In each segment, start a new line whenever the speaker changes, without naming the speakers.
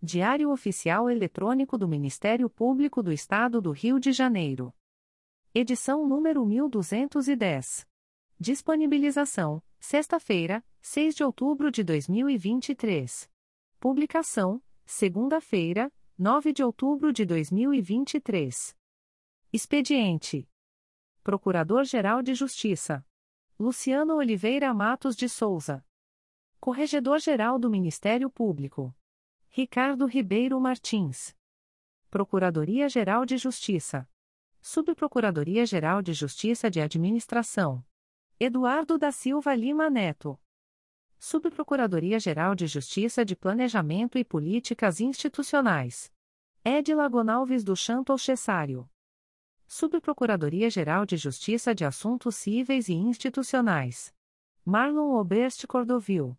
Diário Oficial Eletrônico do Ministério Público do Estado do Rio de Janeiro. Edição número 1210. Disponibilização: sexta-feira, 6 de outubro de 2023. Publicação: segunda-feira, 9 de outubro de 2023. Expediente: Procurador-Geral de Justiça Luciano Oliveira Matos de Souza. Corregedor-Geral do Ministério Público. Ricardo Ribeiro Martins. Procuradoria-Geral de Justiça. Subprocuradoria-Geral de Justiça de Administração. Eduardo da Silva Lima Neto. Subprocuradoria-Geral de Justiça de Planejamento e Políticas Institucionais. Edila Gonalves do Chanto Cessário. Subprocuradoria-Geral de Justiça de Assuntos Cíveis e Institucionais. Marlon Oberst Cordovil.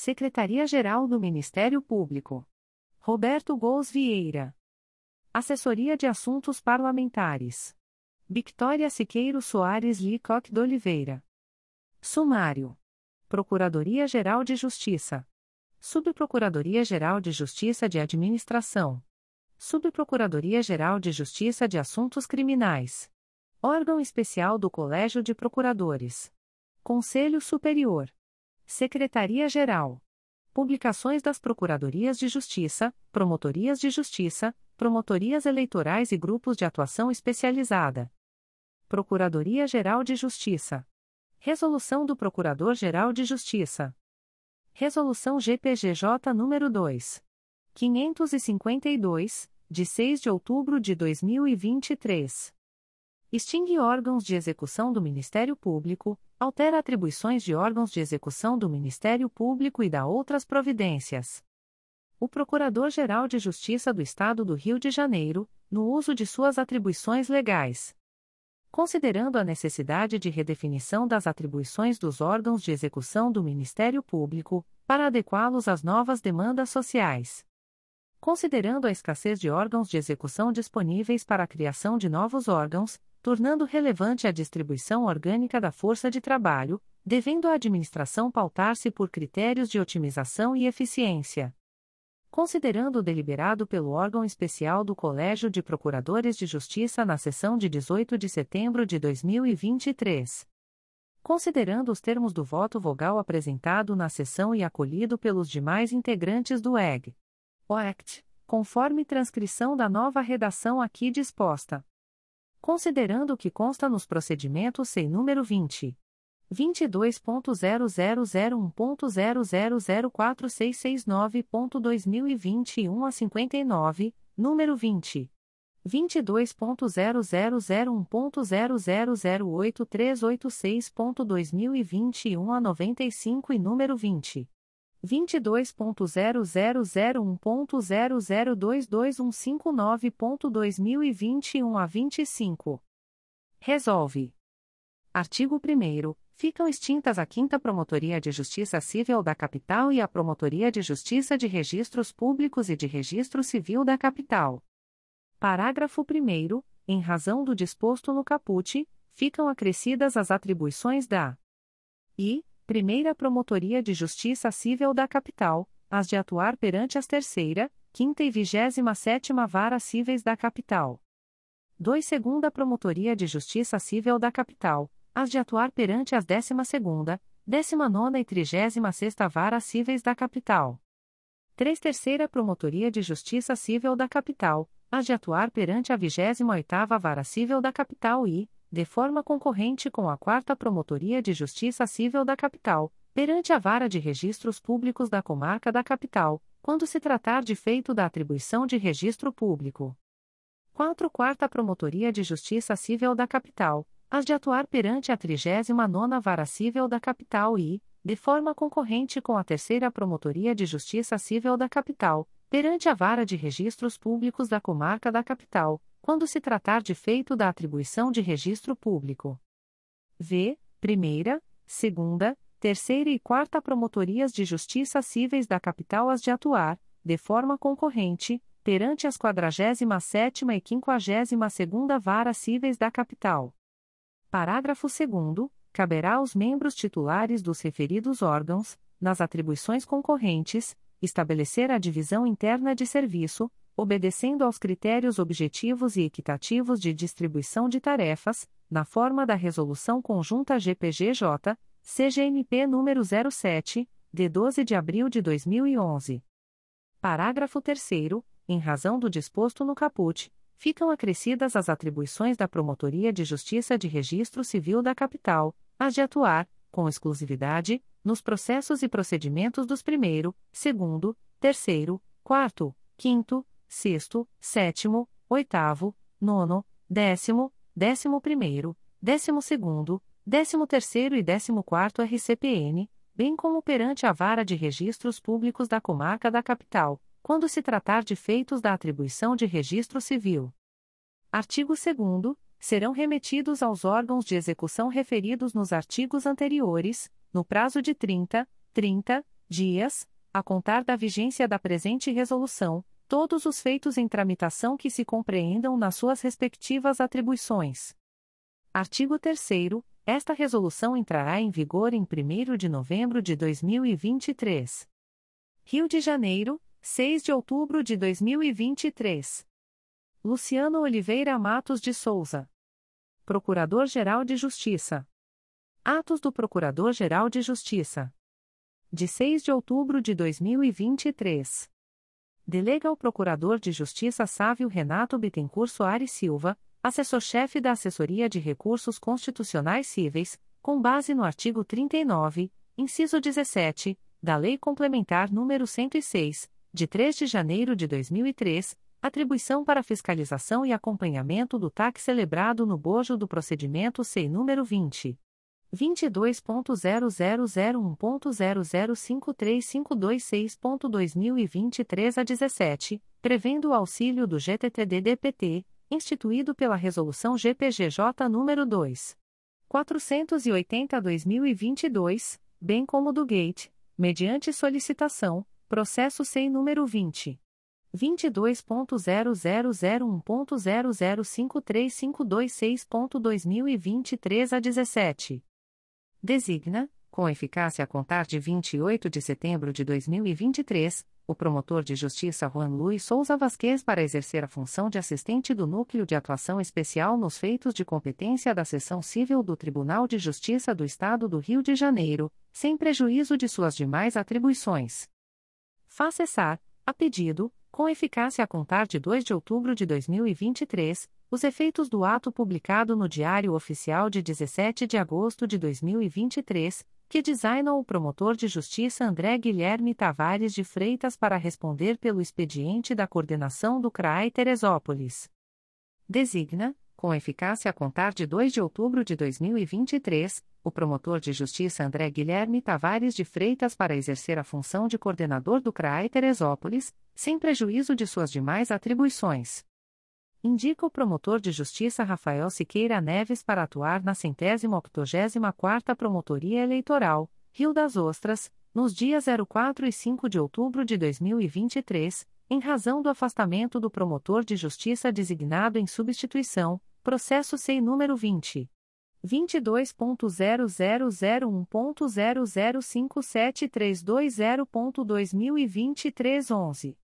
Secretaria-Geral do Ministério Público. Roberto Gous Vieira. Assessoria de Assuntos Parlamentares. Victoria Siqueiro Soares Licoque de Oliveira. Sumário. Procuradoria-Geral de Justiça. Subprocuradoria-Geral de Justiça de Administração. Subprocuradoria-Geral de Justiça de Assuntos Criminais. Órgão Especial do Colégio de Procuradores. Conselho Superior. Secretaria-Geral. Publicações das Procuradorias de Justiça, Promotorias de Justiça, Promotorias Eleitorais e Grupos de Atuação Especializada. Procuradoria-Geral de Justiça. Resolução do Procurador-Geral de Justiça. Resolução GPGJ nº 2. 552, de 6 de outubro de 2023. Extingue órgãos de execução do Ministério Público, altera atribuições de órgãos de execução do Ministério Público e dá outras providências. O Procurador-Geral de Justiça do Estado do Rio de Janeiro, no uso de suas atribuições legais. Considerando a necessidade de redefinição das atribuições dos órgãos de execução do Ministério Público, para adequá-los às novas demandas sociais. Considerando a escassez de órgãos de execução disponíveis para a criação de novos órgãos, tornando relevante a distribuição orgânica da força de trabalho, devendo a administração pautar-se por critérios de otimização e eficiência. Considerando o deliberado pelo órgão especial do Colégio de Procuradores de Justiça na sessão de 18 de setembro de 2023. Considerando os termos do voto vogal apresentado na sessão e acolhido pelos demais integrantes do EG. OACT, conforme transcrição da nova redação aqui disposta considerando o que consta nos procedimentos sem número 20. 22.0001.0004669.2021 a 59, número 20. 22.0001.0008386.2021 a 95 e número 20. 22.0001.0022159.2021 a 25. Resolve. Artigo 1 Ficam extintas a 5 Promotoria de Justiça Civil da Capital e a Promotoria de Justiça de Registros Públicos e de Registro Civil da Capital. Parágrafo 1 Em razão do disposto no caput, ficam acrescidas as atribuições da I Primeira Promotoria de Justiça Civil da Capital, as de atuar perante as terceira, quinta e vigésima sétima Varas Cíveis da Capital. 2. Segunda Promotoria de Justiça Civil da Capital, as de atuar perante as décima segunda, décima nona e trigésima sexta Varas Cíveis da Capital. 3. Terceira Promotoria de Justiça Civil da Capital, a de atuar perante a 28ª Vara Civil da Capital e, de forma concorrente com a 4 Promotoria de Justiça Civil da Capital, perante a Vara de Registros Públicos da Comarca da Capital, quando se tratar de feito da atribuição de registro público. 4 Quarta Promotoria de Justiça Civil da Capital, as de atuar perante a 39ª Vara Civil da Capital e, de forma concorrente com a Terceira Promotoria de Justiça Civil da Capital, perante a Vara de Registros Públicos da Comarca da Capital, quando se tratar de feito da atribuição de registro público. V. Primeira, Segunda, Terceira e Quarta Promotorias de Justiça Cíveis da Capital as de atuar, de forma concorrente, perante as 47ª e 52ª Varas Cíveis da Capital. Parágrafo 2 Caberá aos membros titulares dos referidos órgãos, nas atribuições concorrentes, estabelecer a divisão interna de serviço, obedecendo aos critérios objetivos e equitativos de distribuição de tarefas, na forma da Resolução Conjunta GPGJ, CGNP número 07, de 12 de abril de 2011. Parágrafo 3 em razão do disposto no caput, ficam acrescidas as atribuições da Promotoria de Justiça de Registro Civil da Capital, as de atuar, com exclusividade, nos processos e procedimentos dos primeiro, segundo, terceiro, quarto, quinto, sexto, sétimo, oitavo, nono, décimo, décimo primeiro, décimo segundo, décimo terceiro e décimo quarto RCPN, bem como perante a Vara de Registros Públicos da Comarca da Capital, quando se tratar de feitos da atribuição de registro civil. Artigo 2 serão remetidos aos órgãos de execução referidos nos artigos anteriores, no prazo de 30, 30 dias, a contar da vigência da presente resolução, todos os feitos em tramitação que se compreendam nas suas respectivas atribuições. Artigo 3 esta resolução entrará em vigor em 1 de novembro de 2023. Rio de Janeiro, 6 de outubro de 2023. Luciano Oliveira Matos de Souza. Procurador-Geral de Justiça. Atos do Procurador-Geral de Justiça. De 6 de outubro de 2023. Delega ao Procurador de Justiça Sávio Renato Bittencourt Soares Silva, assessor-chefe da Assessoria de Recursos Constitucionais Cíveis, com base no artigo 39, inciso 17, da Lei Complementar nº 106, de 3 de janeiro de 2003, atribuição para fiscalização e acompanhamento do TAC celebrado no bojo do procedimento SEI número 20. 22.0001.0053526.2023 a 17, prevendo o auxílio do GTTD-DPT, instituído pela Resolução GPGJ nº 2. 480-2022, bem como do GATE, mediante solicitação, Processo SEI número 20. 22.0001.0053526.2023 a 17. Designa, com eficácia a contar de 28 de setembro de 2023, o promotor de justiça Juan Luiz Souza Vasquez para exercer a função de assistente do Núcleo de Atuação Especial nos feitos de competência da Seção Civil do Tribunal de Justiça do Estado do Rio de Janeiro, sem prejuízo de suas demais atribuições. Faz cessar, a pedido, com eficácia a contar de 2 de outubro de 2023, os efeitos do ato publicado no Diário Oficial de 17 de agosto de 2023, que designou o promotor de justiça André Guilherme Tavares de Freitas para responder pelo expediente da coordenação do CRAI Teresópolis. Designa, com eficácia a contar de 2 de outubro de 2023, o promotor de justiça André Guilherme Tavares de Freitas para exercer a função de coordenador do CRAE Teresópolis, sem prejuízo de suas demais atribuições. Indica o promotor de justiça Rafael Siqueira Neves para atuar na centésima octogésima quarta Promotoria Eleitoral, Rio das Ostras, nos dias 04 e 5 de outubro de 2023, em razão do afastamento do promotor de justiça designado em substituição, processo SEI número 20. 22.0001.0057320.2023 11.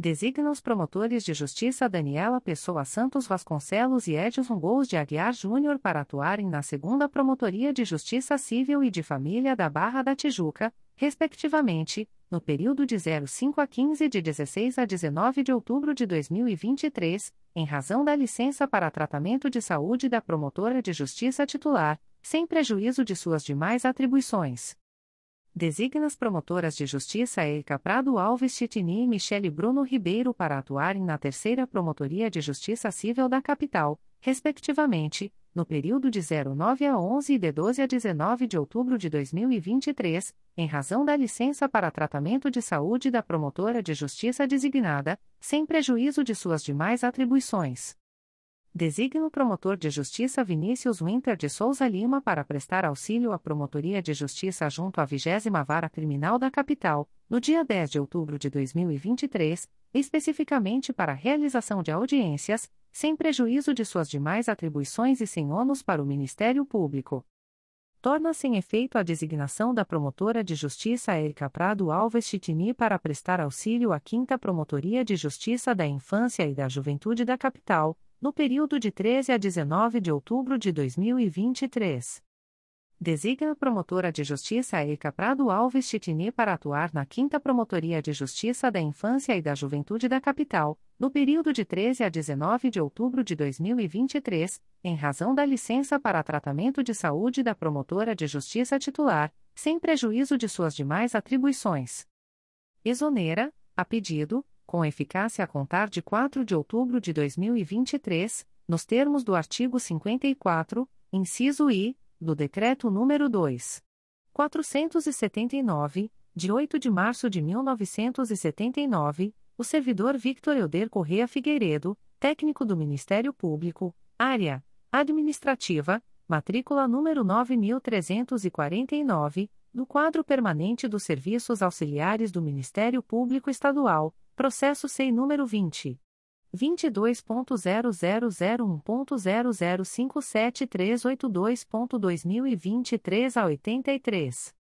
Designa os promotores de justiça Daniela Pessoa Santos Vasconcelos e Edson Gous de Aguiar Júnior para atuarem na segunda Promotoria de Justiça Civil e de Família da Barra da Tijuca, respectivamente, no período de 05 a 15 de 16 a 19 de outubro de 2023, em razão da licença para tratamento de saúde da promotora de justiça titular, sem prejuízo de suas demais atribuições. Designas promotoras de justiça Erika Prado Alves Chitini e Michele Bruno Ribeiro para atuarem na Terceira Promotoria de Justiça Civil da Capital, respectivamente, no período de 09 a 11 e de 12 a 19 de outubro de 2023, em razão da licença para tratamento de saúde da promotora de justiça designada, sem prejuízo de suas demais atribuições. Designa o promotor de justiça Vinícius Winter de Souza Lima para prestar auxílio à Promotoria de Justiça junto à 20 Vara Criminal da Capital, no dia 10 de outubro de 2023, especificamente para a realização de audiências, sem prejuízo de suas demais atribuições e sem ônus para o Ministério Público. Torna-se em efeito a designação da promotora de justiça Erika Prado Alves Chitini para prestar auxílio à 5 Promotoria de Justiça da Infância e da Juventude da Capital, no período de 13 a 19 de outubro de 2023. Designa a promotora de justiça Erika Prado Alves Chitini para atuar na 5 Promotoria de Justiça da Infância e da Juventude da Capital, no período de 13 a 19 de outubro de 2023, em razão da licença para tratamento de saúde da promotora de justiça titular, sem prejuízo de suas demais atribuições. Exonera, a pedido, com eficácia a contar de 4 de outubro de 2023, nos termos do artigo 54, inciso I, do Decreto nº 2. 479, de 8 de março de 1979, o servidor Victor Euder Correa Figueiredo, técnico do Ministério Público, área administrativa, matrícula número 9349, do quadro permanente dos serviços auxiliares do Ministério Público Estadual, processo SEI número 20 22.0001.0057382.2023 a 83.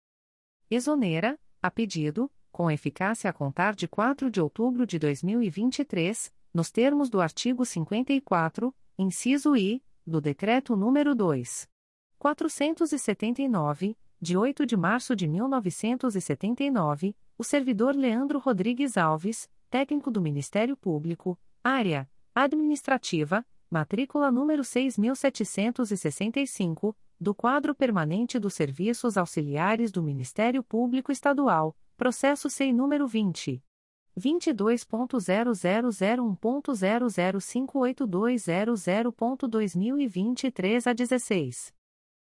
Exonera, a pedido, com eficácia a contar de 4 de outubro de 2023, nos termos do artigo 54, inciso I, do Decreto nº 2. 479, de 8 de março de 1979, o servidor Leandro Rodrigues Alves, técnico do Ministério Público, Área Administrativa, matrícula número 6765, do quadro permanente dos serviços auxiliares do Ministério Público Estadual, processo SEI número 20 22.0001.0058200.2023 a 16.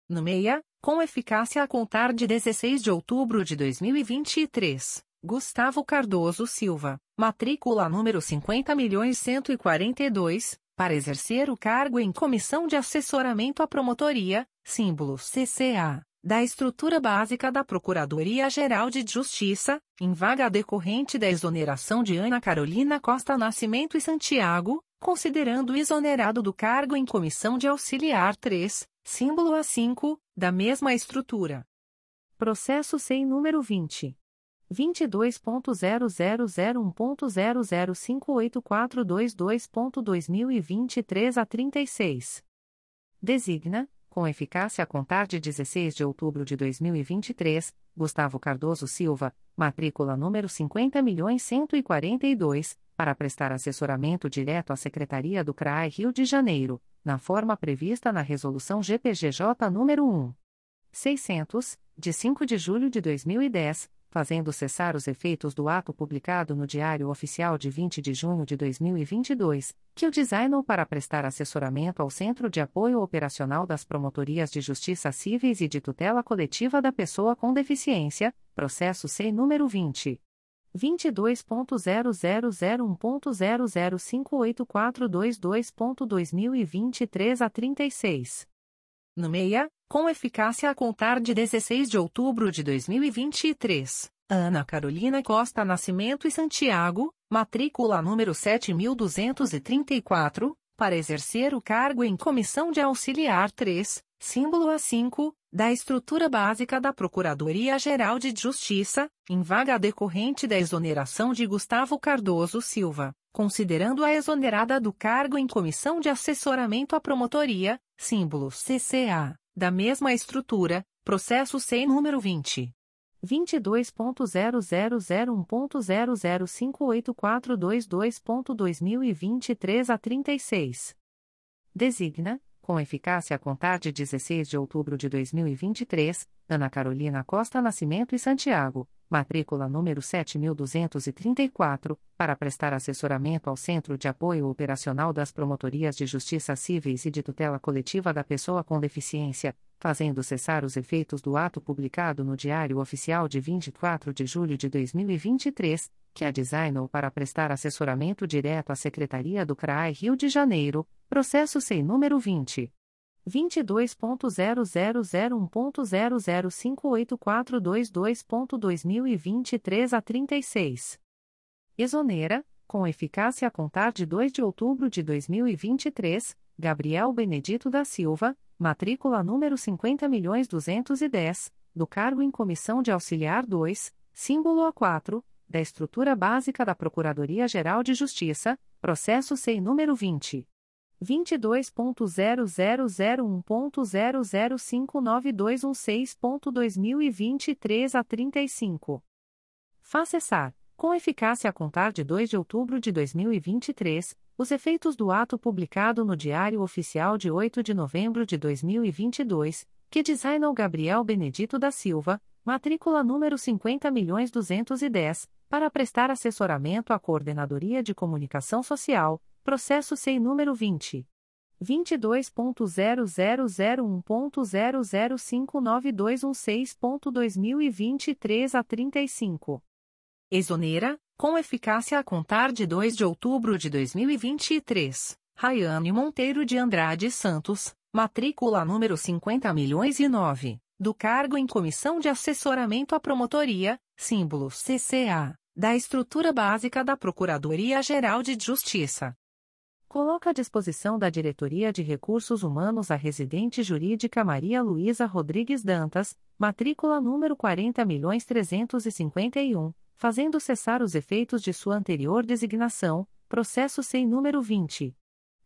No MEIA, com eficácia a contar de 16 de outubro de 2023. Gustavo Cardoso Silva, matrícula número 50.142, para exercer o cargo em Comissão de Assessoramento à Promotoria, símbolo CCA, da estrutura básica da Procuradoria-Geral de Justiça, em vaga decorrente da exoneração de Ana Carolina Costa Nascimento e Santiago, considerando exonerado do cargo em Comissão de Auxiliar 3, símbolo A5, da mesma estrutura. Processo SEI número 20. 22.0001.0058422.2023 a 36. Designa, com eficácia a contar de 16 de outubro de 2023, Gustavo Cardoso Silva, matrícula número 50.142, para prestar assessoramento direto à Secretaria do CRAE Rio de Janeiro, na forma prevista na Resolução GPGJ nº 1. 600, de 5 de julho de 2010 fazendo cessar os efeitos do ato publicado no Diário Oficial de 20 de junho de 2022, que o designou para prestar assessoramento ao Centro de Apoio Operacional das Promotorias de Justiça Cíveis e de Tutela Coletiva da Pessoa com Deficiência, processo C número 20. 22.0001.0058422.2023 a 36. No MEIA, com eficácia a contar de 16 de outubro de 2023. Ana Carolina Costa Nascimento e Santiago, matrícula número 7234, para exercer o cargo em Comissão de Auxiliar 3, símbolo A5, da estrutura básica da Procuradoria-Geral de Justiça, em vaga decorrente da exoneração de Gustavo Cardoso Silva, considerando a exonerada do cargo em Comissão de Assessoramento à Promotoria, símbolo CCA da mesma estrutura, processo sem número 20. 22.0001.0058422.2023 a 36. Designa, com eficácia a contar de 16 de outubro de 2023, Ana Carolina Costa Nascimento e Santiago, matrícula número 7234, para prestar assessoramento ao Centro de Apoio Operacional das Promotorias de Justiça Cíveis e de Tutela Coletiva da Pessoa com Deficiência, fazendo cessar os efeitos do ato publicado no Diário Oficial de 24 de julho de 2023, que a designou para prestar assessoramento direto à Secretaria do CRAI Rio de Janeiro, processo sem número 20. 22.0001.0058422.2023 a 36. Exonera, com eficácia a contar de 2 de outubro de 2023, Gabriel Benedito da Silva, matrícula número 50.210, do cargo em Comissão de Auxiliar 2, símbolo A4, da Estrutura Básica da Procuradoria-Geral de Justiça, processo sem número 20. 22.0001.0059216.2023 a 35. Faz cessar, com eficácia a contar de 2 de outubro de 2023, os efeitos do ato publicado no Diário Oficial de 8 de novembro de 2022, que designou Gabriel Benedito da Silva, matrícula número 50.210, para prestar assessoramento à Coordenadoria de Comunicação Social, processo SEI número 20. 22.0001.0059216.2023 a 35. Exonera, com eficácia a contar de 2 de outubro de 2023, Rayane Monteiro de Andrade Santos, matrícula número 50.009, do cargo em Comissão de Assessoramento à Promotoria, símbolo CCA, da Estrutura Básica da Procuradoria-Geral de Justiça coloca à disposição da Diretoria de Recursos Humanos a residente jurídica Maria Luísa Rodrigues Dantas, matrícula número 40.351, fazendo cessar os efeitos de sua anterior designação, processo sem número 20.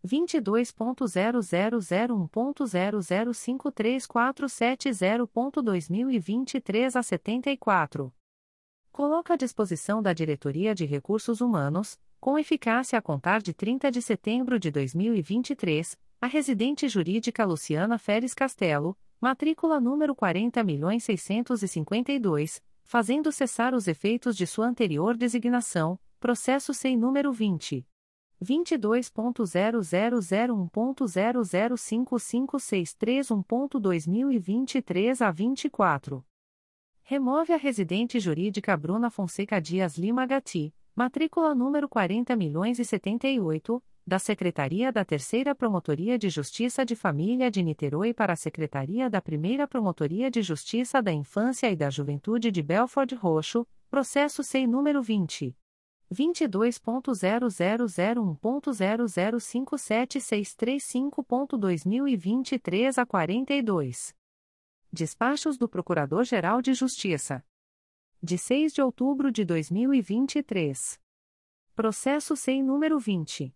22.0001.0053470.2023 a 74. Coloca à disposição da Diretoria de Recursos Humanos, com eficácia a contar de 30 de setembro de 2023, a residente jurídica Luciana Feres Castelo, matrícula número 40.652, fazendo cessar os efeitos de sua anterior designação, processo sem número 20. 22.0001.0055563.2023 a 24. Remove a residente jurídica Bruna Fonseca Dias Lima Gatti, matrícula número 40.078, da Secretaria da Terceira Promotoria de Justiça de Família de Niterói para a Secretaria da Primeira Promotoria de Justiça da Infância e da Juventude de Belford Roxo, processo sem número 20. 22.0001.0057635.2023 a 42. Despachos do Procurador-Geral de Justiça de 6 de outubro de 2023. Processo sem número 20.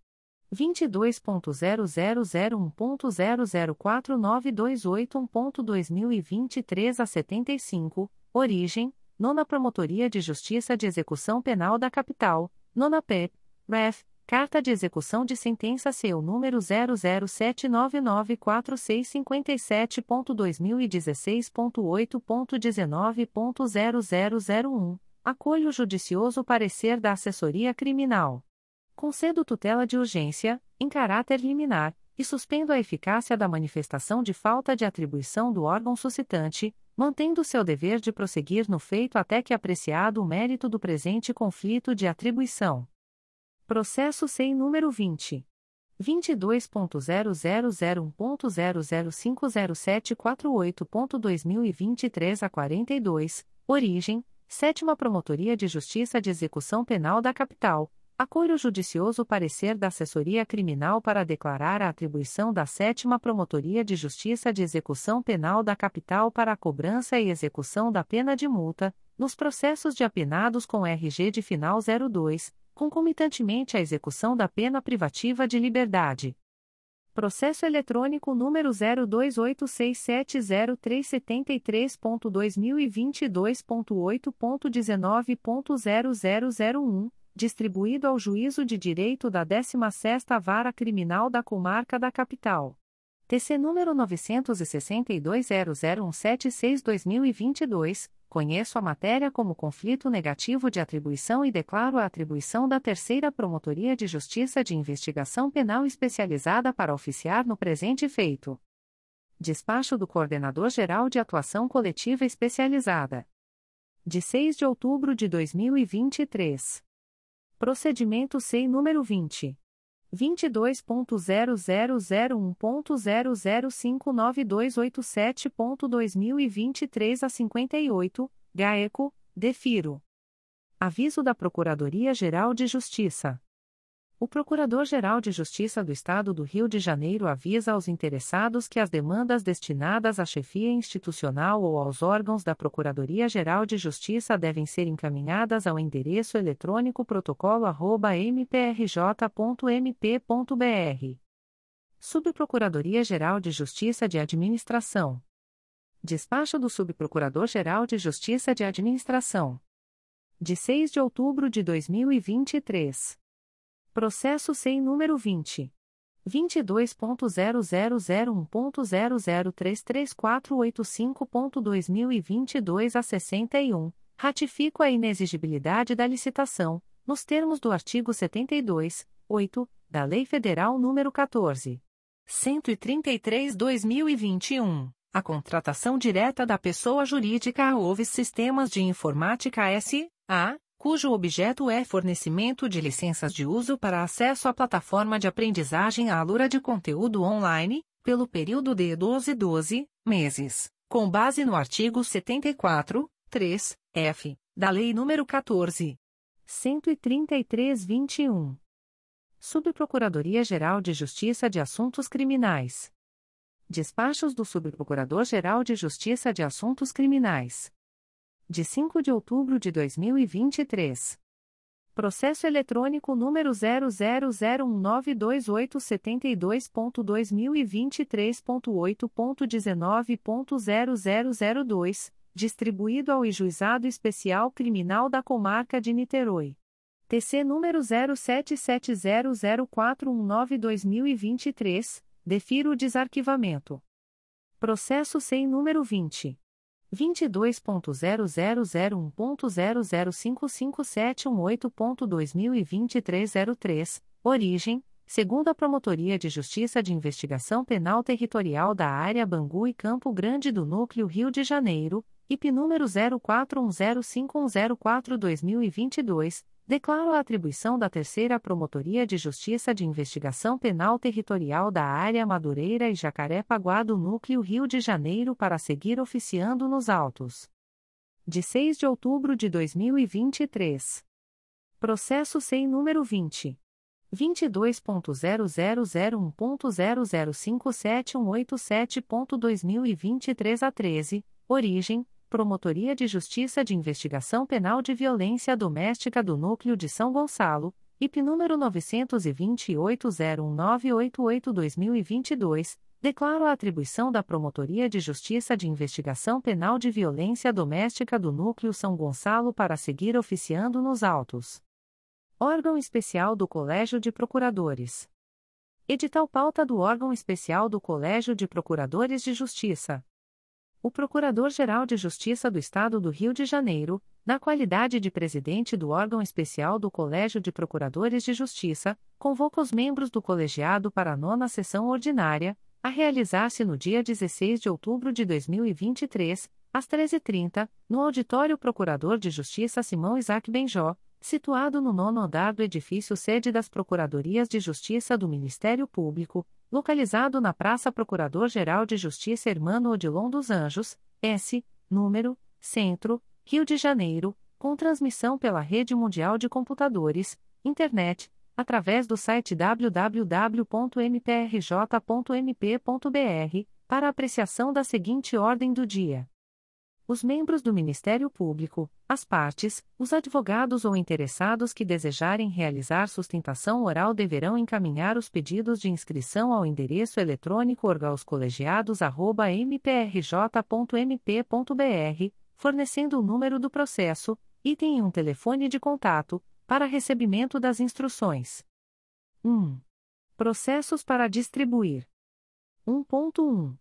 22.0001.0049281.2023 a 75, origem, Nona Promotoria de Justiça de Execução Penal da Capital, Nona PEP, REF, Carta de Execução de Sentença seu número 007994657.2016.8.19.0001, acolho o judicioso parecer da assessoria criminal. Concedo tutela de urgência, em caráter liminar, e suspendo a eficácia da manifestação de falta de atribuição do órgão suscitante, mantendo seu dever de prosseguir no feito até que apreciado o mérito do presente conflito de atribuição. Processo SEI número 20. 22.0001.0050748.2023 a 42, origem, Sétima Promotoria de Justiça de Execução Penal da Capital, acolho judicioso parecer da Assessoria Criminal para declarar a atribuição da Sétima Promotoria de Justiça de Execução Penal da Capital para a cobrança e execução da pena de multa, nos processos de apenados com RG de final 02, concomitantemente à execução da pena privativa de liberdade. Processo eletrônico número 028670373.2022.8.19.0001, distribuído ao Juízo de Direito da 16ª Vara Criminal da Comarca da Capital. TC número 962001762-2022, conheço a matéria como conflito negativo de atribuição e declaro a atribuição da Terceira Promotoria de Justiça de Investigação Penal Especializada para oficiar no presente feito. Despacho do Coordenador-Geral de Atuação Coletiva Especializada. De 6 de outubro de 2023. Procedimento SEI número 20. 22.0001.0059287.2023 a 58, GAECO, DEFIRO. Aviso da Procuradoria-Geral de Justiça. O Procurador-Geral de Justiça do Estado do Rio de Janeiro avisa aos interessados que as demandas destinadas à chefia institucional ou aos órgãos da Procuradoria-Geral de Justiça devem ser encaminhadas ao endereço eletrônico protocolo@mprj.mp.br. Subprocuradoria-Geral de Justiça de Administração. Despacho do Subprocurador-Geral de Justiça de Administração. De 6 de outubro de 2023. Processo sem número 20. 22.0001.0033485.2022 a 61, ratifico a inexigibilidade da licitação, nos termos do artigo 72, 8, da Lei Federal nº 14. 133-2021. A contratação direta da pessoa jurídica Oves Sistemas de Informática S.A cujo objeto é fornecimento de licenças de uso para acesso à plataforma de aprendizagem Alura de conteúdo online, pelo período de 12 12 meses, com base no artigo 74, 3, f, da Lei nº 14. 133-21. Subprocuradoria-Geral de Justiça de Assuntos Criminais. Despachos do Subprocurador-Geral de Justiça de Assuntos Criminais de 5 de outubro de 2023. Processo eletrônico número 000192872.2023.8.19.0002, distribuído ao Juizado Especial Criminal da Comarca de Niterói. TC número 07700419-2023, defiro o desarquivamento. Processo sem número 20. 22.0001.0055718.2023 03, origem, segundo a Promotoria de Justiça de Investigação Penal Territorial da Área Bangu e Campo Grande do Núcleo Rio de Janeiro, IP número 04105104-2022, Declaro a atribuição da Terceira Promotoria de Justiça de Investigação Penal Territorial da Área Madureira e Jacaré-Paguá do Núcleo Rio de Janeiro para seguir oficiando nos autos. De 6 de outubro de 2023. Processo sem número 20. 22.0001.0057187.2023 a 13, origem Promotoria de Justiça de Investigação Penal de Violência Doméstica do Núcleo de São Gonçalo, IP número 928-01988-2022, declaro a atribuição da Promotoria de Justiça de Investigação Penal de Violência Doméstica do Núcleo São Gonçalo para seguir oficiando nos autos. Órgão Especial do Colégio de Procuradores. Edital pauta do órgão especial do Colégio de Procuradores de Justiça o Procurador-Geral de Justiça do Estado do Rio de Janeiro, na qualidade de presidente do órgão especial do Colégio de Procuradores de Justiça, convoca os membros do colegiado para a nona sessão ordinária, a realizar-se no dia 16 de outubro de 2023, às 13h30, no Auditório Procurador de Justiça Simão Isaac Benjó, situado no nono andar do edifício sede das Procuradorias de Justiça do Ministério Público, localizado na Praça Procurador-Geral de Justiça Hermano Odilon dos Anjos, S, número, Centro, Rio de Janeiro, com transmissão pela Rede Mundial de Computadores, Internet, através do site www.mprj.mp.br, para apreciação da seguinte ordem do dia. Os membros do Ministério Público, as partes, os advogados ou interessados que desejarem realizar sustentação oral deverão encaminhar os pedidos de inscrição ao endereço eletrônico orgaoscolegiados@mprj.mp.br, fornecendo o número do processo, item e um telefone de contato, para recebimento das instruções. 1. Processos para distribuir. 1.1.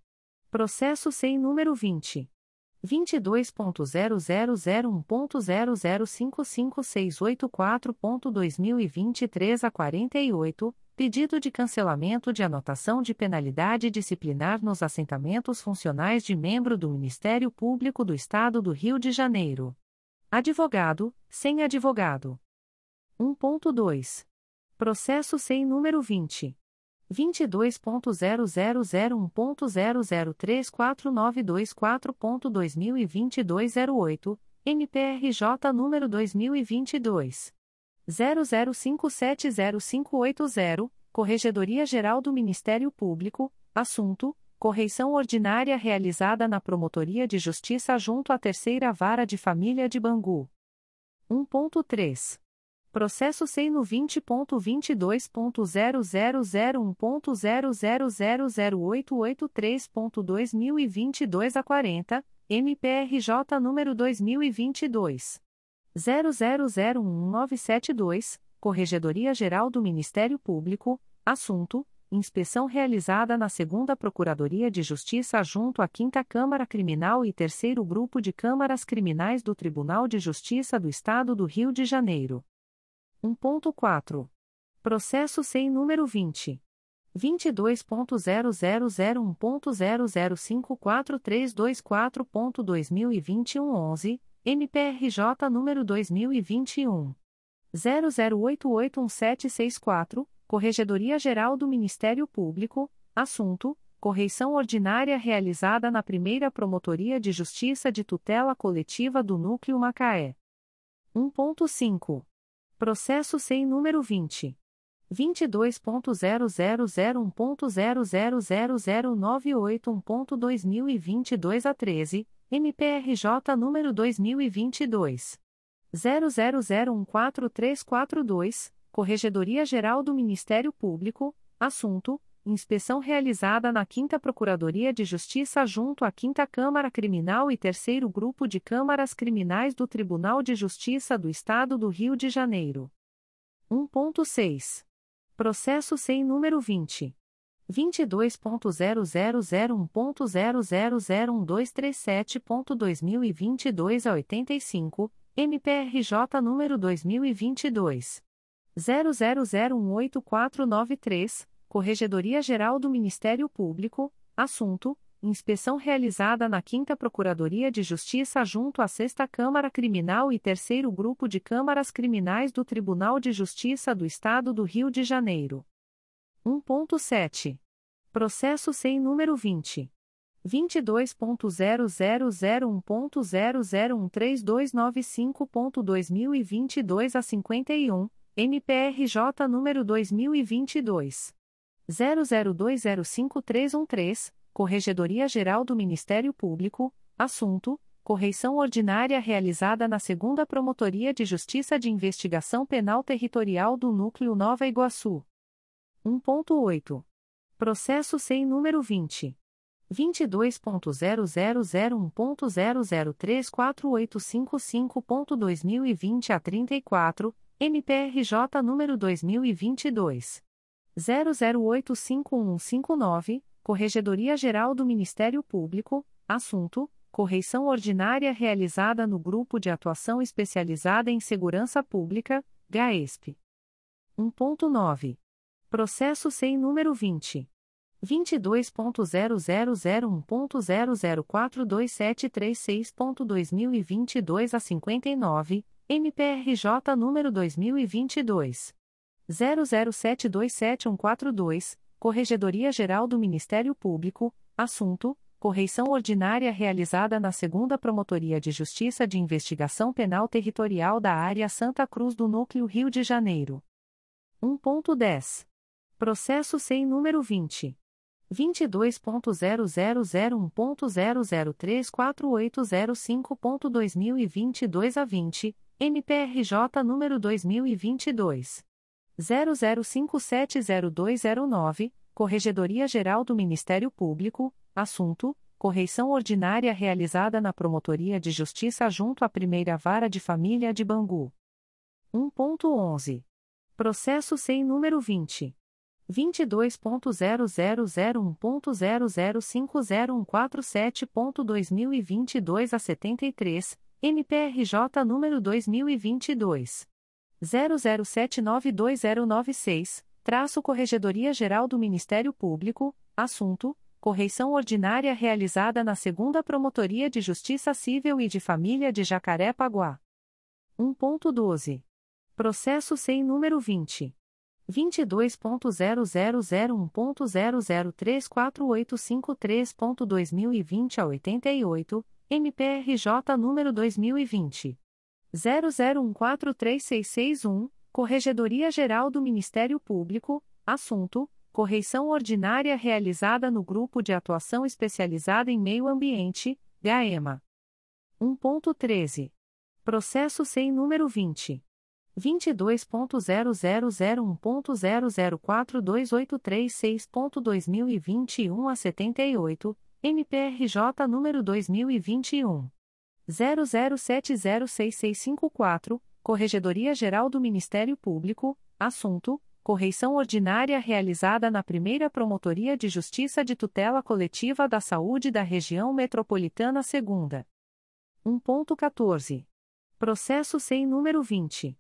Processo sem número 20. 22.0001.0055684.2023 a 48, pedido de cancelamento de anotação de penalidade disciplinar nos assentamentos funcionais de membro do Ministério Público do Estado do Rio de Janeiro. Advogado, sem advogado. 1.2. Processo sem número 20. 22.0001.0034924.2022 a 08, MPRJ número 2022 00570580, Corregedoria Geral do Ministério Público, assunto: correição ordinária realizada na Promotoria de Justiça junto à Terceira Vara de Família de Bangu. 1.3 Processo SEI no 20.22.0001.0000883.2022 a 40, MPRJ número 2022. 00011972, Corregedoria Geral do Ministério Público, assunto: inspeção realizada na 2 Procuradoria de Justiça junto à 5 Câmara Criminal e 3 Grupo de Câmaras Criminais do Tribunal de Justiça do Estado do Rio de Janeiro. 1.4. Processo sem número 20. 22.0001.0054324.2021 11, MPRJ número 2021. 00881764, Corregedoria Geral do Ministério Público, assunto: correição ordinária realizada na primeira Promotoria de Justiça de Tutela Coletiva do Núcleo Macaé. 1.5. Processo sem número 20. 22.0001.0000981.2022 a 13, MPRJ número 2022. 00014342, Corregedoria Geral do Ministério Público, assunto: inspeção realizada na 5 Procuradoria de Justiça junto à 5 Câmara Criminal e 3 Grupo de Câmaras Criminais do Tribunal de Justiça do Estado do Rio de Janeiro. 1.6. Processo sem número 20. 22.0001.0001237.2022 a 85, MPRJ número 2022. 00018493, Corregedoria Geral do Ministério Público, assunto: inspeção realizada na 5 Procuradoria de Justiça junto à 6 Câmara Criminal e 3 Grupo de Câmaras Criminais do Tribunal de Justiça do Estado do Rio de Janeiro. 1.7. Processo sem número 20. 22.0001.0013295.2022 a 51, MPRJ número 2022 00205313, Corregedoria Geral do Ministério Público, assunto: correição ordinária realizada na 2 Promotoria de Justiça de Investigação Penal Territorial do Núcleo Nova Iguaçu. 1.8. Processo sem número 20 22.0001.0034855.2020 a 34, MPRJ número 2022 00851159, Corregedoria Geral do Ministério Público, assunto: correição ordinária realizada no Grupo de Atuação Especializada em Segurança Pública, GAESP. 1.9. Processo sem número 20 22.0001.0042736.2022 a 59, MPRJ número 2022 00727142, Corregedoria Geral do Ministério Público, assunto: correição ordinária realizada na 2 Promotoria de Justiça de Investigação Penal Territorial da Área Santa Cruz do Núcleo Rio de Janeiro. 1.10. Processo sem número 20 22.0001.0034805.2022 a 20, MPRJ número 2022 00570209, Corregedoria Geral do Ministério Público, assunto: correição ordinária realizada na Promotoria de Justiça junto à Primeira Vara de Família de Bangu. 1.11. Processo sem número 20 22.0001.0050147.2022 a 73, MPRJ número 2022 00792096, traço Corregedoria Geral do Ministério Público, assunto: correição ordinária realizada na Segunda Promotoria de Justiça Civil e de Família de Jacaré-Paguá. 1.12. Processo sem número 20. 22.0001.0034853.2020 a 88, MPRJ número 2020 00143661, Corregedoria Geral do Ministério Público, assunto: correição ordinária realizada no Grupo de Atuação Especializada em Meio Ambiente, GAEMA. 1.13. Processo sem número 20. 22.0001.0042836.2021 a 78, MPRJ número 2021 00706654, Corregedoria Geral do Ministério Público, assunto: correição ordinária realizada na primeira Promotoria de Justiça de Tutela Coletiva da Saúde da Região Metropolitana Segunda. 1.14. Processo sem número 20.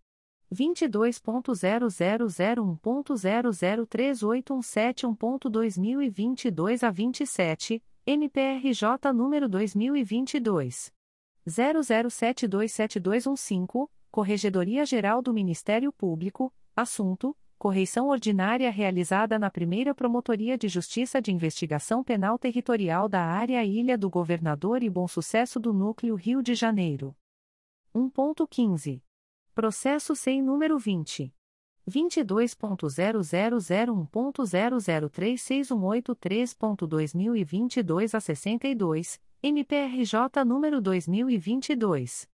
22.0001.0038171.2022 a 27, MPRJ número 2022 00727215, Corregedoria Geral do Ministério Público, assunto: correição ordinária realizada na primeira Promotoria de Justiça de Investigação Penal Territorial da Área Ilha do Governador e Bom Sucesso do Núcleo Rio de Janeiro. 1.15. Processo sem número 20. 22.0001.0036183.2022 a 62, MPRJ número 2022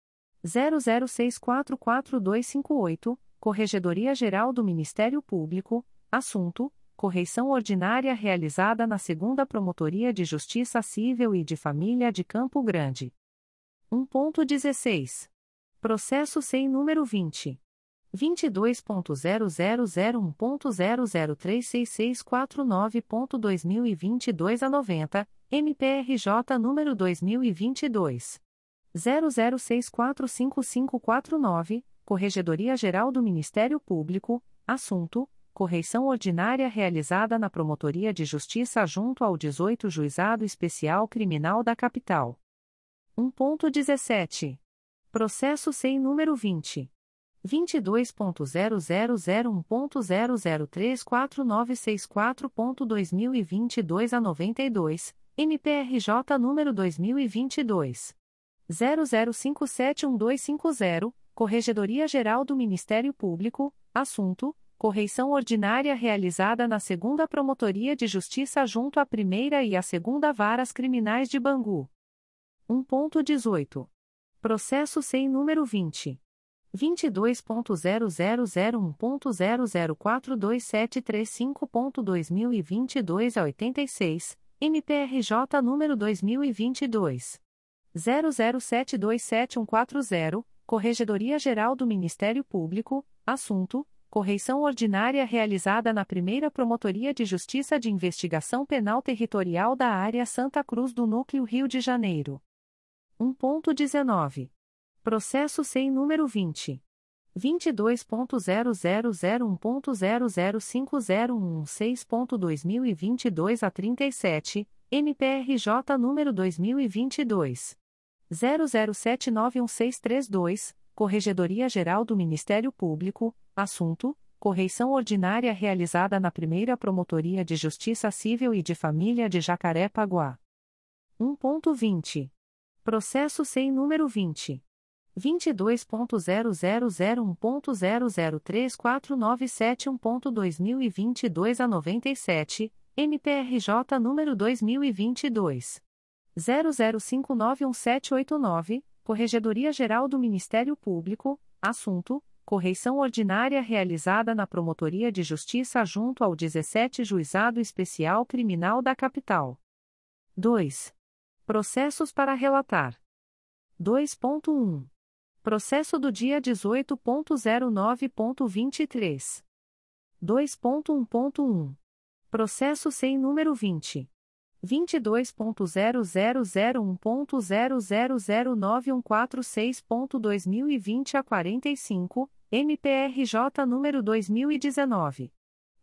00644258, Corregedoria Geral do Ministério Público, assunto: correição ordinária realizada na Segunda Promotoria de Justiça Civil e de Família de Campo Grande. 1.16. Processo sem número 20 22.0001.0036649.2022 a 90, MPRJ número 2022 00645549, Corregedoria Geral do Ministério Público, assunto: correição ordinária realizada na Promotoria de Justiça junto ao 18 Juizado Especial Criminal da Capital. 1.17. Processo sem número 20 22.0001.0034964.2022 a 92, MPRJ número 2022 00571250, Corregedoria Geral do Ministério Público, assunto: correição ordinária realizada na Segunda Promotoria de Justiça junto à Primeira e à Segunda Varas Criminais de Bangu. 1.18. Processo sem número 20 22.0001.0042735.2022 a 86, MPRJ número 2022 00727140, Corregedoria Geral do Ministério Público, assunto: correição ordinária realizada na Primeira Promotoria de Justiça de Investigação Penal Territorial da Área Santa Cruz do Núcleo Rio de Janeiro. 1.19. Processo sem número 20. 22.0001.0050116.2022 a 37, MPRJ número 2022. 00791632, Corregedoria Geral do Ministério Público, assunto: correição ordinária realizada na primeira Promotoria de Justiça Civil e de Família de Jacaré-Paguá. 1.20. Processo sem número 20. 22.0001.0034971.2022 a 97, MPRJ número 2022 00591789, Corregedoria Geral do Ministério Público, assunto: correição ordinária realizada na Promotoria de Justiça junto ao 17 Juizado Especial Criminal da Capital. 2. Processos para relatar. 2.1. Processo do dia 18.09.23. 2.1.1. Processo sem número 20. 22.0001.0009146.2020 a 45, MPRJ número 2019.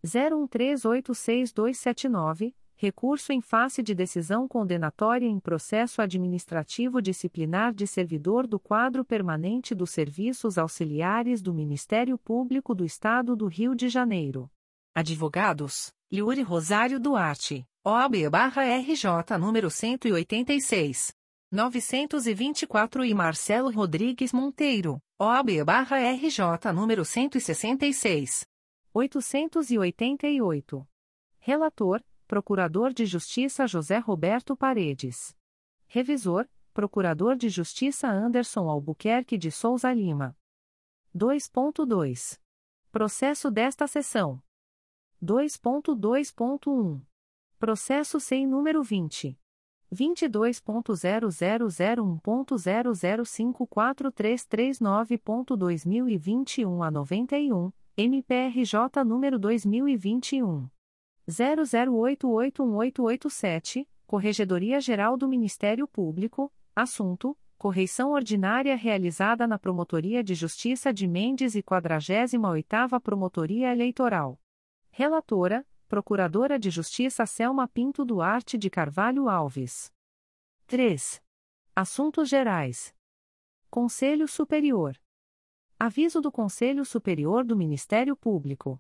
01386279, recurso em face de decisão condenatória em processo administrativo disciplinar de servidor do quadro permanente dos serviços auxiliares do Ministério Público do Estado do Rio de Janeiro. Advogados, Yuri Rosário Duarte, OAB-RJ número 186. 924 e Marcelo Rodrigues Monteiro, OAB-RJ número 166. 888. Relator, Procurador de Justiça José Roberto Paredes. Revisor, Procurador de Justiça Anderson Albuquerque de Souza Lima. 2.2. Processo desta sessão. 2.2.1. Processo sem número 20. 22.0001.0054339.2021 a 91, MPRJ número 2021. 00881887, Corregedoria Geral do Ministério Público, assunto: correição ordinária realizada na Promotoria de Justiça de Mendes e 48ª Promotoria Eleitoral. Relatora, Procuradora de Justiça Selma Pinto Duarte de Carvalho Alves. 3. Assuntos Gerais. Conselho Superior. Aviso do Conselho Superior do Ministério Público.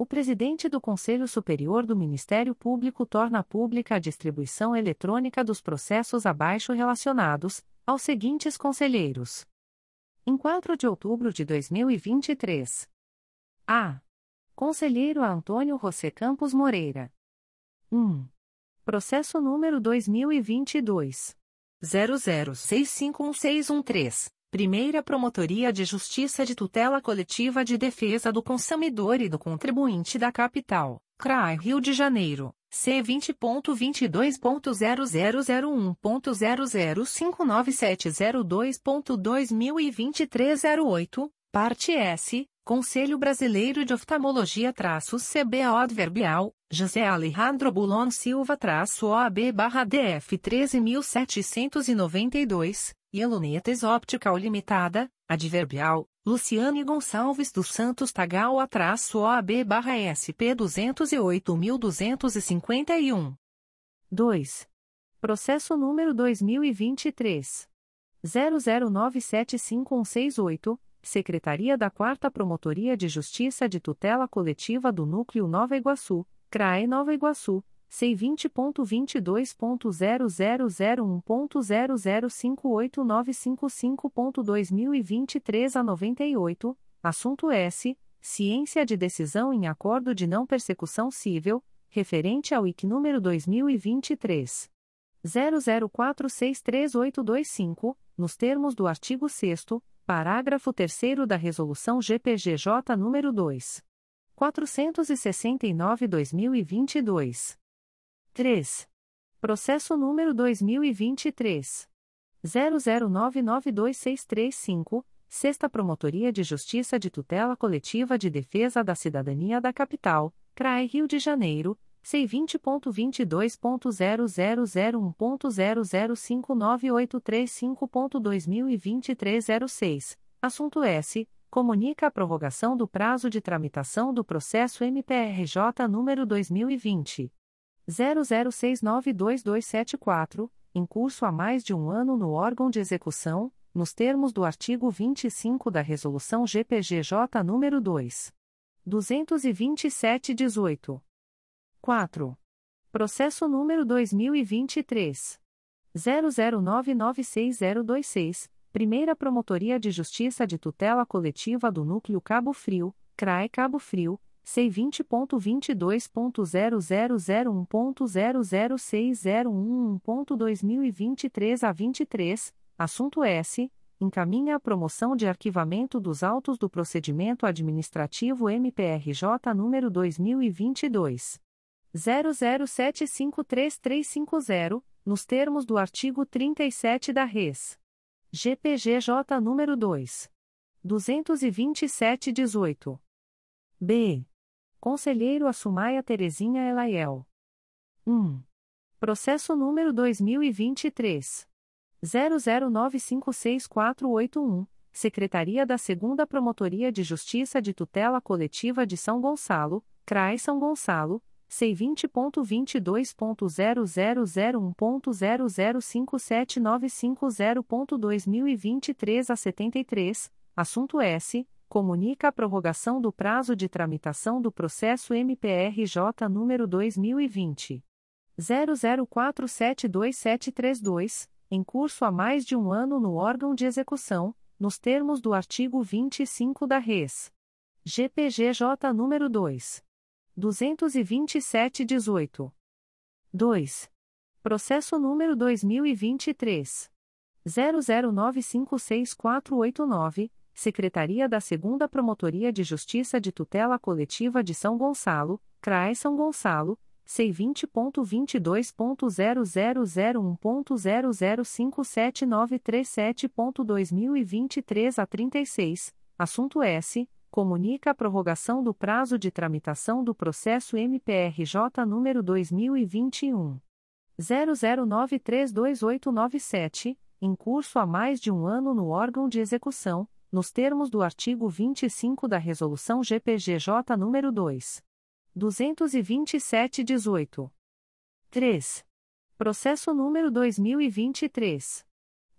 O presidente do Conselho Superior do Ministério Público torna pública a distribuição eletrônica dos processos abaixo relacionados, aos seguintes conselheiros. Em 4 de outubro de 2023. A. Conselheiro Antônio José Campos Moreira. 1. Processo número 2022. 00651613. Primeira Promotoria de Justiça de Tutela Coletiva de Defesa do Consumidor e do Contribuinte da Capital, CRAI Rio de Janeiro, C20.22.0001.0059702.2023 Parte S, Conselho Brasileiro de Oftalmologia-CBO Adverbial, José Alejandro Bulon Silva-OAB-DF 13792, e Lunetes Optical Limitada, Adverbial, Luciane Gonçalves dos Santos Tagawa-OAB-SP 208251. 2. Processo número 2023. 00975168. Secretaria da 4 Promotoria de Justiça de Tutela Coletiva do Núcleo Nova Iguaçu, CRAE Nova Iguaçu, C20.22.0001.0058955.2023 a 98, assunto S. Ciência de decisão em acordo de não persecução civil, referente ao IC número 2023. 00463825, nos termos do artigo 6 Parágrafo 3 da Resolução GPGJ nº 2. 469-2022. 3. Processo número 2023. 00992635, Sexta Promotoria de Justiça de Tutela Coletiva de Defesa da Cidadania da Capital, CRAE Rio de Janeiro, C20.22.0001.0059835.2023 06, assunto S. Comunica a prorrogação do prazo de tramitação do processo MPRJ número 2020. 00692274, em curso há mais de um ano no órgão de execução, nos termos do artigo 25 da Resolução GPGJ número 2. 227-18. 4. Processo número 2023. 00996026, Primeira Promotoria de Justiça de Tutela Coletiva do Núcleo Cabo Frio, CRAE Cabo Frio, C20.22.0001.00601.2023 a 23, assunto S. Encaminha a promoção de arquivamento dos autos do procedimento administrativo MPRJ número 2022. 00753350, nos termos do artigo 37 da Res. GPGJ número 2. 22718. B. Conselheiro Assumaia Terezinha Elaiel. 1. Processo número 2023. 00956481, Secretaria da 2 Promotoria de Justiça de Tutela Coletiva de São Gonçalo, CRAI São Gonçalo, C20.22.0001.0057950.2023 a 73, assunto S comunica a prorrogação do prazo de tramitação do processo MPRJ número 2020 00472732, em curso há mais de um ano no órgão de execução, nos termos do artigo 25 da Res. GPGJ número 2. 22718. 2. Processo número 2023 00956489 Secretaria da 2 Promotoria de Justiça de Tutela Coletiva de São Gonçalo, CRAE São Gonçalo, C20.22.0001.0057937.2023 a 36, assunto S. Comunica a prorrogação do prazo de tramitação do processo MPRJ número 2021. 00932897, em curso há mais de um ano no órgão de execução nos termos do artigo 25 da Resolução GPGJ nº 2. 227-18. 3. Processo número 2023.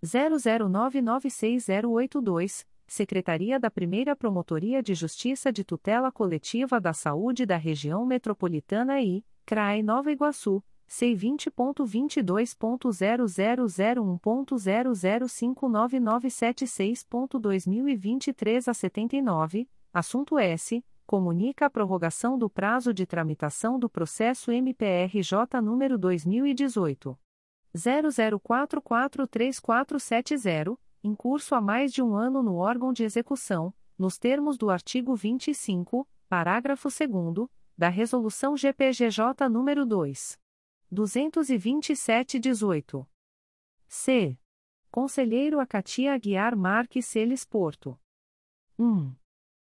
00996082, Secretaria da Primeira Promotoria de Justiça de Tutela Coletiva da Saúde da Região Metropolitana I, CRAE Nova Iguaçu, C20.22.0001.0059976.2023 a 79, assunto S. Comunica a prorrogação do prazo de tramitação do processo MPRJ número 2018. 00443470, em curso há mais de um ano no órgão de execução, nos termos do artigo 25, parágrafo 2 da Resolução GPGJ número 2. 227-18. C. Conselheiro Acatia Aguiar Marques Celes Porto. 1.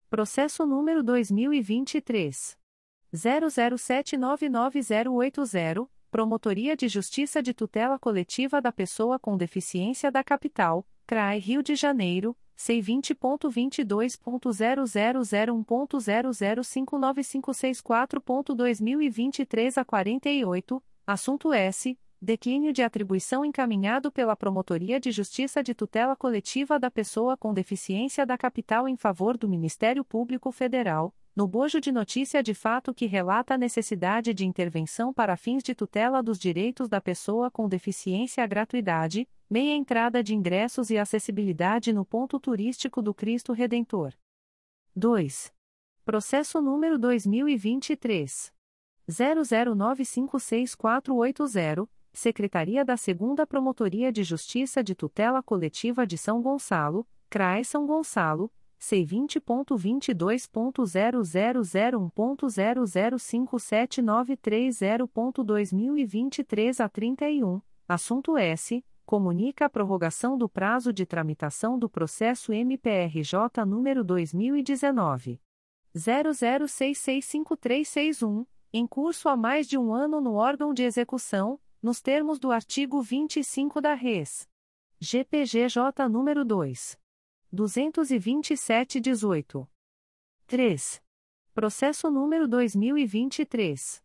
Processo número 2023. 00799080, Promotoria de Justiça de Tutela Coletiva da Pessoa com Deficiência da Capital, CRAE Rio de Janeiro, C20.22.0001.0059564.2023 a 48, Assunto S. Declínio de atribuição encaminhado pela Promotoria de Justiça de Tutela Coletiva da Pessoa com Deficiência da Capital em favor do Ministério Público Federal, no bojo de notícia de fato que relata a necessidade de intervenção para fins de tutela dos direitos da pessoa com deficiência à gratuidade, meia entrada de ingressos e acessibilidade no ponto turístico do Cristo Redentor. 2. Processo número 2023 00956480, Secretaria da 2 Promotoria de Justiça de Tutela Coletiva de São Gonçalo, CRAE São Gonçalo, C20.22.0001.0057930.2023 a 31, assunto S. Comunica a prorrogação do prazo de tramitação do processo MPRJ número 2019. 00665361 em curso há mais de um ano no órgão de execução, nos termos do artigo 25 da Res. GPGJ nº 2. 227-18. 3. Processo número 2023.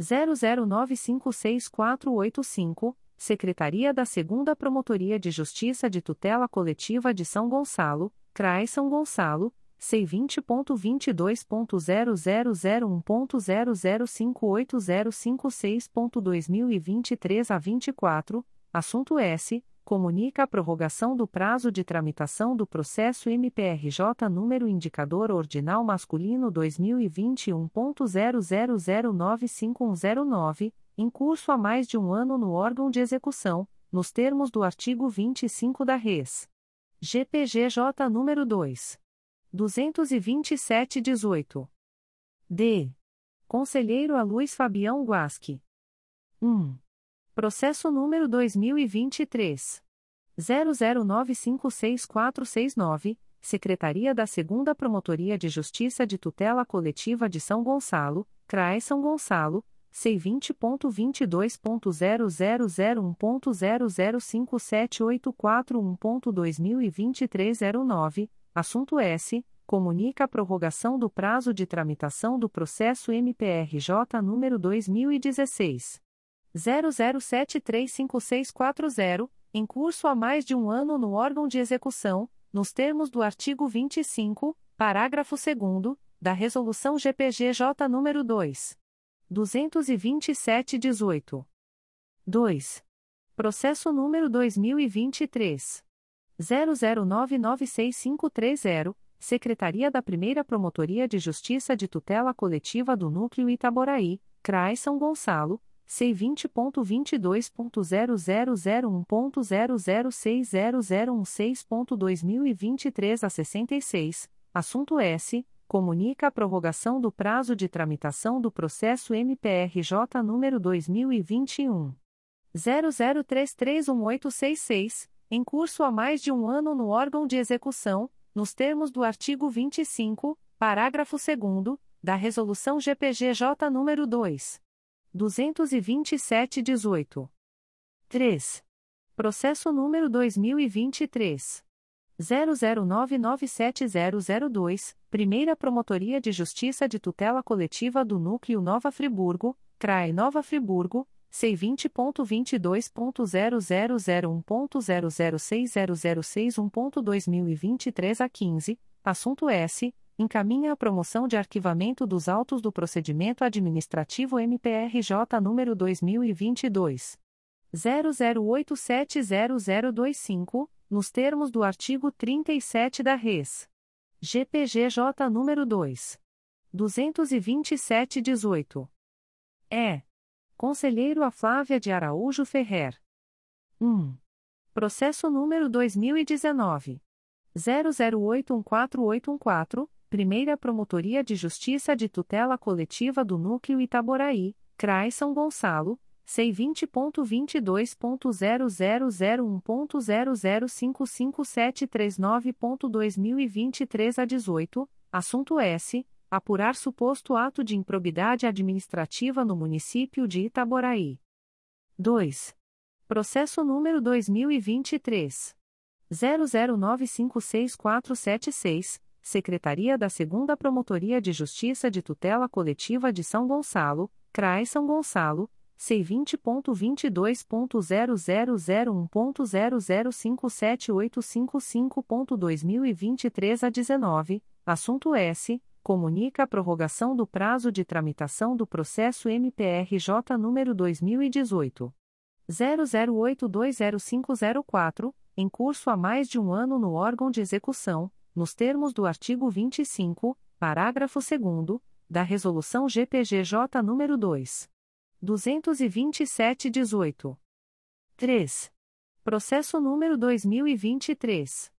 00956485, Secretaria da 2 Promotoria de Justiça de Tutela Coletiva de São Gonçalo, CRAI São Gonçalo, C20.22.0001.0058056.2023 a 24, assunto S. comunica a prorrogação do prazo de tramitação do processo MPRJ número indicador ordinal masculino 2021.00095109, em curso há mais de um ano no órgão de execução, nos termos do artigo 25 da Res. GPGJ número 2. 227-18. D. Conselheiro a Luiz Fabião Guasque. 1. Processo número 2023. 00956469, Secretaria da 2 Promotoria de Justiça de Tutela Coletiva de São Gonçalo, CRAE São Gonçalo, C20.22.0001.0057841.2023 09, assunto S. Comunica a prorrogação do prazo de tramitação do processo MPRJ número 2016. 00735640, em curso há mais de um ano no órgão de execução, nos termos do artigo 25, parágrafo 2 da Resolução GPGJ nº 2. 227-18. 2. Processo número 2023. 00996530, Secretaria da Primeira Promotoria de Justiça de Tutela Coletiva do Núcleo Itaboraí, CRAI São Gonçalo, C20.22.0001.0060016.2023 a 66, assunto S. Comunica a prorrogação do prazo de tramitação do processo MPRJ número 2021. 00331866, em curso há mais de um ano no órgão de execução, nos termos do artigo 25, parágrafo 2 da Resolução GPGJ nº 2. 227-18. 3. Processo número 2023. 00997002, Primeira Promotoria de Justiça de Tutela Coletiva do Núcleo Nova Friburgo, CRAE Nova Friburgo, C20.22.0001.0060061.2023 a 15, assunto S encaminha a promoção de arquivamento dos autos do procedimento administrativo MPRJ número 2022 00870025, nos termos do artigo 37 da Res. GPGJ número 2 22718. É. Conselheiro a Flávia de Araújo Ferrer. 1. Processo número 2019 00814814 Primeira Promotoria de Justiça de Tutela Coletiva do Núcleo Itaboraí, CRAI São Gonçalo, C20.22.0001.0055739.2023 a 18, assunto S. Apurar suposto ato de improbidade administrativa no município de Itaboraí. 2. Processo número 2023. 00956476 Secretaria da 2 Promotoria de Justiça de Tutela Coletiva de São Gonçalo, CRAI São Gonçalo, C20.22.0001.0057855.2023 a 19, assunto S. Comunica a prorrogação do prazo de tramitação do processo MPRJ número 2018. 00820504, em curso há mais de um ano no órgão de execução nos termos do artigo 25, parágrafo 2 da Resolução GPGJ nº 2. 227-18. 3. Processo número 2023.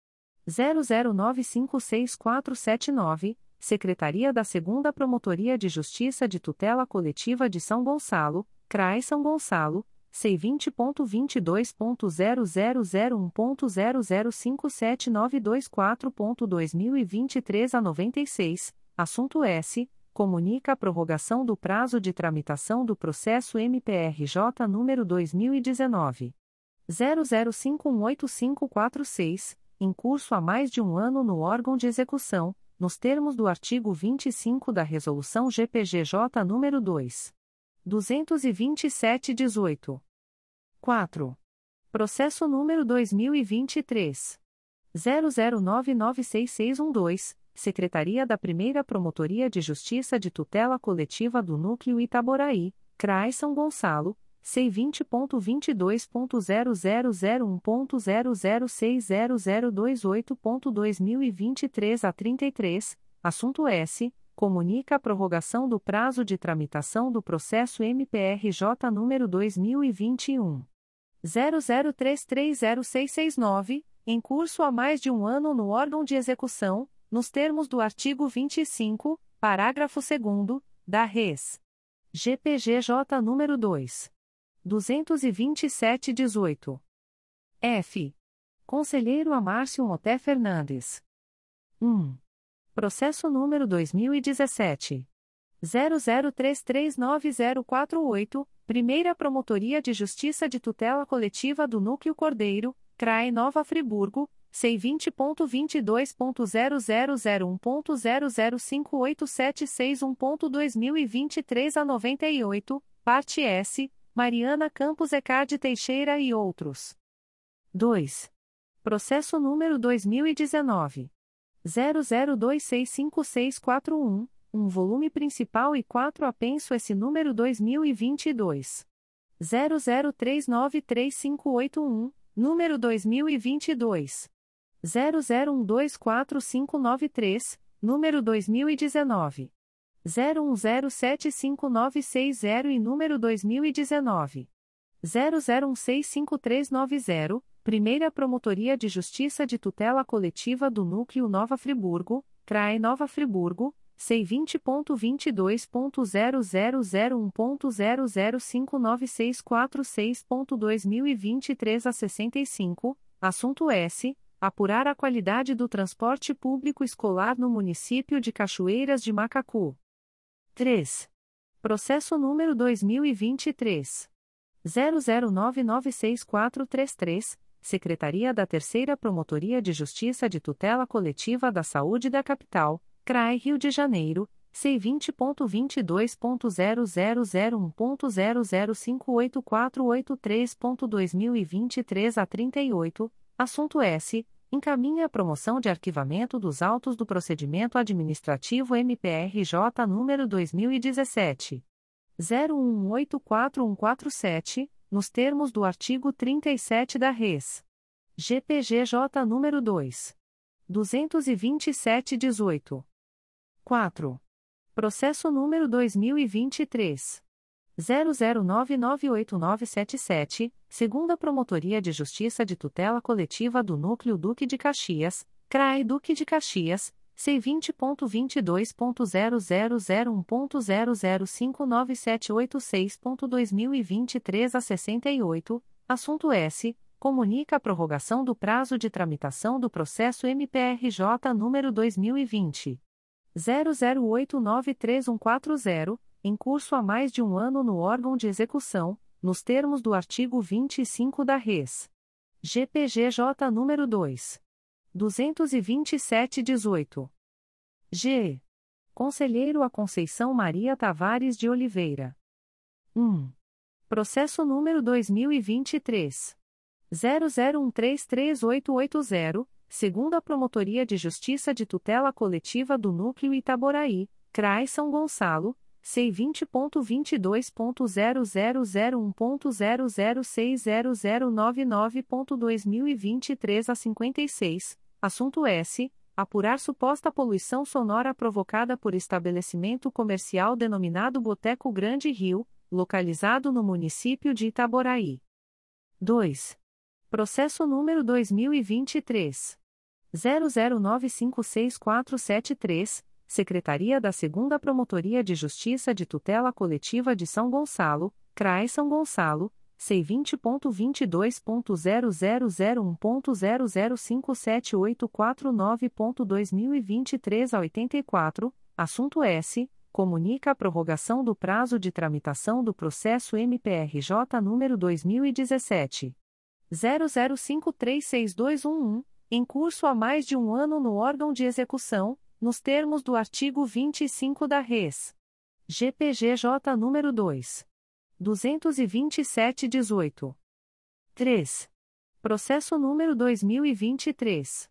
00956479, Secretaria da 2 Promotoria de Justiça de Tutela Coletiva de São Gonçalo, CRAE São Gonçalo, C20.22.0001.0057924.2023 a 96, assunto S. Comunica a prorrogação do prazo de tramitação do processo MPRJ número 2019. 00518546, em curso há mais de um ano no órgão de execução, nos termos do artigo 25 da Resolução GPGJ número 2. 227-18. 4. Processo número 2023. 00996612, Secretaria da Primeira Promotoria de Justiça de Tutela Coletiva do Núcleo Itaboraí, CRAI São Gonçalo, C20.22.0001.0060028.2023 a 33, assunto S. Comunica a prorrogação do prazo de tramitação do processo MPRJ número 2021. 00330669, em curso há mais de um ano no órgão de execução, nos termos do artigo 25, parágrafo 2 da Res. GPGJ número 2. 22718. F. Conselheiro Amárcio Moté Fernandes. 1. Processo número 2017. 00339048, Primeira Promotoria de Justiça de Tutela Coletiva do Núcleo Cordeiro, CRAE Nova Friburgo, C20.22.0001.0058761.2023 a 98, parte S, Mariana Campos Ecard Teixeira e outros. 2. Processo número 2019. 00265641, um volume principal e 4 apenso esse número 2022. 00393581, número 2022. 00124593, número 2019. 01075960 e número 2019. 00165390, Primeira Promotoria de Justiça de Tutela Coletiva do Núcleo Nova Friburgo, CRAE Nova Friburgo, C20.22.0001.0059646.2023 a 65, assunto S apurar a qualidade do transporte público escolar no município de Cachoeiras de Macacu. 3. Processo número 2023 00996433, Secretaria da Terceira Promotoria de Justiça de Tutela Coletiva da Saúde da Capital, CRAI Rio de Janeiro. C20.22.0001.0058483.2023 a 38, Assunto S. Encaminha a promoção de arquivamento dos autos do procedimento administrativo MPRJ número 2017. 01184147, nos termos do artigo 37 da Res. GPGJ número 2. 22718. 4. Processo número 2023 00998977, segunda Promotoria de Justiça de Tutela Coletiva do Núcleo Duque de Caxias, CRAE Duque de Caxias, C20.22.0001.0059786.2023 a 68, assunto S. Comunica a prorrogação do prazo de tramitação do processo MPRJ número 2020. 00893140 em curso há mais de um ano no órgão de execução, nos termos do artigo 25 da Res. GPGJ nº 2. 227-18. G. Conselheiro a Conceição Maria Tavares de Oliveira. 1. Processo número 2023. 00133880, segunda Promotoria de Justiça de Tutela Coletiva do Núcleo Itaboraí, CRAI São Gonçalo, C20.22.0001.0060099.2023 a 56, assunto S. Apurar suposta poluição sonora provocada por estabelecimento comercial denominado Boteco Grande Rio, localizado no município de Itaboraí. 2. Processo número 2023. 00956473 Secretaria da 2 Promotoria de Justiça de Tutela Coletiva de São Gonçalo, CRAE São Gonçalo, C20.22.0001.0057849.2023 a 84, assunto S. Comunica a prorrogação do prazo de tramitação do processo MPRJ número 2017. 00536211, em curso há mais de um ano no órgão de execução nos termos do artigo 25 da Res. GPGJ nº 2. 227-18. 3. Processo número 2023.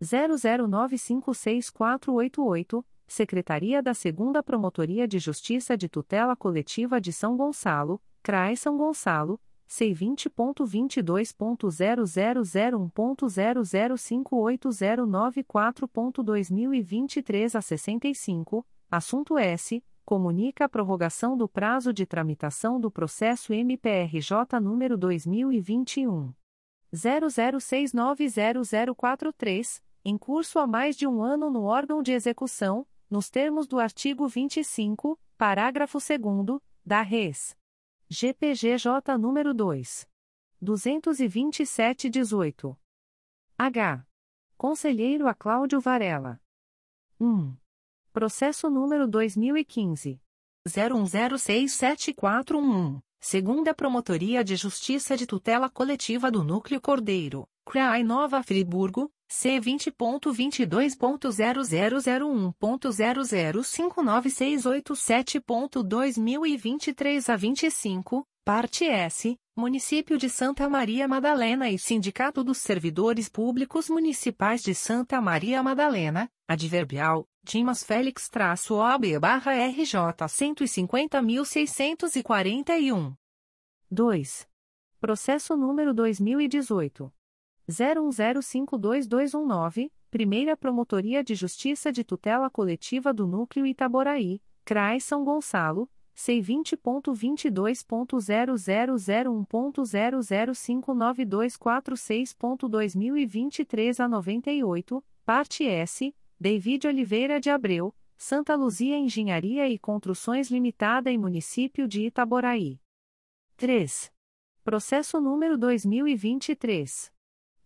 00956488, Secretaria da 2 Promotoria de Justiça de Tutela Coletiva de São Gonçalo, CRAE São Gonçalo, C20.22.0001.0058094.2023 a 65, assunto S. Comunica a prorrogação do prazo de tramitação do processo MPRJ número 2021. 00690043, em curso há mais de um ano no órgão de execução, nos termos do artigo 25, parágrafo 2 da Res. GPGJ número 2. 227-18. H. Conselheiro a Cláudio Varela. 1. Processo número 2015. 01067411. Segunda Promotoria de Justiça de Tutela Coletiva do Núcleo Cordeiro, CRAI Nova Friburgo, C20.22.0001.0059687.2023 a 25, parte S, Município de Santa Maria Madalena e Sindicato dos Servidores Públicos Municipais de Santa Maria Madalena, adverbial, Dimas Félix traço OAB barra RJ 150.641. 2. Processo número 2018. 01052219, Primeira Promotoria de Justiça de Tutela Coletiva do Núcleo Itaboraí, CRAI São Gonçalo, C20.22.0001.0059246.2023 a 98, parte S, David Oliveira de Abreu, Santa Luzia Engenharia e Construções Limitada e Município de Itaboraí. 3. Processo número 2023.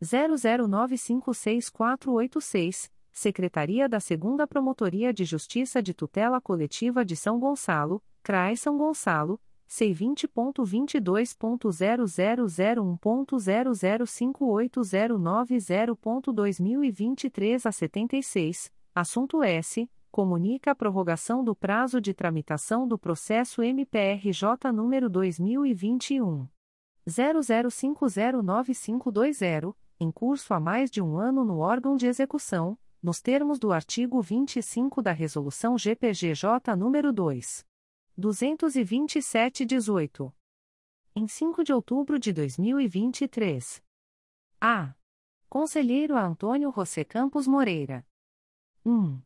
00956486, Secretaria da 2 Promotoria de Justiça de Tutela Coletiva de São Gonçalo, CRAI São Gonçalo, C20.22.0001.0058090.2023 a 76, assunto S. Comunica a prorrogação do prazo de tramitação do processo MPRJ número 2021. 00509520, em curso há mais de um ano no órgão de execução, nos termos do artigo 25 da Resolução GPGJ número 2. 227-18. Em 5 de outubro de 2023. A. Conselheiro Antônio José Campos Moreira. 1.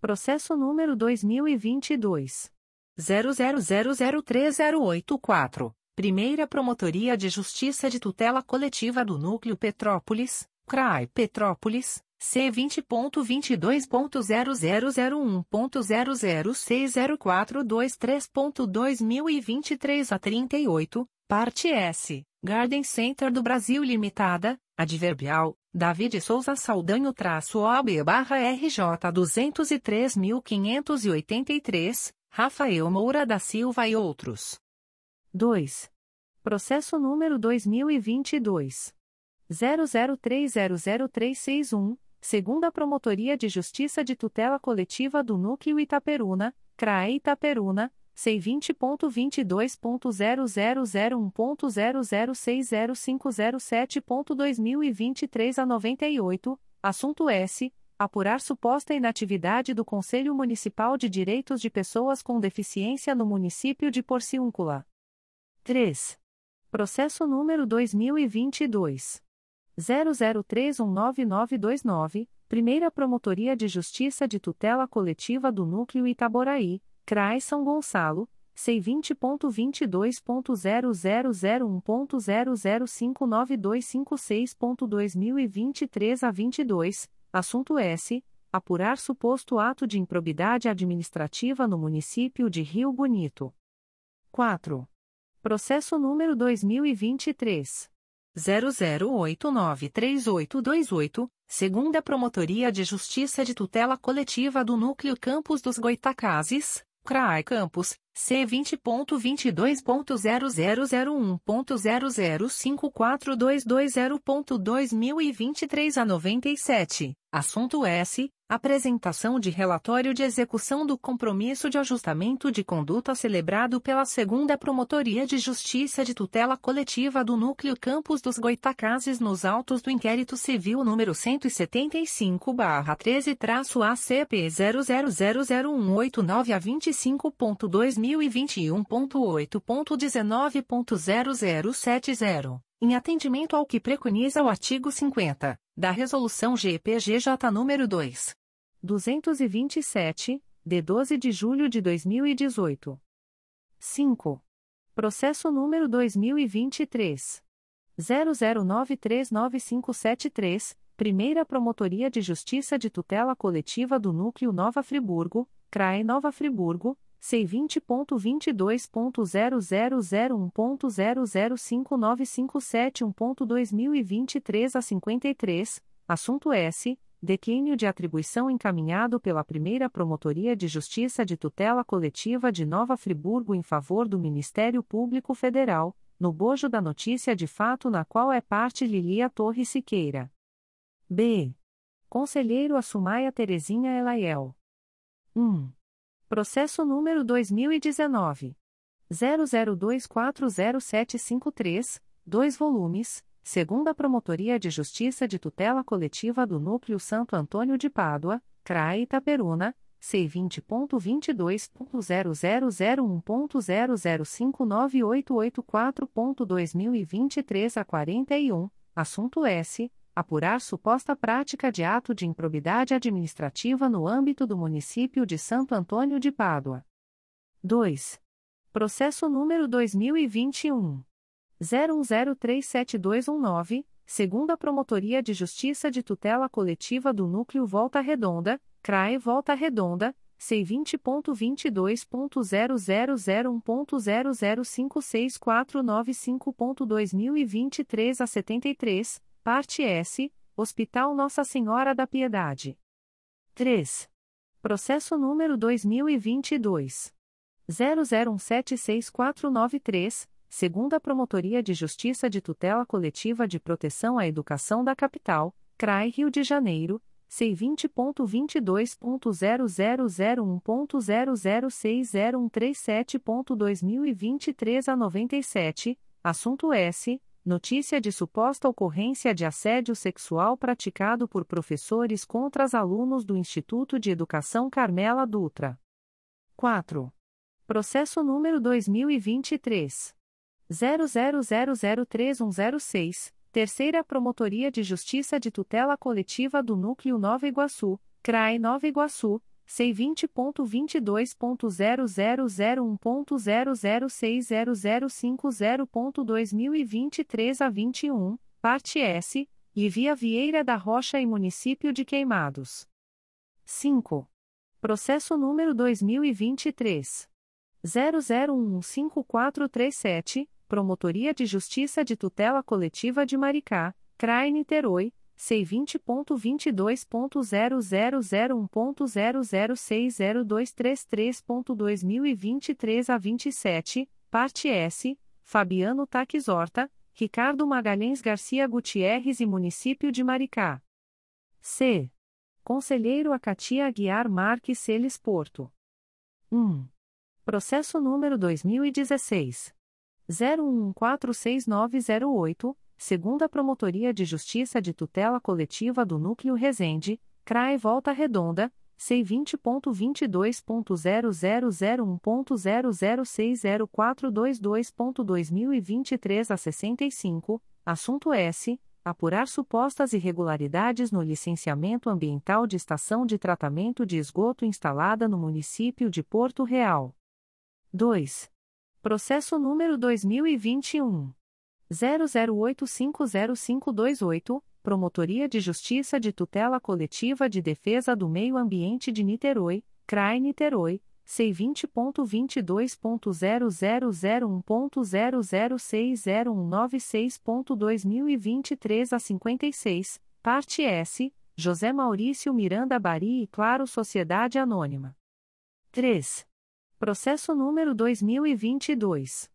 Processo número 2022. 00003084. Primeira Promotoria de Justiça de Tutela Coletiva do Núcleo Petrópolis, CRAI Petrópolis, C20.22.0001.0060423.2023 a 38, parte S, Garden Center do Brasil Limitada, adverbial, David Souza Saldanho traço OAB barra RJ 203.583, Rafael Moura da Silva e outros. 2. Processo número 2022. 00300361 segunda Promotoria de Justiça de Tutela Coletiva do Núcleo Itaperuna, CRAE Itaperuna, C20.22.0001.0060507.2023 a 98, assunto S. Apurar suposta inatividade do Conselho Municipal de Direitos de Pessoas com Deficiência no município de Porciúncula. 3. Processo número 2022. 00319929, Primeira Promotoria de Justiça de Tutela Coletiva do Núcleo Itaboraí, CRAI São Gonçalo, C20.22.0001.0059256.2023 a 22, assunto S. Apurar suposto ato de improbidade administrativa no município de Rio Bonito. 4. Processo número 2023. 00893828, segunda Promotoria de Justiça de Tutela Coletiva do Núcleo Campos dos Goitacazes, CRAI Campos, C20.22.0001.0054220.2023 a 97, assunto S. Apresentação de relatório de execução do compromisso de ajustamento de conduta celebrado pela Segunda Promotoria de Justiça de Tutela Coletiva do Núcleo Campos dos Goitacazes nos autos do inquérito civil número 175/13-ACP 000018 a 25.2023 2021.8.19.0070, em atendimento ao que preconiza o artigo 50 da Resolução GPGJ nº 2. 227, de 12 de julho de 2018. 5. Processo número 2023 00939573, Primeira Promotoria de Justiça de Tutela Coletiva do Núcleo Nova Friburgo, CRAE Nova Friburgo, C20.22.0001.0059571.2023 a 53, assunto S. Declínio de atribuição encaminhado pela Primeira Promotoria de Justiça de Tutela Coletiva de Nova Friburgo em favor do Ministério Público Federal, no bojo da notícia de fato na qual é parte Lilia Torre Siqueira. B. Conselheiro Assumaia Terezinha Elaiel. 1. Processo número 2019. 00240753, 2 volumes segunda Promotoria de Justiça de Tutela Coletiva do Núcleo Santo Antônio de Pádua, CRAE Itaperuna, C20.22.0001.0059884.2023 a 41, assunto S. Apurar suposta prática de ato de improbidade administrativa no âmbito do município de Santo Antônio de Pádua. 2. Processo número 2021. 01037219, segunda Promotoria de Justiça de Tutela Coletiva do Núcleo Volta Redonda, CRAE Volta Redonda, C20.22.0001.0056495.2023 a 73, parte S, Hospital Nossa Senhora da Piedade. 3. Processo número 2022. 00176493, segunda Promotoria de Justiça de Tutela Coletiva de Proteção à Educação da Capital, CRAI Rio de Janeiro, C20.22.0001.0060137.2023 a 97, assunto S. Notícia de suposta ocorrência de assédio sexual praticado por professores contra os alunos do Instituto de Educação Carmela Dutra. 4. Processo número 2023. 00003106, Terceira Promotoria de Justiça de Tutela Coletiva do Núcleo Nova Iguaçu, CRAE Nova Iguaçu, C20.22.0001.0060050.2023 a 21, parte S, Livia Vieira da Rocha e Município de Queimados. 5. Processo número 2023. 00115437, Promotoria de Justiça de Tutela Coletiva de Maricá, CRAE Niterói, C20.22.0001.0060233.2023 a 27, parte S, Fabiano Taques Horta, Ricardo Magalhães Garcia Gutierrez e Município de Maricá. C. Conselheiro Acatia Aguiar Marques Celes Porto. 1. Processo número 2016. 01146908, segunda Promotoria de Justiça de Tutela Coletiva do Núcleo Resende, CRAE Volta Redonda, C20.22.0001.0060422.2023 a 65, assunto S. Apurar supostas irregularidades no licenciamento ambiental de estação de tratamento de esgoto instalada no município de Porto Real. 2. Processo número 2021. 00850528, Promotoria de Justiça de Tutela Coletiva de Defesa do Meio Ambiente de Niterói, CRAI Niterói, C20.22.0001.0060196.2023 a 56, parte S, José Maurício Miranda Bari e Claro Sociedade Anônima. 3. Processo número 2022.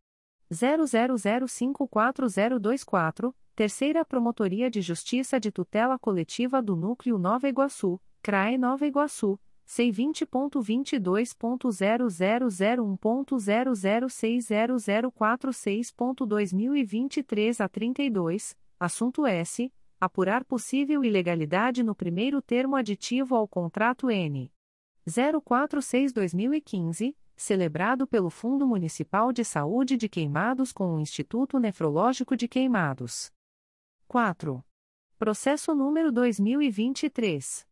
00054024, Terceira Promotoria de Justiça de Tutela Coletiva do Núcleo Nova Iguaçu, CRAE Nova Iguaçu, C20.22.0001.0060046.2023 a 32, assunto S. Apurar possível ilegalidade no primeiro termo aditivo ao contrato N. 046-2015 celebrado pelo Fundo Municipal de Saúde de Queimados com o Instituto Nefrológico de Queimados. 4. Processo número 2023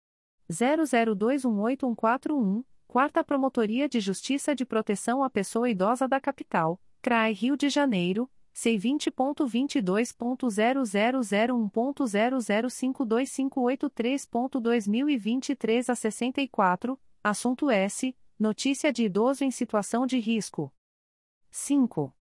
00218141, Quarta Promotoria de Justiça de Proteção à Pessoa Idosa da Capital, CRAI Rio de Janeiro, C20.22.0001.0052583.2023 a 64, assunto S Notícia de idoso em situação de risco. 5.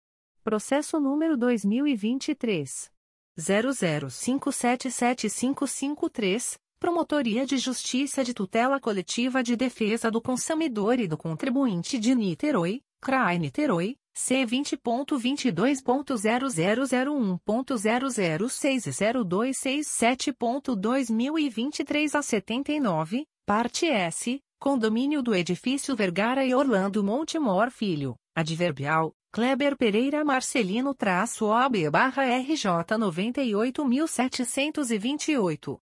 Processo número 2023. 00577553, Promotoria de Justiça de Tutela Coletiva de Defesa do Consumidor e do Contribuinte de Niterói, CRAI Niterói, C20.22.0001.0060267.2023 a 79, parte S Condomínio do Edifício Vergara e Orlando Montemor Filho, adverbial, Kleber Pereira Marcelino traço OB barra RJ 98.728.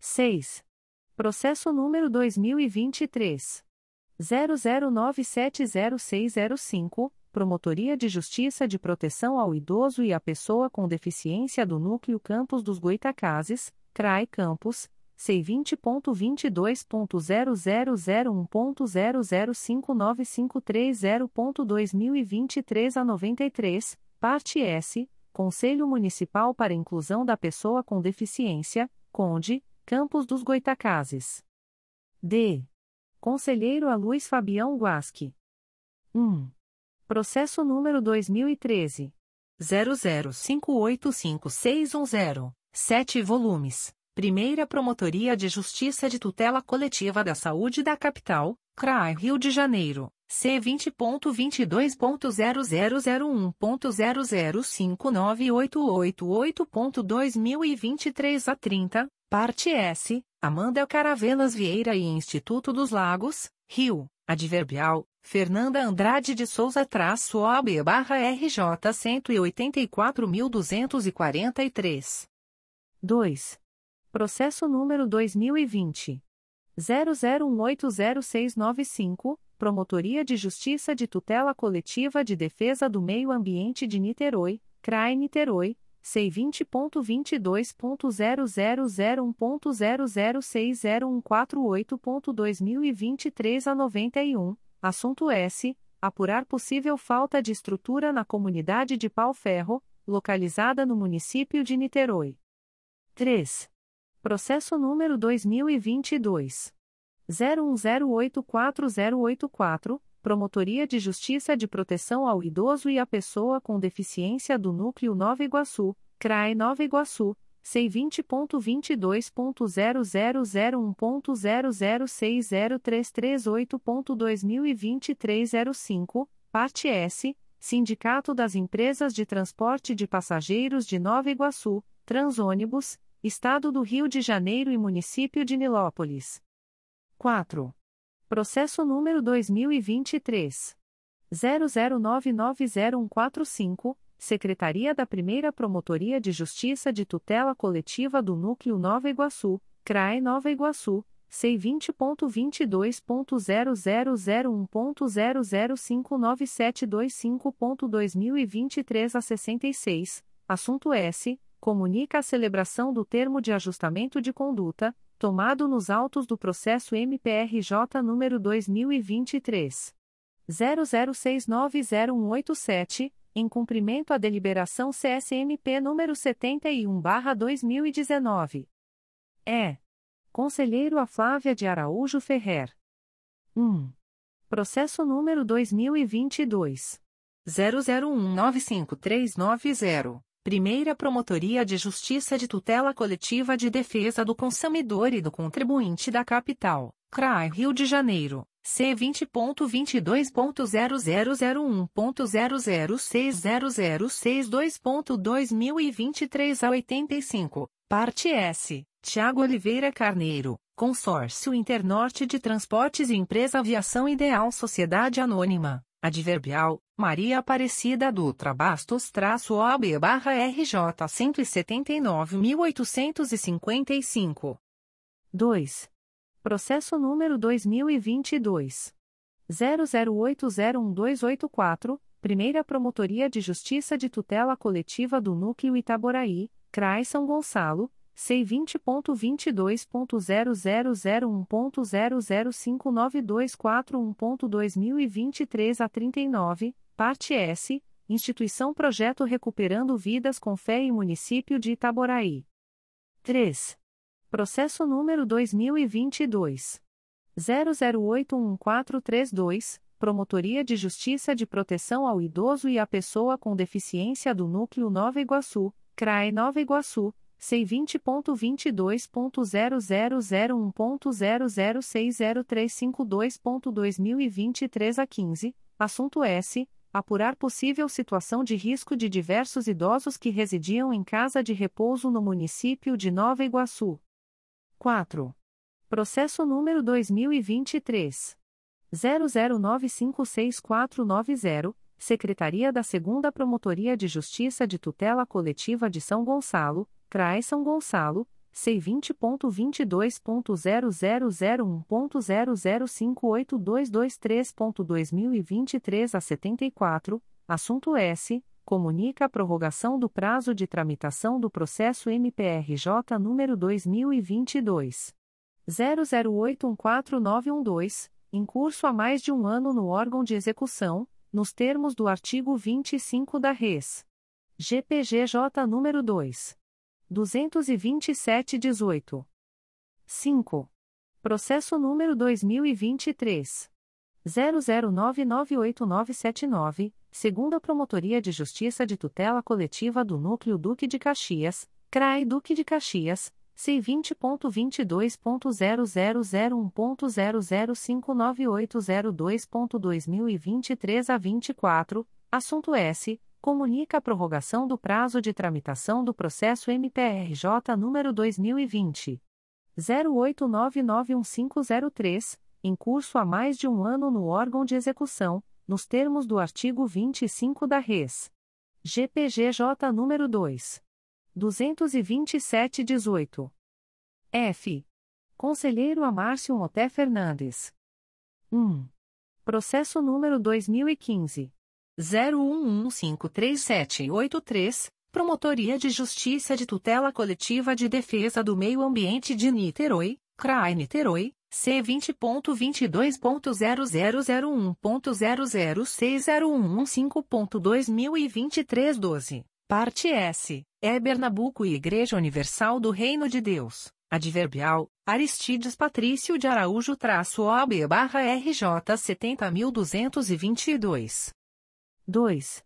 6. Processo número 2023. 00970605, Promotoria de Justiça de Proteção ao Idoso e à Pessoa com Deficiência do Núcleo Campos dos Goitacazes, CRAI Campos, C20.22.0001.0059530.2023 a 93, parte S, Conselho Municipal para Inclusão da Pessoa com Deficiência, Conde, Campos dos Goitacazes. D. Conselheiro a Luiz Fabião Guasque. 1. Processo número 2013. 00585610, 7 volumes. Primeira Promotoria de Justiça de Tutela Coletiva da Saúde da Capital, CRAI Rio de Janeiro, C20.22.0001.0059888.2023 a 30, parte S, Amanda Caravelas Vieira e Instituto dos Lagos, Rio, adverbial, Fernanda Andrade de Souza traço OB barra RJ 184.243. 2. Processo número 2020. 00180695, Promotoria de Justiça de Tutela Coletiva de Defesa do Meio Ambiente de Niterói, CRAI Niterói, C20.22.0001.0060148.2023 a 91, assunto S. Apurar possível falta de estrutura na comunidade de Pau Ferro, localizada no município de Niterói. 3. Processo número 2022. 01084084, Promotoria de Justiça de Proteção ao Idoso e à Pessoa com Deficiência do Núcleo Nova Iguaçu, CRAE Nova Iguaçu, C20.22.0001.0060338.2023 05, parte S, Sindicato das Empresas de Transporte de Passageiros de Nova Iguaçu, Transônibus, Estado do Rio de Janeiro e Município de Nilópolis. 4. Processo número 2023. 00990145, Secretaria da Primeira Promotoria de Justiça de Tutela Coletiva do Núcleo Nova Iguaçu, CRAE Nova Iguaçu, C20.22.0001.0059725.2023 a 66, assunto S comunica a celebração do termo de ajustamento de conduta, tomado nos autos do processo MPRJ número 2023 00690187, em cumprimento à deliberação CSMP número 71/2019. É. Conselheiro a Flávia de Araújo Ferrer. 1. Processo número 2022 00195390. Primeira Promotoria de Justiça de Tutela Coletiva de Defesa do Consumidor e do Contribuinte da Capital, CRAI Rio de Janeiro, C20.22.0001.0060062.2023 a 85, parte S, Tiago Oliveira Carneiro, Consórcio Internorte de Transportes e Empresa Aviação Ideal Sociedade Anônima. Adverbial, Maria Aparecida Dutra Bastos traço OB barra RJ 179.855. 2. Processo número 2022. 00801284, Primeira Promotoria de Justiça de Tutela Coletiva do Núcleo Itaboraí, CRAI São Gonçalo, C20.22.0001.0059241.2023 a 39, parte S, Instituição Projeto Recuperando Vidas com Fé e Município de Itaboraí. 3. Processo número 2022. 00811432, Promotoria de Justiça de Proteção ao Idoso e à Pessoa com Deficiência do Núcleo Nova Iguaçu, CRAE Nova Iguaçu, C20.22.0001.0060352.2023 a 15, assunto S. Apurar possível situação de risco de diversos idosos que residiam em casa de repouso no município de Nova Iguaçu. 4. Processo número 2023. 00956490, Secretaria da 2 Promotoria de Justiça de Tutela Coletiva de São Gonçalo, CRAE São Gonçalo, C20.22.0001.0058223.2023 a 74, assunto S. Comunica a prorrogação do prazo de tramitação do processo MPRJ número 2022. 00814912, em curso há mais de um ano no órgão de execução, nos termos do artigo 25 da Res. GPGJ número 2. 227-18. 5. Processo número 2023. 00998979, segunda Promotoria de Justiça de Tutela Coletiva do Núcleo Duque de Caxias, CRAI Duque de Caxias, C20.22.0001.0059802.2023 a 24, assunto S comunica a prorrogação do prazo de tramitação do processo MPRJ número 2020 08991503, em curso há mais de um ano no órgão de execução, nos termos do artigo 25 da Res. GPGJ número 2 22718. F. Conselheiro Amárcio Moté Fernandes. 1. Processo número 2015 01153783, Promotoria de Justiça de Tutela Coletiva de Defesa do Meio Ambiente de Niterói, CRAI Niterói, C20.22.0001.0060115.2023 12, parte S, Eber Nabuco e Igreja Universal do Reino de Deus, adverbial, Aristides Patrício de Araújo traço OB barra RJ 70.222. 2.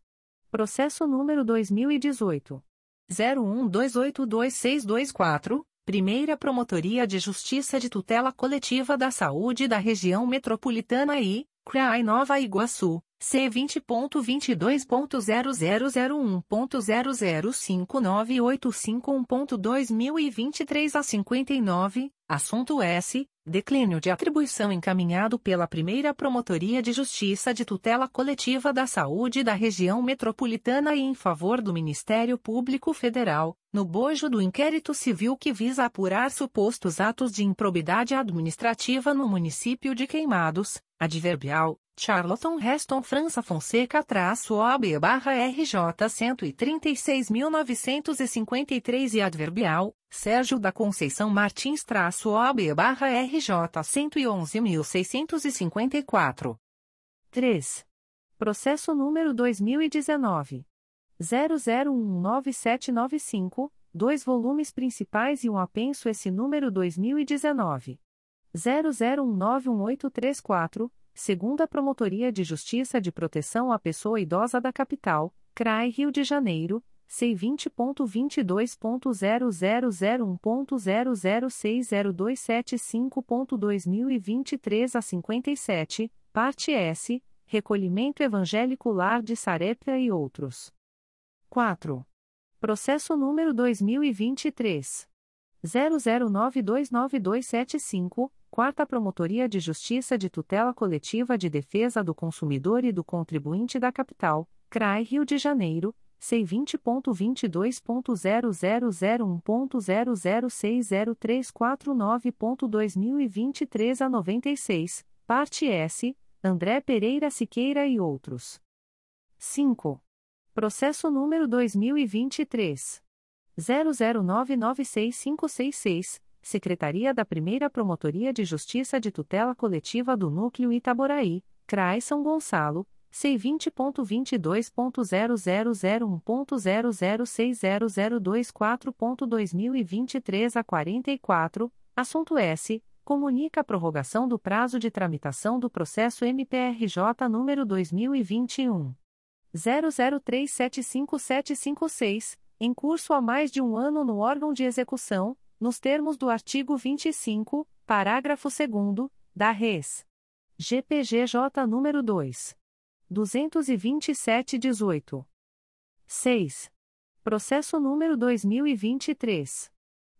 Processo número 2018. 01282624, Primeira Promotoria de Justiça de Tutela Coletiva da Saúde da Região Metropolitana I, CRAI Nova Iguaçu, C20.22.0001.0059851.2023 a 59, assunto S. Declínio de atribuição encaminhado pela primeira Promotoria de Justiça de Tutela Coletiva da Saúde da Região Metropolitana e em favor do Ministério Público Federal, no bojo do inquérito civil que visa apurar supostos atos de improbidade administrativa no município de Queimados, adverbial, Charlotte Reston França Fonseca traço OB barra RJ 136.953 e adverbial, Sérgio da Conceição Martins traço OB barra RJ 111.654. 3. Processo número 2019. 00199795, dois volumes principais e um apenso esse número 2019. 00191834, segunda Promotoria de Justiça de Proteção à Pessoa Idosa da Capital, CRAI Rio de Janeiro, C20.22.0001.0060275.2023 a 57, parte S, Recolhimento Evangélico Lar de Sarepta e outros. 4. Processo número 2023. 00929275, Quarta Promotoria de Justiça de Tutela Coletiva de Defesa do Consumidor e do Contribuinte da Capital, CRAI Rio de Janeiro, C20.22.0001.0060349.2023 a 96, parte S, André Pereira Siqueira e outros. 5. Processo número 2023. 00996566, Secretaria da Primeira Promotoria de Justiça de Tutela Coletiva do Núcleo Itaboraí, CRAI São Gonçalo, C20.22.0001.0060024.2023 a 44, assunto S. Comunica a prorrogação do prazo de tramitação do processo MPRJ número 2021. 00375756 em curso há mais de um ano no órgão de execução, nos termos do artigo 25, parágrafo 2 da Res. GPGJ nº 2. 227-18. 6. Processo número 2023.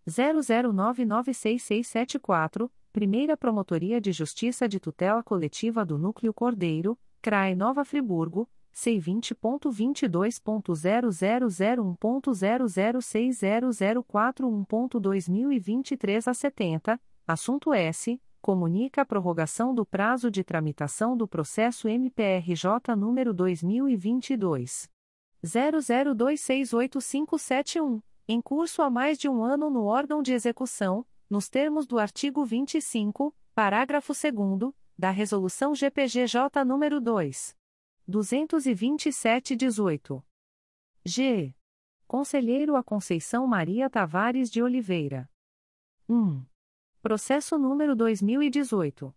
00996674, Primeira Promotoria de Justiça de Tutela Coletiva do Núcleo Cordeiro, CRAE Nova Friburgo, C20.22.0001.0060041.2023 a 70, assunto S. Comunica a prorrogação do prazo de tramitação do processo MPRJ número 2022. 00268571, em curso há mais de um ano no órgão de execução, nos termos do artigo 25, parágrafo 2 da Resolução GPGJ número 2. 227-18. G. Conselheiro a Conceição Maria Tavares de Oliveira. 1. Processo número 2018.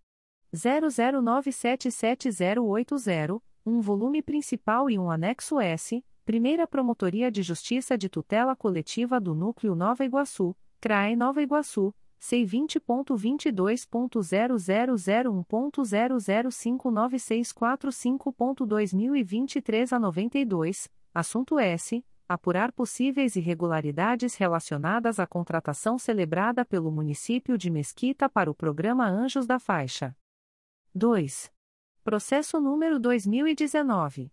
00977080, um volume principal e um anexo S, Primeira Promotoria de Justiça de Tutela Coletiva do Núcleo Nova Iguaçu, CRAE Nova Iguaçu, C20.22.0001.0059645.2023 a 92, assunto S. Apurar possíveis irregularidades relacionadas à contratação celebrada pelo município de Mesquita para o programa Anjos da Faixa. 2. Processo número 2019.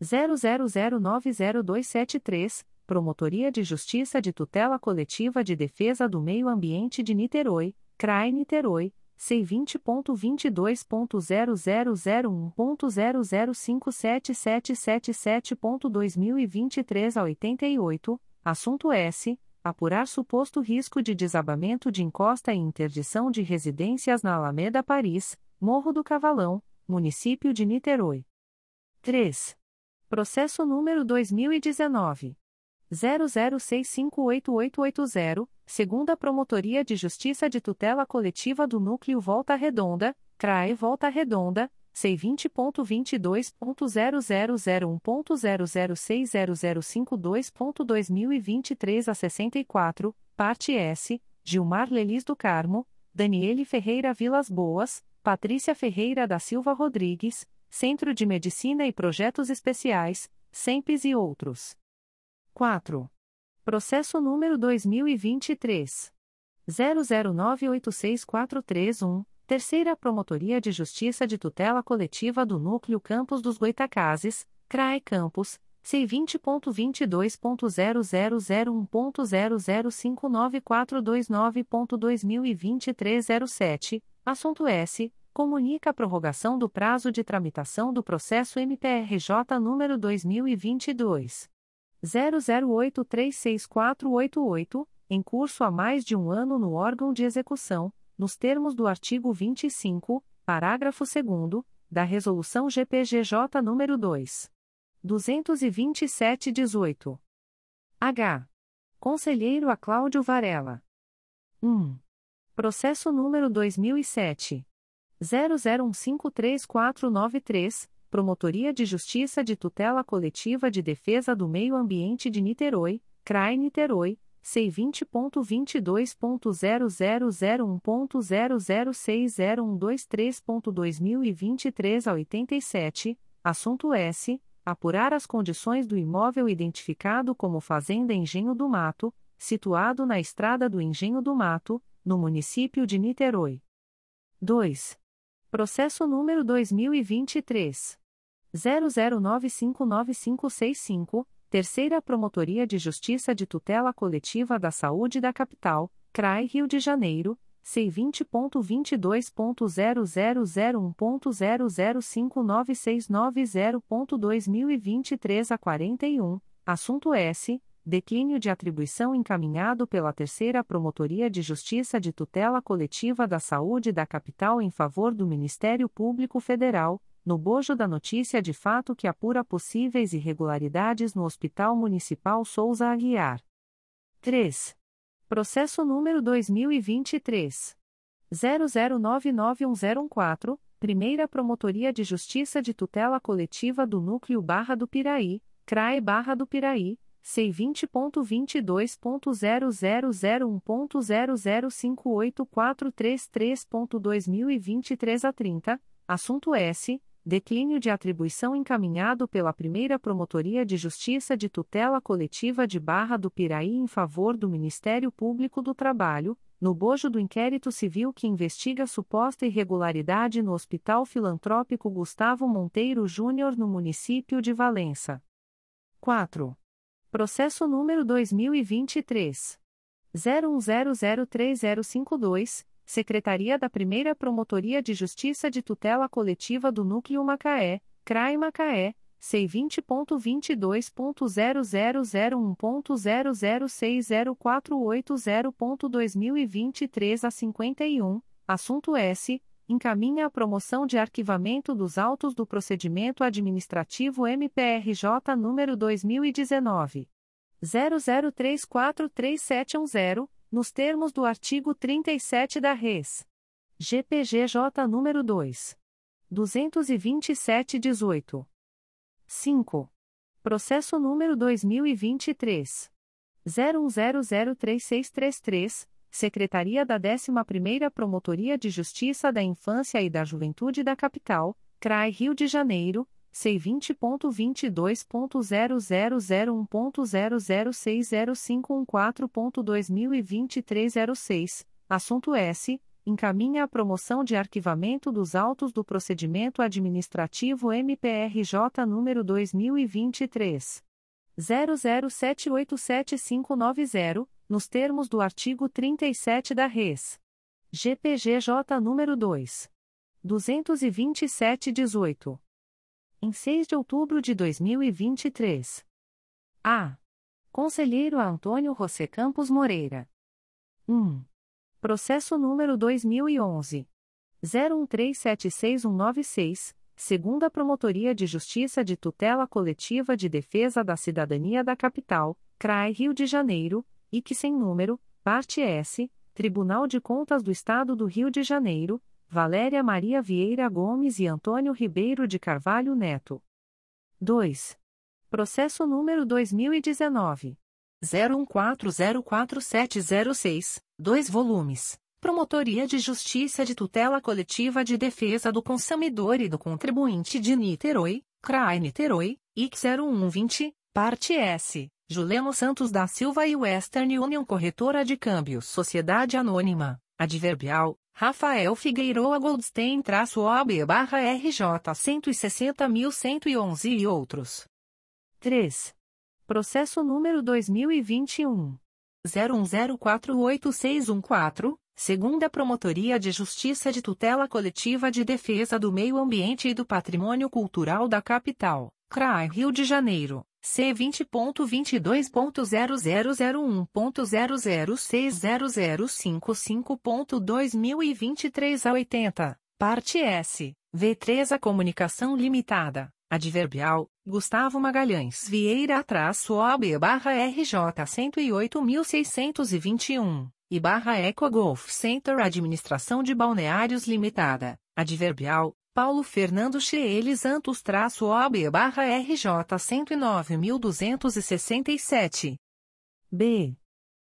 00090273 Promotoria de Justiça de Tutela Coletiva de Defesa do Meio Ambiente de Niterói, CRAE Niterói, C20.22.0001.0057777.2023 a 88, assunto S. Apurar suposto risco de desabamento de encosta e interdição de residências na Alameda Paris, Morro do Cavalão, Município de Niterói. 3. Processo número 2019. 00658880, segunda Promotoria de Justiça de Tutela Coletiva do Núcleo Volta Redonda, CRAE Volta Redonda, C20.22.0001.0060052.2023 a 64, parte S, Gilmar Lelis do Carmo, Daniele Ferreira Vilas Boas, Patrícia Ferreira da Silva Rodrigues, Centro de Medicina e Projetos Especiais, SEMPES e outros. 4. Processo número 2023. 00986431, Terceira Promotoria de Justiça de Tutela Coletiva do Núcleo Campos dos Goitacazes, CRAE Campos, C20.22.0001.0059429.2023 07, assunto S. Comunica a prorrogação do prazo de tramitação do processo MPRJ número 2022. 00836488, em curso há mais de um ano no órgão de execução, nos termos do artigo 25, parágrafo 2 da Resolução GPGJ nº 2. 227-18. H. Conselheiro a Cláudio Varela. 1. Processo número 2007. 00153493, Promotoria de Justiça de Tutela Coletiva de Defesa do Meio Ambiente de Niterói, CRAI Niterói, C20.22.0001.0060123.2023 a 87, assunto S. Apurar as condições do imóvel identificado como Fazenda Engenho do Mato, situado na Estrada do Engenho do Mato, no município de Niterói. 2. Processo número 2023. 00959565, Terceira Promotoria de Justiça de Tutela Coletiva da Saúde da Capital, CRAI Rio de Janeiro, C20.22.0001.0059690.2023 a 41, assunto S. Declínio de atribuição encaminhado pela Terceira Promotoria de Justiça de Tutela Coletiva da Saúde da Capital em favor do Ministério Público Federal, no bojo da notícia de fato que apura possíveis irregularidades no Hospital Municipal Souza Aguiar. 3. Processo número 2023. 00991014, Primeira Promotoria de Justiça de Tutela Coletiva do Núcleo Barra do Piraí, CRAE Barra do Piraí, C20.22.0001.0058433.2023 a 30, assunto S. Declínio de atribuição encaminhado pela Primeira Promotoria de Justiça de Tutela Coletiva de Barra do Piraí em favor do Ministério Público do Trabalho, no bojo do inquérito civil que investiga suposta irregularidade no Hospital Filantrópico Gustavo Monteiro Júnior no município de Valença. 4. Processo número 2023. 01003052, Secretaria da Primeira Promotoria de Justiça de Tutela Coletiva do Núcleo Macaé, CRAI Macaé, C20.22.0001.0060480.2023 a 51, assunto S. Encaminha a promoção de arquivamento dos autos do procedimento administrativo MPRJ número 2019 00343710, nos termos do artigo 37 da Res. GPGJ número 2 22718. 5. Processo número 2023 01003633 Secretaria da 11ª Promotoria de Justiça da Infância e da Juventude da Capital, CRAI Rio de Janeiro, C20.22.0001.0060514.2023 06, assunto S. Encaminha a promoção de arquivamento dos autos do procedimento administrativo MPRJ número 2023. 00787590 nos termos do artigo 37 da Res. GPGJ nº 2. 227-18. Em 6 de outubro de 2023. A. Conselheiro Antônio José Campos Moreira. 1. Processo número 2011. 01376196, segunda Promotoria de Justiça de Tutela Coletiva de Defesa da Cidadania da Capital, CRAI Rio de Janeiro, e que sem número, parte S, Tribunal de Contas do Estado do Rio de Janeiro, Valéria Maria Vieira Gomes e Antônio Ribeiro de Carvalho Neto. 2. Processo número 2019. 01404706, 2 volumes. Promotoria de Justiça de Tutela Coletiva de Defesa do Consumidor e do Contribuinte de Niterói, CRAI Niterói, IC 0120, parte S. Juliano Santos da Silva e Western Union Corretora de Câmbios Sociedade Anônima, Adverbial, Rafael Figueiroa Goldstein-OB barra RJ 160.111 e outros. 3. Processo número 2021. 01048614, segunda Promotoria de Justiça de Tutela Coletiva de Defesa do Meio Ambiente e do Patrimônio Cultural da Capital, CRAI Rio de Janeiro. C20.22.0001.0060055.2023 a 80, parte S, V3 A Comunicação Limitada, Adverbial, Gustavo Magalhães. Vieira traço OB barra RJ 108.621, e barra Eco Golf Center Administração de Balneários Limitada, Adverbial, Paulo Fernando Cheele Santos traço OB barra RJ 109.267. B.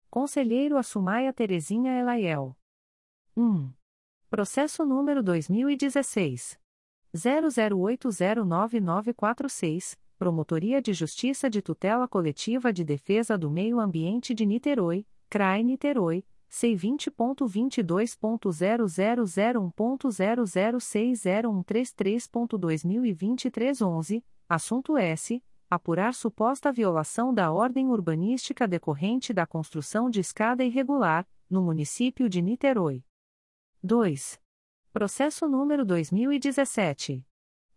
Conselheiro Assumaia Terezinha Elaiel. 1. Processo número 2016. 00809946, Promotoria de Justiça de Tutela Coletiva de Defesa do Meio Ambiente de Niterói, CRAI Niterói, C20.22.0001.0060133.2023 11, assunto S. Apurar suposta violação da ordem urbanística decorrente da construção de escada irregular, no município de Niterói. 2. Processo número 2017.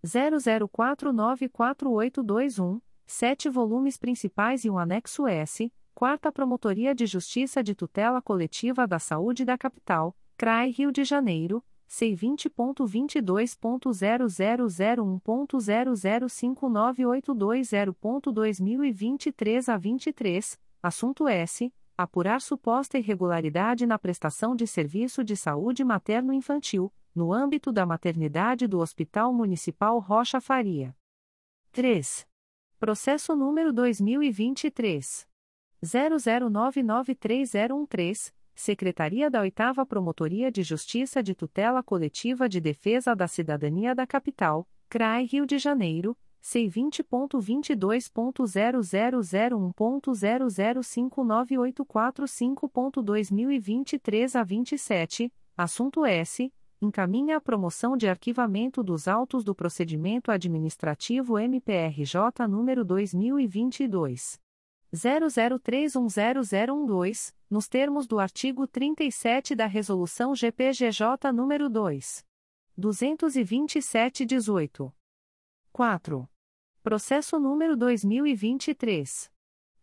00494821, sete volumes principais e um anexo S, Quarta Promotoria de Justiça de Tutela Coletiva da Saúde da Capital, CRAI Rio de Janeiro, C20.22.0001.0059820.2023 a 23, assunto S. Apurar suposta irregularidade na prestação de serviço de saúde materno-infantil, no âmbito da maternidade do Hospital Municipal Rocha Faria. 3. Processo número 2023. 00993013, Secretaria da 8 Promotoria de Justiça de Tutela Coletiva de Defesa da Cidadania da Capital, CRAI Rio de Janeiro, C20.22.0001.0059845.2023 a 27, assunto S. Encaminha a promoção de arquivamento dos autos do procedimento administrativo MPRJ número 2022. 00310012, nos termos do artigo 37 da Resolução GPGJ nº 2. 227-18. 4. Processo número 2023.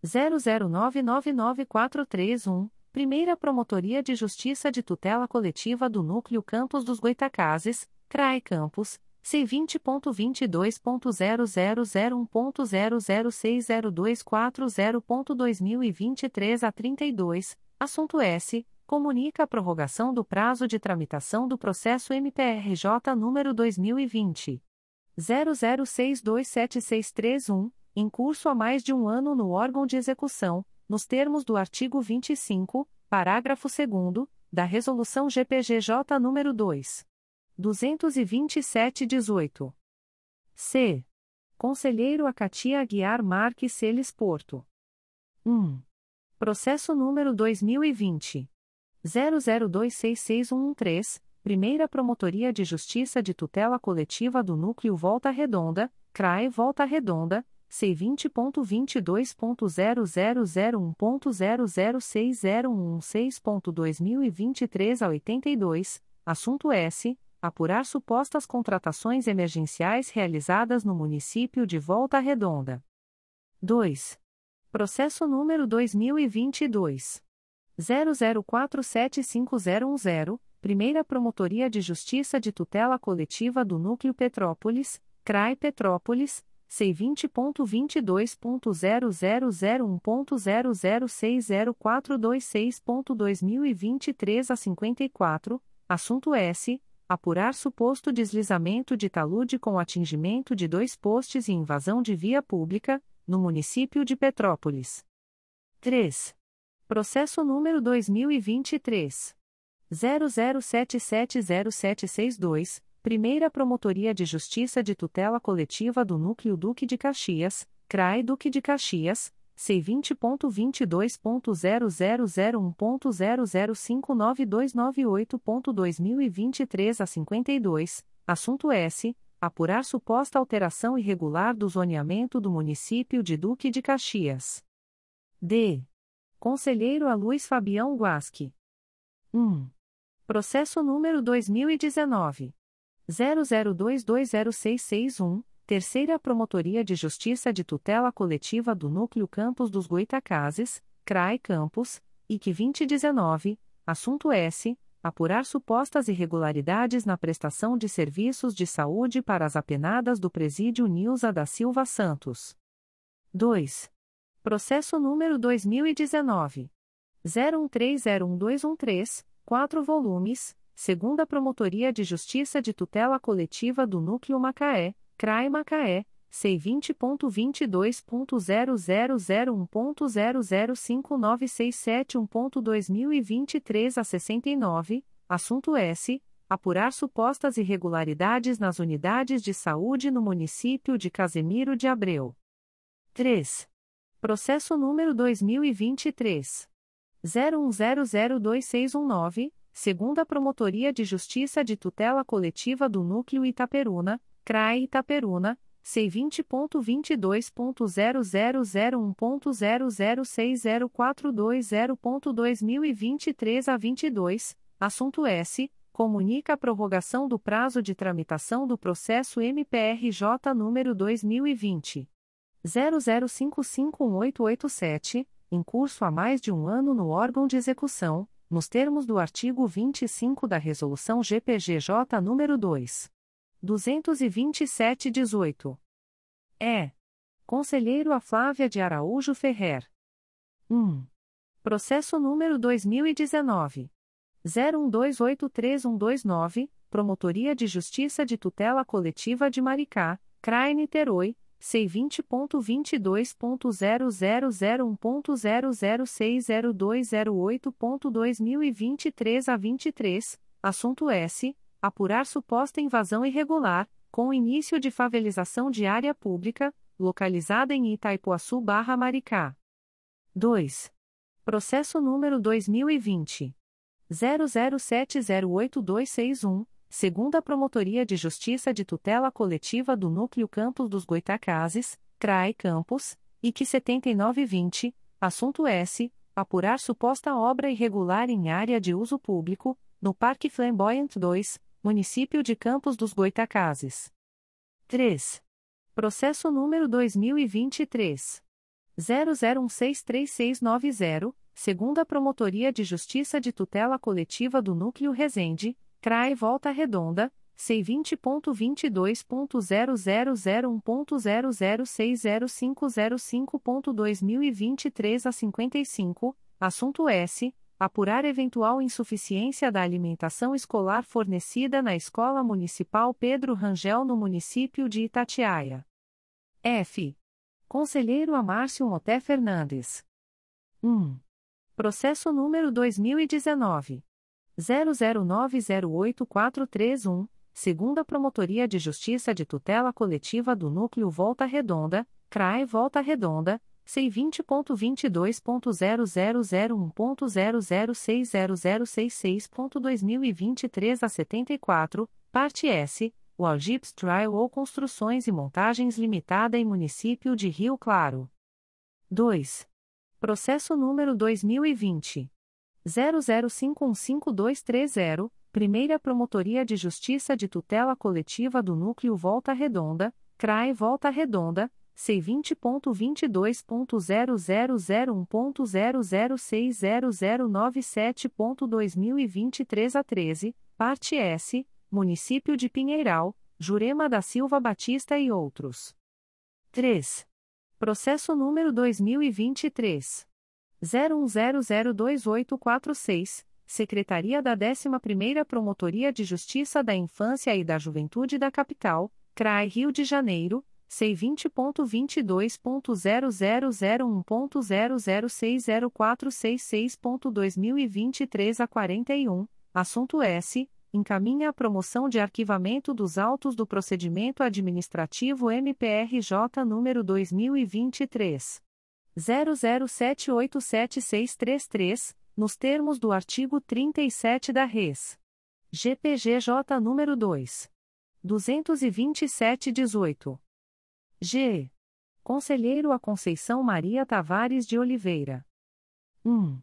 00999431, Primeira Promotoria de Justiça de Tutela Coletiva do Núcleo Campos dos Goitacazes, CRAE Campos, C20.22.0001.0060240.2023 a 32, assunto S. Comunica a prorrogação do prazo de tramitação do processo MPRJ número 2020. 00627631, em curso há mais de um ano no órgão de execução, nos termos do artigo 25, parágrafo 2 da Resolução GPGJ número 2. 227-18. C. Conselheiro Acatia Aguiar Marques Celes Porto. 1. Processo número 2020. 00266113, Primeira Promotoria de Justiça de Tutela Coletiva do Núcleo Volta Redonda, CRAE Volta Redonda, C20.22.0001.0060116.2023 a 82, assunto S apurar supostas contratações emergenciais realizadas no município de Volta Redonda. 2. Processo número 2022 00475010, Primeira Promotoria de Justiça de Tutela Coletiva do Núcleo Petrópolis, CRAI Petrópolis, C20.22.0001.0060426.2023 a 54, assunto S apurar suposto deslizamento de talude com atingimento de dois postes e invasão de via pública, no município de Petrópolis. 3. Processo número 2023. 00770762, Primeira Promotoria de Justiça de Tutela Coletiva do Núcleo Duque de Caxias, CRAI Duque de Caxias, C20.22.0001.0059298.2023 a 52, assunto S. Apurar suposta alteração irregular do zoneamento do município de Duque de Caxias. D. Conselheiro a Luiz Fabião Guasque. 1. Processo número 2019. 00220661 Terceira Promotoria de Justiça de Tutela Coletiva do Núcleo Campos dos Goitacazes, CRAE Campos, IC 2019, assunto S. Apurar supostas irregularidades na prestação de serviços de saúde para as apenadas do Presídio Nilza da Silva Santos. 2. Processo número 2019. 01301213, 4 volumes, segunda Promotoria de Justiça de Tutela Coletiva do Núcleo Macaé, CRAE Macaé, C20.22.0001.0059671.2023 a 69, assunto S. Apurar supostas irregularidades nas unidades de saúde no município de Casemiro de Abreu. 3. Processo número 2023. 01002619, segunda Promotoria de Justiça de Tutela Coletiva do Núcleo Itaperuna, CRAE Itaperuna, C20.22.0001.0060420.2023 a 22, assunto S. comunica a prorrogação do prazo de tramitação do processo MPRJ número 2020 00551887, em curso há mais de um ano no órgão de execução, nos termos do artigo 25 da Resolução GPGJ nº 2. 227-18. É. Conselheiro a Flávia de Araújo Ferrer. 1. Processo número 2019. 01283129, Promotoria de Justiça de Tutela Coletiva de Maricá, CRAE Niterói, C20.22.0001.0060208.2023 a 23, assunto S. Apurar suposta invasão irregular, com início de favelização de área pública, localizada em Itaipuaçu barra Maricá. 2. Processo número 2020. 00708261 segunda Promotoria de Justiça de Tutela Coletiva do Núcleo Campos dos Goitacazes, CRAE Campos, IC 7920, assunto S. Apurar suposta obra irregular em área de uso público, no Parque Flamboyant 2, Município de Campos dos Goitacazes. 3. Processo número 2023. 00163690, segunda Promotoria de Justiça de Tutela Coletiva do Núcleo Resende, CRAE Volta Redonda, C20.22.0001.0060505.2023 a 55, assunto S. Apurar eventual insuficiência da alimentação escolar fornecida na Escola Municipal Pedro Rangel no município de Itatiaia. F. Conselheiro Amárcio Moté Fernandes. 1. Processo número 2019. 00908431, segunda Promotoria de Justiça de Tutela Coletiva do Núcleo Volta Redonda, CRAE Volta Redonda, C20.22.0001.0060066.2023 a 74, parte S, o Algips Trial ou Construções e Montagens Limitada em Município de Rio Claro. 2. Processo número 2020. 00515230, Primeira Promotoria de Justiça de Tutela Coletiva do Núcleo Volta Redonda, CRAE Volta Redonda, C20.22.0001.0060097.2023 a 13, parte S, Município de Pinheiral, Jurema da Silva Batista e outros. 3. Processo número 2023. 01002846, Secretaria da 11ª Promotoria de Justiça da Infância e da Juventude da Capital, CRAI Rio de Janeiro, C20.22.0001.0060466.2023 a 41, assunto S. Encaminha a promoção de arquivamento dos autos do procedimento administrativo MPRJ número 2023 00787633, nos termos do artigo 37 da Res. GPGJ nº 2. 227-18. G. Conselheiro a Conceição Maria Tavares de Oliveira. 1.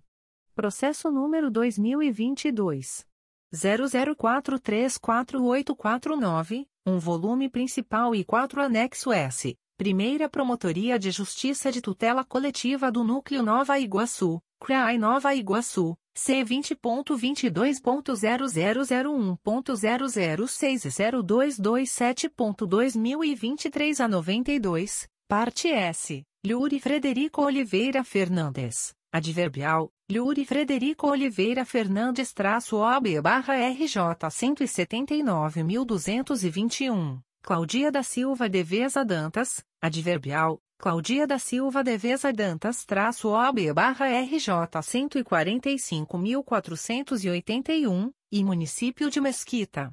Processo número 2022. 00434849, um volume principal e quatro anexo S Primeira Promotoria de Justiça de Tutela Coletiva do Núcleo Nova Iguaçu, CRAI Nova Iguaçu, C20.22.0001.0060227.2023 a 92, parte S, Luri Frederico Oliveira Fernandes, adverbial, Luri Frederico Oliveira Fernandes traço OB barra RJ 179.221. Claudia da Silva Devesa Dantas, adverbial, Claudia da Silva Devesa Dantas traço OB barra RJ 145.481, e Município de Mesquita.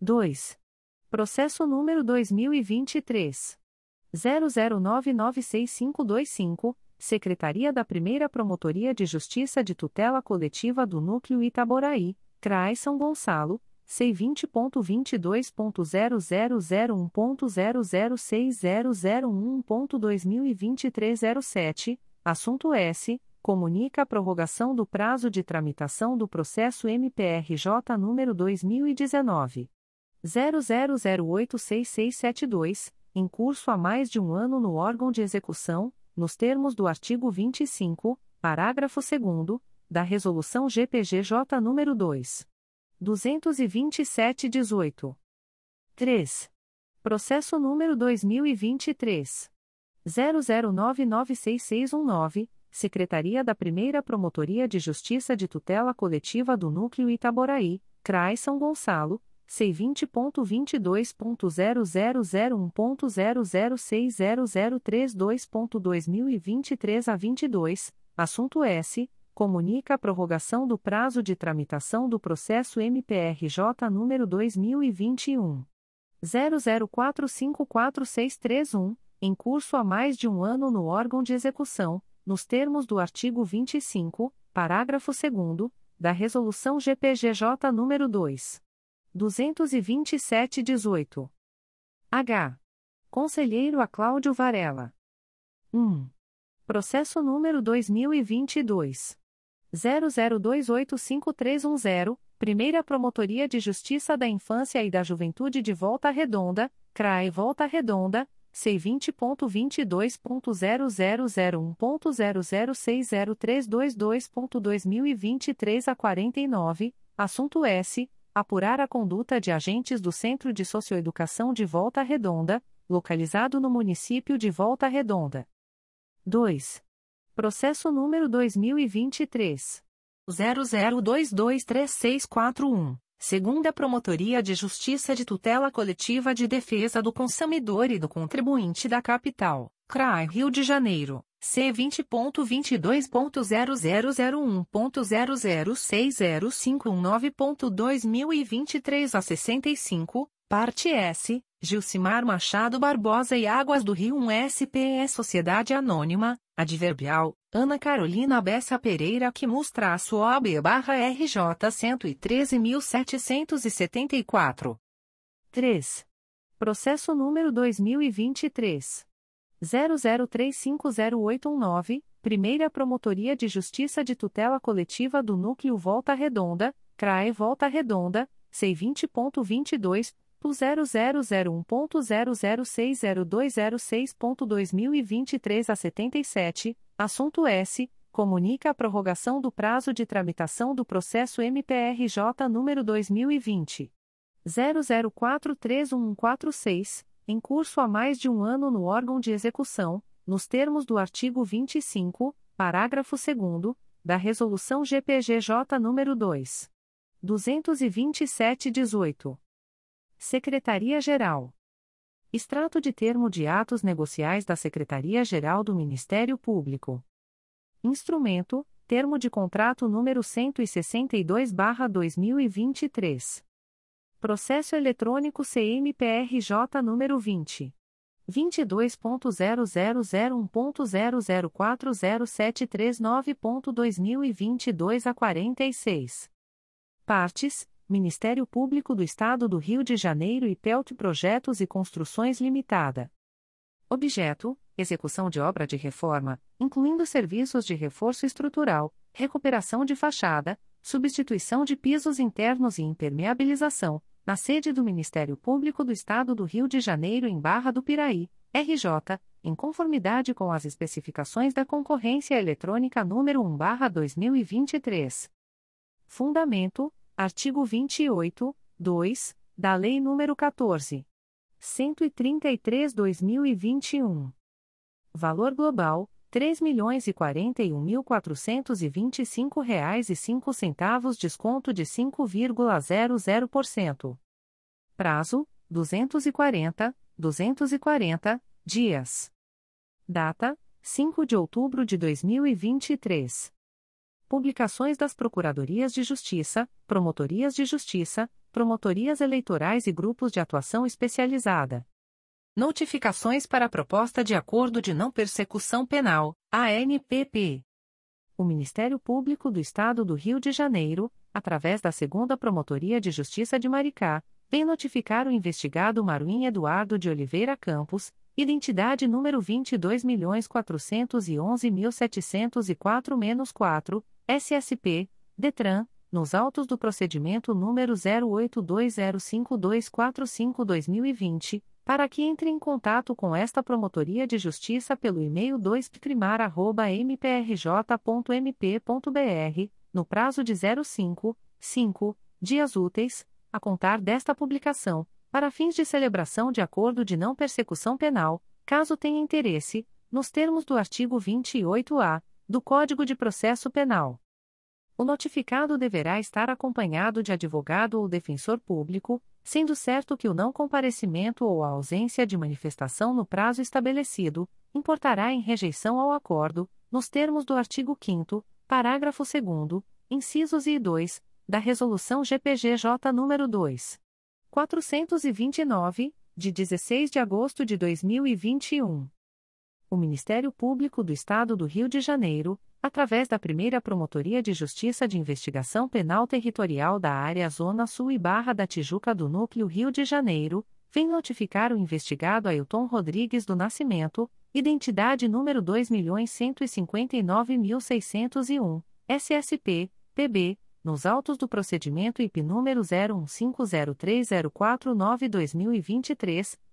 2. Processo número 2023. 00996525, Secretaria da Primeira Promotoria de Justiça de Tutela Coletiva do Núcleo Itaboraí, CRAI São Gonçalo, C20.22.0001.0060001.2023 a 7, assunto S. comunica a prorrogação do prazo de tramitação do processo MPRJ número 2019 00086672, em curso há mais de um ano no órgão de execução, nos termos do artigo 25, parágrafo 2 da Resolução GPGJ nº 2. 227-18. 3. Processo número 2023. 00996619, Secretaria da Primeira Promotoria de Justiça de Tutela Coletiva do Núcleo Itaboraí, CRAI São Gonçalo, C20.22.0001.0060032.2023 a 22, assunto S. Comunica a prorrogação do prazo de tramitação do processo MPRJ número 2021. 00454631, em curso há mais de um ano no órgão de execução, nos termos do artigo 25, parágrafo 2 da Resolução GPGJ nº 2. 227-18. H. Conselheiro a Cláudio Varela. 1. Processo número 2022. 00285310, Primeira Promotoria de Justiça da Infância e da Juventude de Volta Redonda, CRAE Volta Redonda, C20.22.0001.0060322.2023 a 49, assunto S. Apurar a conduta de agentes do Centro de Socioeducação de Volta Redonda, localizado no município de Volta Redonda. 2. Processo número 2023. 00223641. Segunda Promotoria de Justiça de Tutela Coletiva de Defesa do Consumidor e do Contribuinte da Capital, CRAI Rio de Janeiro, C20.22.0001.0060519.2023 a 65, parte S, Gilcimar Machado Barbosa e Águas do Rio 1 SPE Sociedade Anônima, Adverbial, Ana Carolina Bessa Pereira que mostra a sua OB barra RJ 113.774. 3. Processo número 2023. 00350819, Primeira Promotoria de Justiça de Tutela Coletiva do Núcleo Volta Redonda, CRAE Volta Redonda, C20.22, 0001.0060206.2023 a 77, assunto S. Comunica a prorrogação do prazo de tramitação do processo MPRJ número 2020. 00431146, em curso há mais de um ano no órgão de execução, nos termos do artigo 25, parágrafo 2 da Resolução GPGJ nº 2. 227-18. Secretaria-Geral. Extrato de termo de atos negociais da Secretaria-Geral do Ministério Público. Instrumento: Termo de contrato número 162/2023. Processo eletrônico CMPRJ número 20 22.0001.0040739.2022 a 46. Partes: Ministério Público do Estado do Rio de Janeiro e Pelt Projetos e Construções Limitada. Objeto: execução de obra de reforma, incluindo serviços de reforço estrutural, recuperação de fachada, substituição de pisos internos e impermeabilização, na sede do Ministério Público do Estado do Rio de Janeiro em Barra do Piraí, RJ, em conformidade com as especificações da concorrência eletrônica número 1/2023. Fundamento: Artigo 28, 2, da Lei nº 14. 133/2021. Valor global: 3.041.425,05 reais e cinco centavos desconto de 5,00%. Prazo: 240, 240 dias. Data: 5 de outubro de 2023. Publicações das Procuradorias de Justiça, Promotorias de Justiça, Promotorias Eleitorais e Grupos de Atuação Especializada. Notificações para a Proposta de Acordo de Não Persecução Penal, ANPP. O Ministério Público do Estado do Rio de Janeiro, através da Segunda Promotoria de Justiça de Maricá, vem notificar o investigado Maruim Eduardo de Oliveira Campos, identidade número 22.411.704-4, SSP, DETRAN, nos autos do procedimento número 08205245-2020, para que entre em contato com esta Promotoria de Justiça pelo e-mail 2ptrimar.mprj.mp.br, no prazo de 05, 5, dias úteis, a contar desta publicação, para fins de celebração de acordo de não persecução penal, caso tenha interesse, nos termos do artigo 28-A do Código de Processo Penal. O notificado deverá estar acompanhado de advogado ou defensor público, sendo certo que o não comparecimento ou a ausência de manifestação no prazo estabelecido importará em rejeição ao acordo, nos termos do artigo 5 parágrafo 2 incisos e 2, da Resolução GPGJ nº 2. 429, de 16 de agosto de 2021. O Ministério Público do Estado do Rio de Janeiro, através da primeira Promotoria de Justiça de Investigação Penal Territorial da Área Zona Sul e Barra da Tijuca do Núcleo Rio de Janeiro, vem notificar o investigado Ailton Rodrigues do Nascimento, identidade número 2.159.601, SSP, PB, nos autos do procedimento IP número 01503049-2023,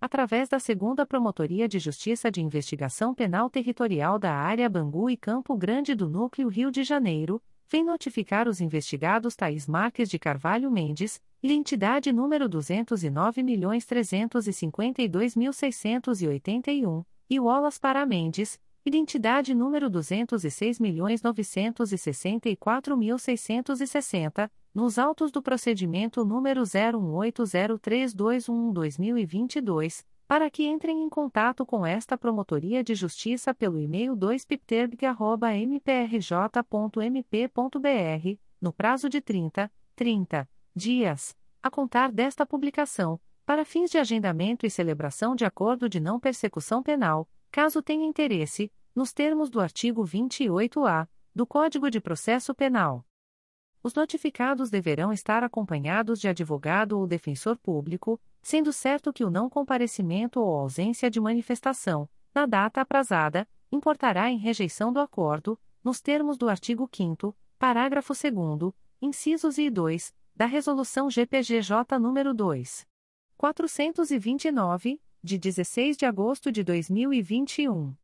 através da Segunda Promotoria de Justiça de Investigação Penal Territorial da Área Bangu e Campo Grande do Núcleo Rio de Janeiro, vem notificar os investigados Thais Marques de Carvalho Mendes, identidade número 209.352.681, e Wallace Para Mendes, identidade número 206.964.660, nos autos do procedimento número 01803211-2022, para que entrem em contato com esta Promotoria de Justiça pelo e-mail 2pipterg.mprj.mp.br, no prazo de 30, 30 dias, a contar desta publicação, para fins de agendamento e celebração de acordo de não persecução penal, caso tenha interesse, nos termos do artigo 28-A do Código de Processo Penal. Os notificados deverão estar acompanhados de advogado ou defensor público, sendo certo que o não comparecimento ou ausência de manifestação, na data aprazada, importará em rejeição do acordo, nos termos do artigo 5 parágrafo 2 incisos e 2, da Resolução GPGJ nº 2. 429, de 16 de agosto de 2021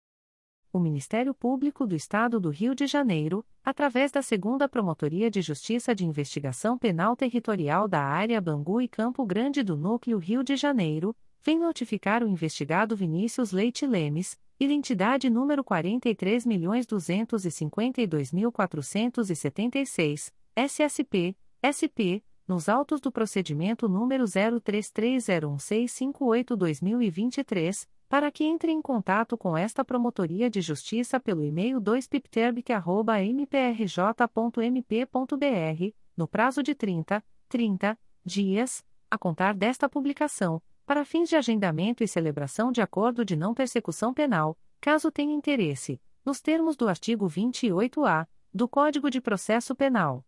o Ministério Público do Estado do Rio de Janeiro, através da Segunda Promotoria de Justiça de Investigação Penal Territorial da Área Bangu e Campo Grande do Núcleo Rio de Janeiro, vem notificar o investigado Vinícius Leite Lemes, identidade número 43.252.476, SSP, SP, nos autos do procedimento número 03301658-2023 para que entre em contato com esta Promotoria de Justiça pelo e-mail 2pipterbic.mprj.mp.br, no prazo de 30, 30 dias, a contar desta publicação, para fins de agendamento e celebração de acordo de não persecução penal, caso tenha interesse, nos termos do artigo 28-A do Código de Processo Penal.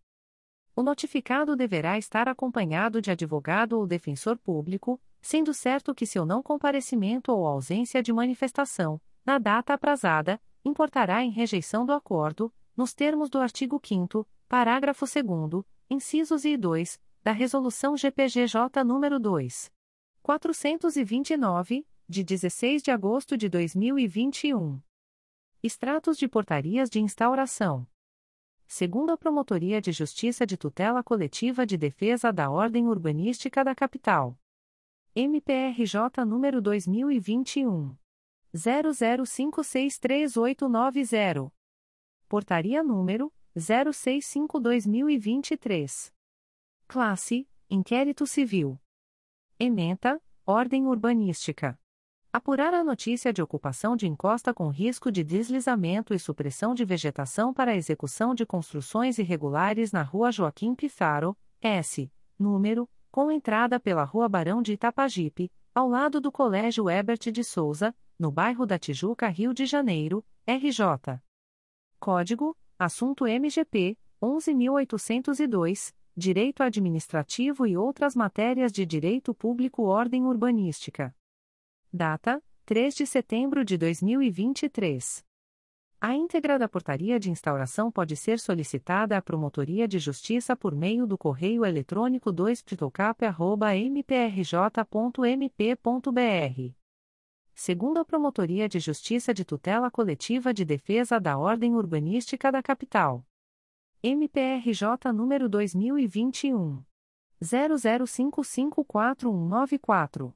O notificado deverá estar acompanhado de advogado ou defensor público, sendo certo que seu não comparecimento ou ausência de manifestação, na data aprazada, importará em rejeição do acordo, nos termos do artigo 5 parágrafo 2 incisos e 2, da Resolução GPGJ nº 2. 429, de 16 de agosto de 2021. Extratos de portarias de instauração. Segundo a Promotoria de Justiça de Tutela Coletiva de Defesa da Ordem Urbanística da Capital. MPRJ número 2021 00563890. Portaria número 065/2023. Classe: Inquérito Civil. Ementa: Ordem Urbanística. Apurar a notícia de ocupação de encosta com risco de deslizamento e supressão de vegetação para execução de construções irregulares na Rua Joaquim Pifaro, S, número, com entrada pela Rua Barão de Itapajipe, ao lado do Colégio Ebert de Souza, no bairro da Tijuca, Rio de Janeiro, RJ. Código: Assunto MGP 11802, Direito Administrativo e outras matérias de Direito Público Ordem Urbanística. Data: 3 de setembro de 2023. A íntegra da portaria de instauração pode ser solicitada à Promotoria de Justiça por meio do correio eletrônico 2 mprj.mp.br. Segundo a Promotoria de Justiça de Tutela Coletiva de Defesa da Ordem Urbanística da Capital. MPRJ número 2021 00554194.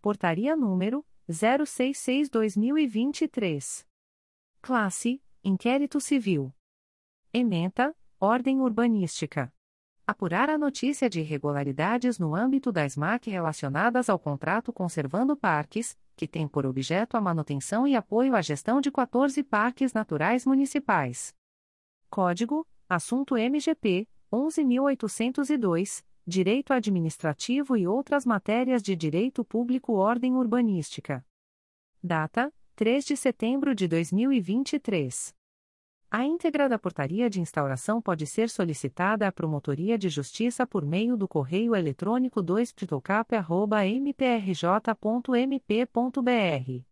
Portaria número 066/2023. Classe: Inquérito Civil. Ementa: Ordem Urbanística. Apurar a notícia de irregularidades no âmbito da SMAC relacionadas ao contrato Conservando Parques, que tem por objeto a manutenção e apoio à gestão de 14 parques naturais municipais. Código: Assunto MGP 11802 Direito Administrativo e outras matérias de Direito Público Ordem Urbanística. Data: 3 de setembro de 2023. A íntegra da portaria de instauração pode ser solicitada à Promotoria de Justiça por meio do correio eletrônico 2 mprj.mp.br.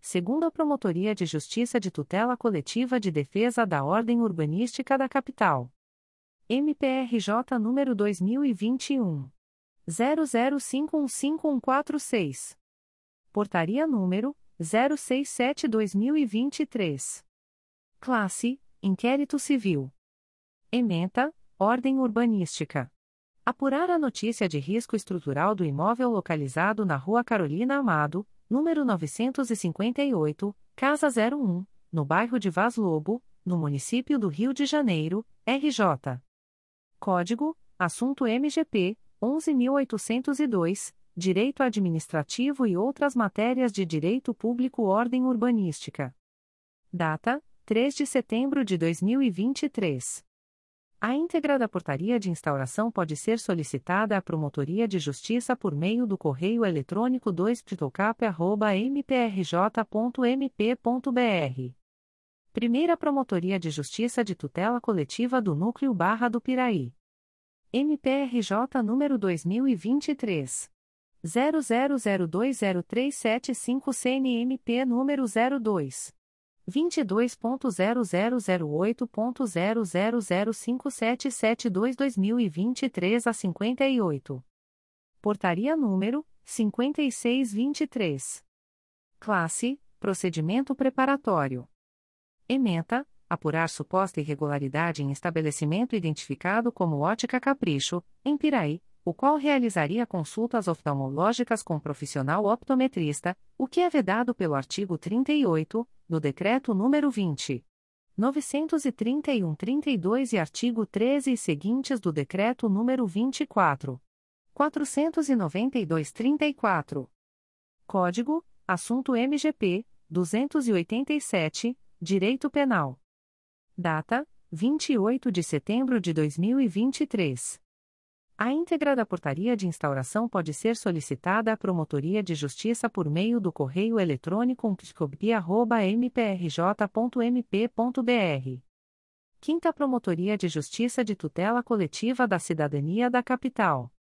Segundo a Promotoria de Justiça de Tutela Coletiva de Defesa da Ordem Urbanística da Capital. MPRJ número 2021 00515146. Portaria número 067/2023. Classe: Inquérito Civil. Ementa: Ordem Urbanística. Apurar a notícia de risco estrutural do imóvel localizado na Rua Carolina Amado, número 958, Casa 01, no bairro de Vaz Lobo, no município do Rio de Janeiro, RJ. Código: Assunto MGP 11802, Direito Administrativo e outras matérias de Direito Público Ordem Urbanística. Data: 3 de setembro de 2023. A íntegra da portaria de instauração pode ser solicitada à Promotoria de Justiça por meio do correio eletrônico 2 mprj.mp.br Primeira Promotoria de Justiça de Tutela Coletiva do Núcleo Barra do Piraí. MPRJ número 2023 00020375 CNMP número 02 22.0008.0005772-2023 a 58. Portaria número 5623. Classe: Procedimento preparatório. Ementa, apurar suposta irregularidade em estabelecimento identificado como Ótica Capricho, em Piraí, o qual realizaria consultas oftalmológicas com profissional optometrista, o que é vedado pelo artigo 38, do Decreto nº 20. 931-32 e artigo 13 e seguintes do Decreto nº 24. 492-34. Código: Assunto MGP 287 Direito Penal. Data: 28 de setembro de 2023. A íntegra da portaria de instauração pode ser solicitada à Promotoria de Justiça por meio do correio eletrônico psicobia.mprj.mp.br. Quinta Promotoria de Justiça de Tutela Coletiva da Cidadania da Capital.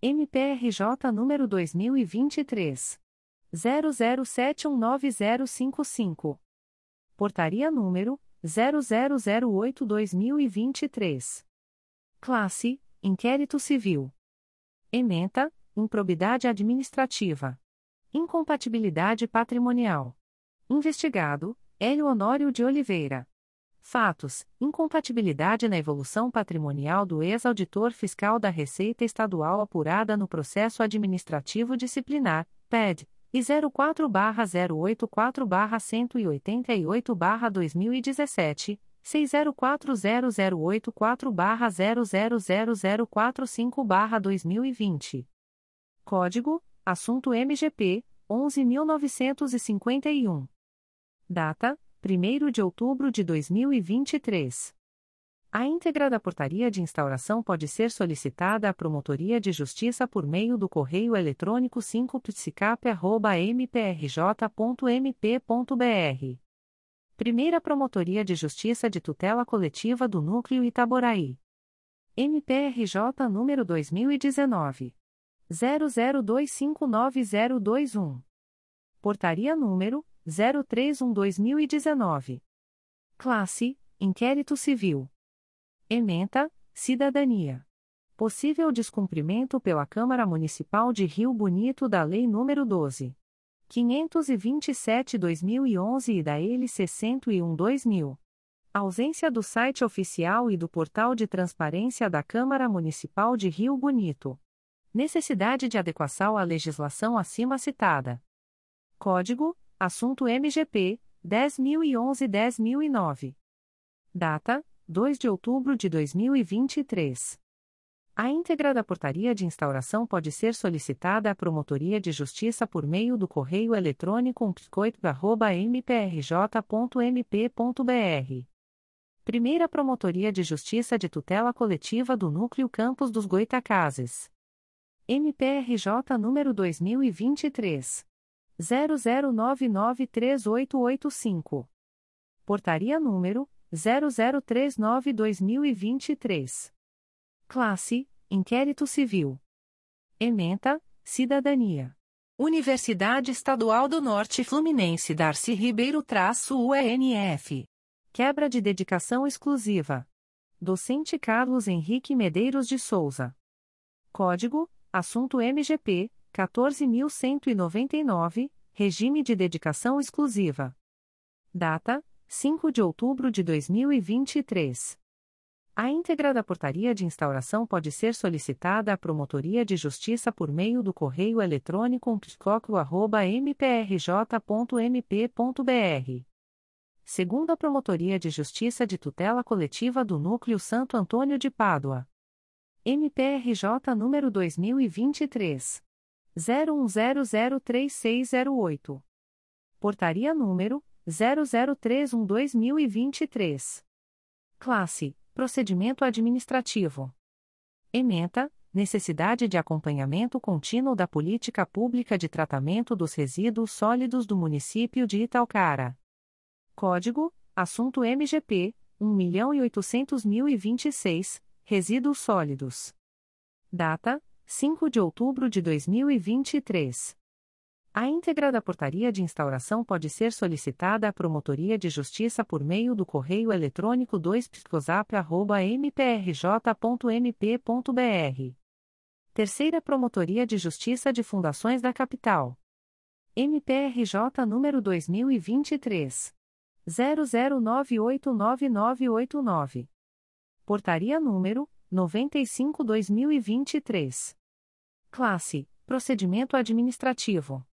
MPRJ número 2023 00719055. Portaria número 0008-2023. Classe: Inquérito Civil. Ementa: Improbidade administrativa. Incompatibilidade patrimonial. Investigado: Hélio Honório de Oliveira. Fatos: incompatibilidade na evolução patrimonial do ex-auditor fiscal da Receita Estadual apurada no processo administrativo disciplinar, PED, e 04-084-188-2017, C040084-000045-2020. Código: Assunto MGP 11951. Data: 1 de outubro de 2023. A íntegra da portaria de instauração pode ser solicitada à Promotoria de Justiça por meio do correio eletrônico 5psicap.mprj.mp.br. Primeira Promotoria de Justiça de Tutela Coletiva do Núcleo Itaboraí. MPRJ número 2019. 00259021. Portaria número 031-2019. Classe: Inquérito Civil. Ementa: Cidadania. Possível descumprimento pela Câmara Municipal de Rio Bonito da Lei nº 12. 527-2011 e da LC 101-2000. Ausência do site oficial e do portal de transparência da Câmara Municipal de Rio Bonito. Necessidade de adequação à legislação acima citada. Código: Assunto MGP 10.011-10.009. Data: 2 de outubro de 2023. A íntegra da portaria de instauração pode ser solicitada à Promotoria de Justiça por meio do correio eletrônico psicoito.mprj.mp.br. Primeira Promotoria de Justiça de Tutela Coletiva do Núcleo Campos dos Goitacazes. MPRJ número 2023 00993885. Portaria número 0039/2023. Classe: Inquérito Civil. Ementa: Cidadania. Universidade Estadual do Norte Fluminense Darcy Ribeiro-UNF. Quebra de dedicação exclusiva. Docente Carlos Henrique Medeiros de Souza. Código: Assunto MGP 14.199, Regime de Dedicação Exclusiva. Data: 5 de outubro de 2023. A íntegra da portaria de instauração pode ser solicitada à Promotoria de Justiça por meio do correio eletrônico psicoco.mprj.mp.br. Segundo a Promotoria de Justiça de Tutela Coletiva do Núcleo Santo Antônio de Pádua. MPRJ número 2023 01003608. Portaria número 0031/2023. Classe: Procedimento administrativo. Ementa: Necessidade de acompanhamento contínuo da política pública de tratamento dos resíduos sólidos do município de Italcara. Código: Assunto MGP 1.800.026, Resíduos sólidos. Data: 5 de outubro de 2023. A íntegra da portaria de instauração pode ser solicitada à Promotoria de Justiça por meio do correio eletrônico 2psicosap.mprj.mp.br. Terceira Promotoria de Justiça de Fundações da Capital. MPRJ número 2023. 00989989. Portaria número 95-2023. Classe: Procedimento Administrativo.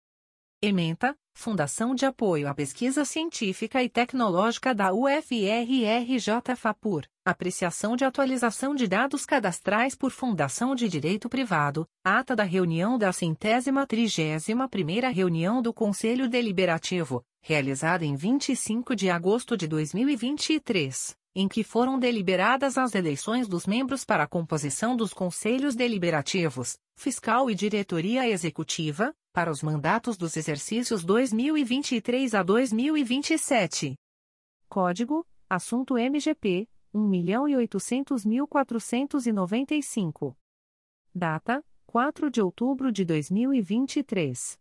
Ementa: Fundação de Apoio à Pesquisa Científica e Tecnológica da UFRRJ FAPUR. Apreciação de atualização de dados cadastrais por Fundação de Direito Privado. Ata da reunião da centésima trigésima primeira reunião do Conselho Deliberativo, realizada em 25 de agosto de 2023 em que foram deliberadas as eleições dos membros para a composição dos conselhos deliberativos, fiscal e diretoria executiva, para os mandatos dos exercícios 2023 a 2027. Código: Assunto MGP 1.800.495. Data: 4 de outubro de 2023.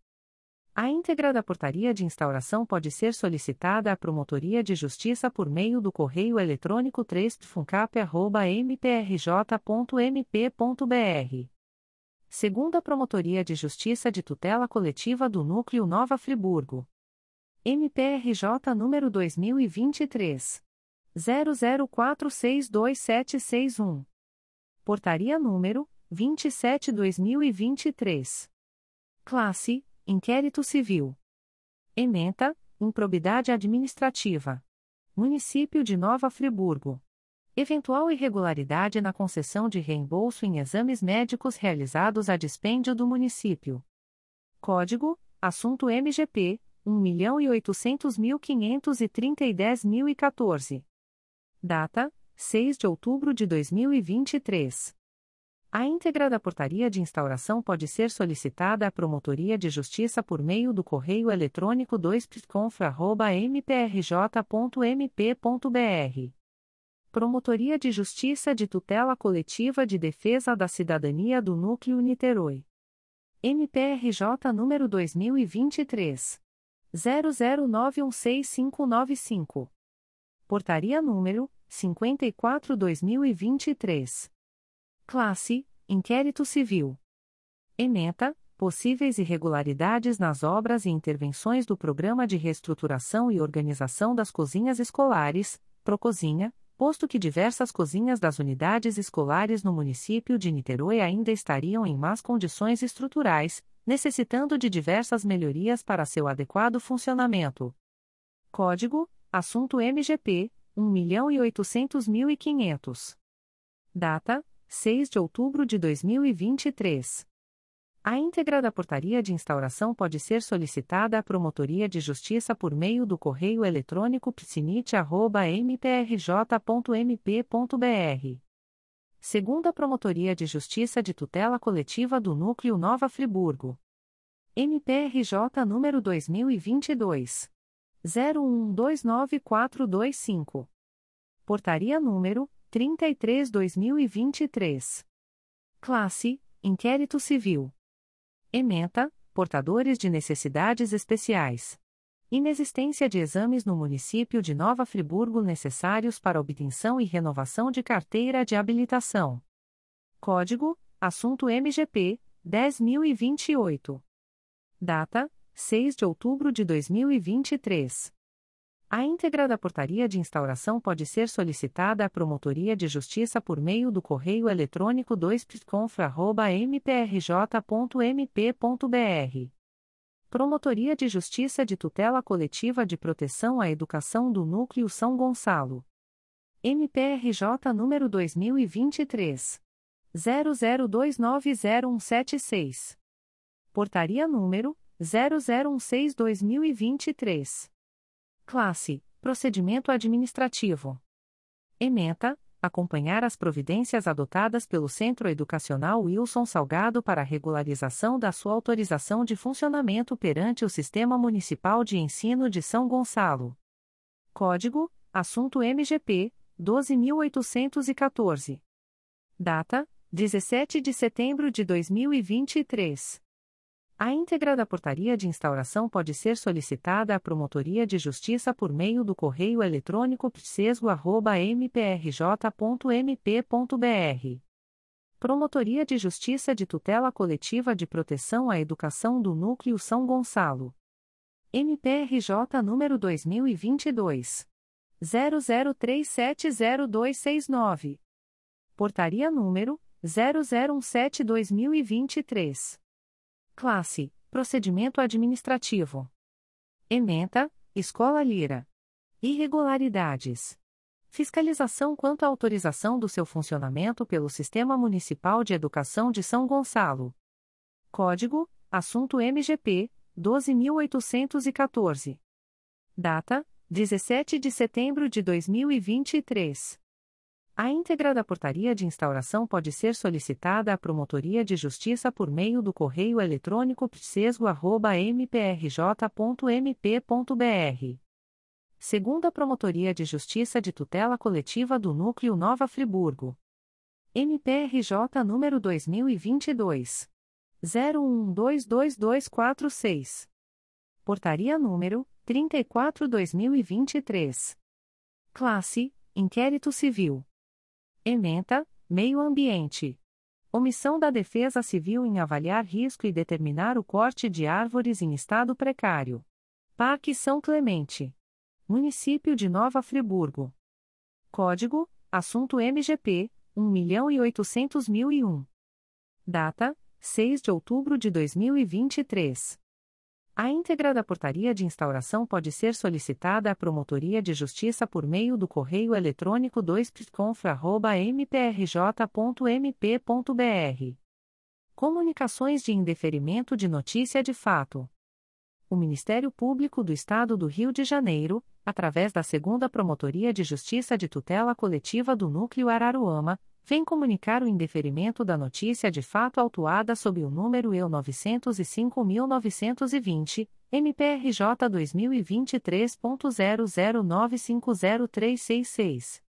A íntegra da portaria de instauração pode ser solicitada à Promotoria de Justiça por meio do correio eletrônico 3funcap.mprj.mp.br. Segunda Promotoria de Justiça de Tutela Coletiva do Núcleo Nova Friburgo. MPRJ número 2023 00462761. Portaria número 27/2023. Classe: Inquérito Civil. Ementa: Improbidade administrativa. Município de Nova Friburgo. Eventual irregularidade na concessão de reembolso em exames médicos realizados a dispêndio do município. Código: Assunto MGP 1.800.530.1014. Data: 6 de outubro de 2023. A íntegra da portaria de instauração pode ser solicitada à Promotoria de Justiça por meio do correio eletrônico 2pconfra.mprj.mp.br. Promotoria de Justiça de Tutela Coletiva de Defesa da Cidadania do Núcleo Niterói. MPRJ número 2023 00916595. Portaria número 54/2023. Classe: Inquérito Civil. Ementa: Possíveis irregularidades nas obras e intervenções do Programa de Reestruturação e Organização das Cozinhas Escolares, Procozinha, posto que diversas cozinhas das unidades escolares no município de Niterói ainda estariam em más condições estruturais, necessitando de diversas melhorias para seu adequado funcionamento. Código: Assunto MGP 1.800.500. Data: 6 de outubro de 2023. A íntegra da portaria de instauração pode ser solicitada à Promotoria de Justiça por meio do correio eletrônico psinite.mprj.mp.br. Segunda Promotoria de Justiça de Tutela Coletiva do Núcleo Nova Friburgo. MPRJ número 2022. 01294225. Portaria número 33-2023. Classe: Inquérito Civil. Ementa: Portadores de necessidades especiais. Inexistência de exames no município de Nova Friburgo necessários para obtenção e renovação de carteira de habilitação. Código: Assunto MGP 10028. Data: 6 de outubro de 2023. A íntegra da portaria de instauração pode ser solicitada à Promotoria de Justiça por meio do correio eletrônico 2pconfra.mprj.mp.br. Promotoria de Justiça de Tutela Coletiva de Proteção à Educação do Núcleo São Gonçalo. MPRJ número 2023. 00290176. Portaria número 0016-2023. Classe: Procedimento Administrativo. Ementa: Acompanhar as providências adotadas pelo Centro Educacional Wilson Salgado para a regularização da sua autorização de funcionamento perante o Sistema Municipal de Ensino de São Gonçalo. Código: Assunto MGP 12814. Data: 17 de setembro de 2023. A íntegra da portaria de instauração pode ser solicitada à Promotoria de Justiça por meio do correio eletrônico psesgo.mprj.mp.br. Promotoria de Justiça de Tutela Coletiva de Proteção à Educação do Núcleo São Gonçalo. MPRJ número 2022. 00370269. Portaria número 0017-2023. Classe: Procedimento Administrativo. Ementa: Escola Lira. Irregularidades. Fiscalização quanto à autorização do seu funcionamento pelo Sistema Municipal de Educação de São Gonçalo. Código: Assunto MGP 12814. Data: 17 de setembro de 2023. A íntegra da portaria de instauração pode ser solicitada à Promotoria de Justiça por meio do correio eletrônico psesgo.mprj.mp.br. Segunda Promotoria de Justiça de Tutela Coletiva do Núcleo Nova Friburgo. MPRJ número 2022. 01122246. Portaria número 34/2023. Classe: Inquérito Civil. Ementa, Meio Ambiente. Omissão da Defesa Civil em avaliar risco e determinar o corte de árvores em estado precário. Parque São Clemente. Município de Nova Friburgo. Código: Assunto MGP 1.800.001. Data: 6 de outubro de 2023. A íntegra da portaria de instauração pode ser solicitada à Promotoria de Justiça por meio do correio eletrônico 2pconfra.mprj.mp.br. Comunicações de indeferimento de notícia de fato. O Ministério Público do Estado do Rio de Janeiro, através da Segunda Promotoria de Justiça de Tutela Coletiva do Núcleo Araruama, vem comunicar o indeferimento da notícia de fato autuada sob o número EU 905.920, MPRJ 2023.00950366.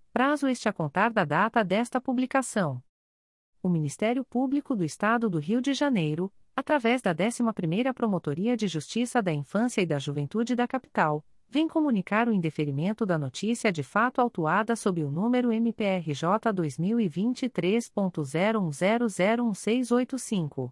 prazo este a contar da data desta publicação. O Ministério Público do Estado do Rio de Janeiro, através da 11ª Promotoria de Justiça da Infância e da Juventude da Capital, vem comunicar o indeferimento da notícia de fato autuada sob o número MPRJ 2023.01001685.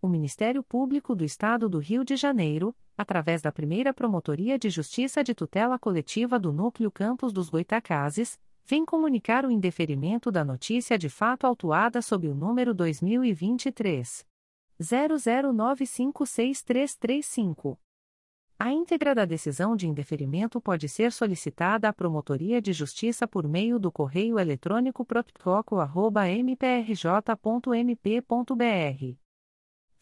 O Ministério Público do Estado do Rio de Janeiro, através da primeira Promotoria de Justiça de Tutela Coletiva do Núcleo Campos dos Goitacazes, vem comunicar o indeferimento da notícia de fato autuada sob o número 2023. 00956335. A íntegra da decisão de indeferimento pode ser solicitada à Promotoria de Justiça por meio do correio eletrônico proptoco.mprj.mp.br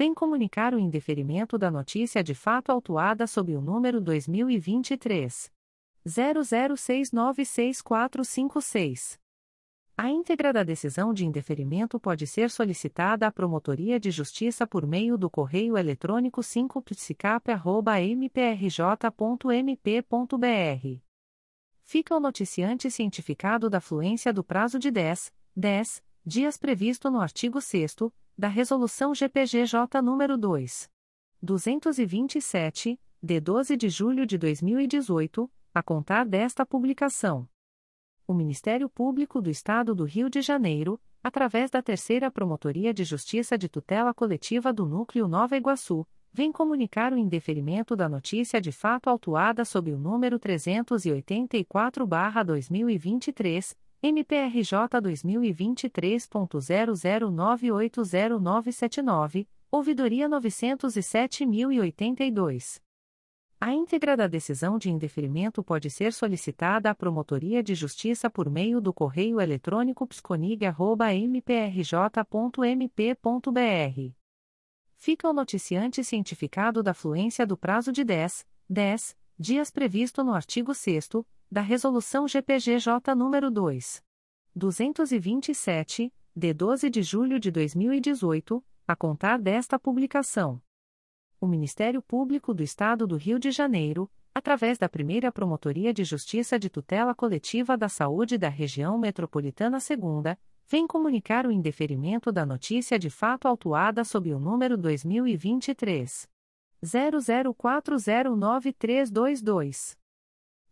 vem comunicar o indeferimento da notícia de fato autuada sob o número 2023 00696456. A íntegra da decisão de indeferimento pode ser solicitada à Promotoria de Justiça por meio do correio eletrônico 5psicap.mprj.mp.br. Fica o noticiante cientificado da fluência do prazo de 10, 10 dias previsto no artigo 6 da Resolução GPGJ nº 2. 227, de 12 de julho de 2018, a contar desta publicação. O Ministério Público do Estado do Rio de Janeiro, através da Terceira Promotoria de Justiça de Tutela Coletiva do Núcleo Nova Iguaçu, vem comunicar o indeferimento da notícia de fato autuada sob o número 384-2023 MPRJ 2023.00980979, ouvidoria 907.082. A íntegra da decisão de indeferimento pode ser solicitada à Promotoria de Justiça por meio do correio eletrônico psconig.mprj.mp.br. Fica o noticiante cientificado da fluência do prazo de 10, 10 dias previsto no artigo 6 da Resolução GPGJ nº 2. 227, de 12 de julho de 2018, a contar desta publicação. O Ministério Público do Estado do Rio de Janeiro, através da primeira Promotoria de Justiça de Tutela Coletiva da Saúde da Região Metropolitana II, vem comunicar o indeferimento da notícia de fato autuada sob o número 2023. 00409322.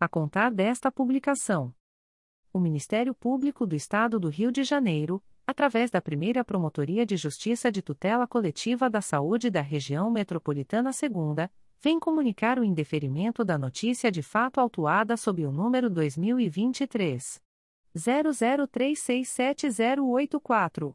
a contar desta publicação. O Ministério Público do Estado do Rio de Janeiro, através da primeira Promotoria de Justiça de Tutela Coletiva da Saúde da Região Metropolitana II, vem comunicar o indeferimento da notícia de fato autuada sob o número 2023. 00367084.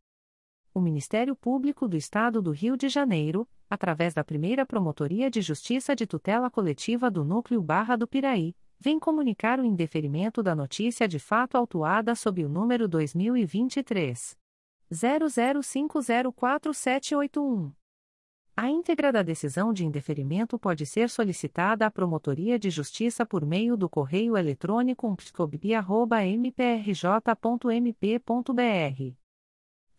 O Ministério Público do Estado do Rio de Janeiro, através da primeira Promotoria de Justiça de Tutela Coletiva do Núcleo Barra do Piraí, vem comunicar o indeferimento da notícia de fato autuada sob o número 2023. 00504781. A íntegra da decisão de indeferimento pode ser solicitada à Promotoria de Justiça por meio do correio eletrônico psicobia.mprj.mp.br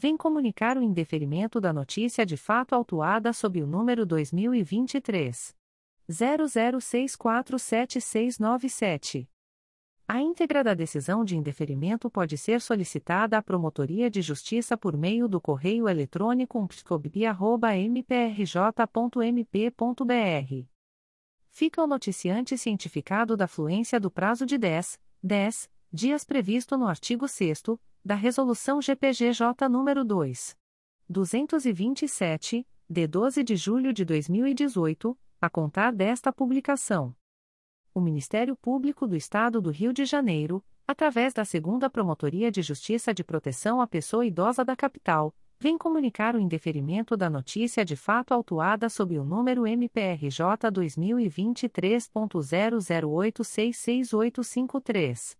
vem comunicar o indeferimento da notícia de fato autuada sob o número 2023 00647697. A íntegra da decisão de indeferimento pode ser solicitada à Promotoria de Justiça por meio do correio eletrônico psicobia.mprj.mp.br. Fica o noticiante cientificado da fluência do prazo de 10, 10 dias previsto no artigo 6 da Resolução GPGJ nº 2. 227, de 12 de julho de 2018, a contar desta publicação. O Ministério Público do Estado do Rio de Janeiro, através da Segunda Promotoria de Justiça de Proteção à Pessoa Idosa da Capital, vem comunicar o indeferimento da notícia de fato autuada sob o número MPRJ 2023.00866853.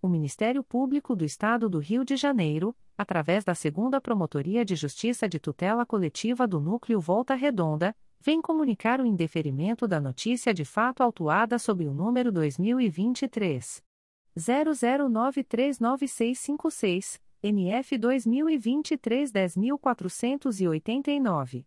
O Ministério Público do Estado do Rio de Janeiro, através da Segunda Promotoria de Justiça de Tutela Coletiva do Núcleo Volta Redonda, vem comunicar o indeferimento da notícia de fato autuada sob o número 2023 00939656, NF 2023 10489.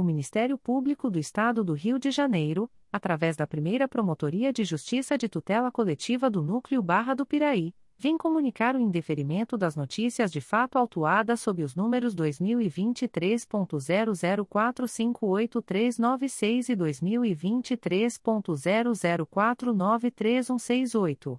O Ministério Público do Estado do Rio de Janeiro, através da primeira Promotoria de Justiça de Tutela Coletiva do Núcleo Barra do Piraí, vem comunicar o indeferimento das notícias de fato autuadas sob os números 2023.00458396 e 2023.00493168.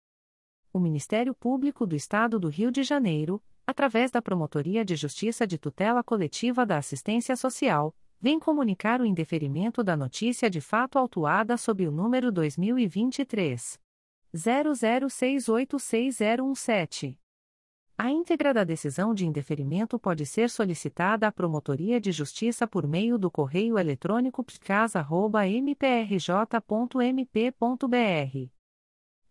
o Ministério Público do Estado do Rio de Janeiro, através da Promotoria de Justiça de Tutela Coletiva da Assistência Social, vem comunicar o indeferimento da notícia de fato autuada sob o número 2023 00686017. A íntegra da decisão de indeferimento pode ser solicitada à Promotoria de Justiça por meio do correio eletrônico picasa.mprj.mp.br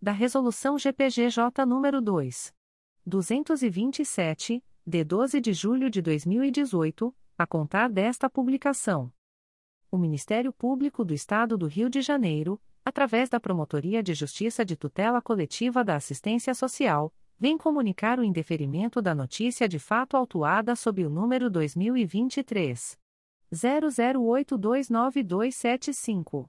da Resolução GPGJ nº 2. 227, de 12 de julho de 2018, a contar desta publicação. O Ministério Público do Estado do Rio de Janeiro, através da Promotoria de Justiça de Tutela Coletiva da Assistência Social, vem comunicar o indeferimento da notícia de fato autuada sob o número 2023 00829275.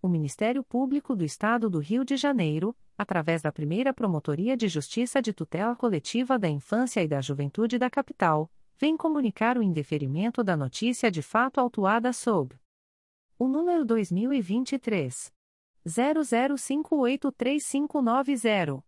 O Ministério Público do Estado do Rio de Janeiro, através da primeira Promotoria de Justiça de Tutela Coletiva da Infância e da Juventude da Capital, vem comunicar o indeferimento da notícia de fato autuada sob o número 2023 00583590.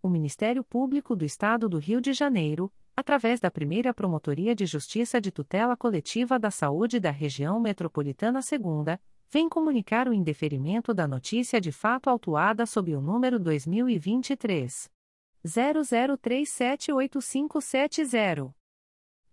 O Ministério Público do Estado do Rio de Janeiro, através da primeira Promotoria de Justiça de Tutela Coletiva da Saúde da Região Metropolitana II, vem comunicar o indeferimento da notícia de fato autuada sob o número 2023 00378570.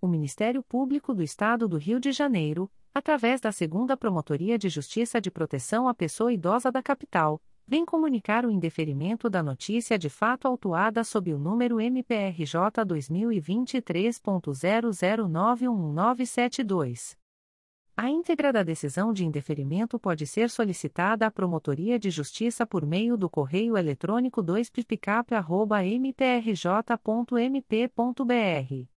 O Ministério Público do Estado do Rio de Janeiro, através da Segunda Promotoria de Justiça de Proteção à Pessoa Idosa da Capital, vem comunicar o indeferimento da notícia de fato autuada sob o número MPRJ 2023.00911972. A íntegra da decisão de indeferimento pode ser solicitada à Promotoria de Justiça por meio do correio eletrônico 2picap.mprj.mp.br.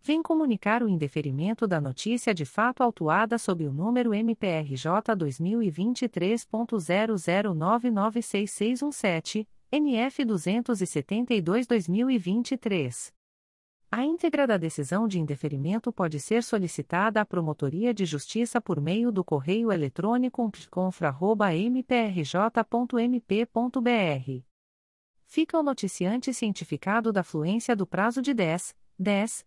vem comunicar o indeferimento da notícia de fato autuada sob o número MPRJ 2023.00996617, NF 272-2023. A íntegra da decisão de indeferimento pode ser solicitada à Promotoria de Justiça por meio do correio eletrônico pconfra.mprj.mp.br. Fica o noticiante cientificado da fluência do prazo de 10, 10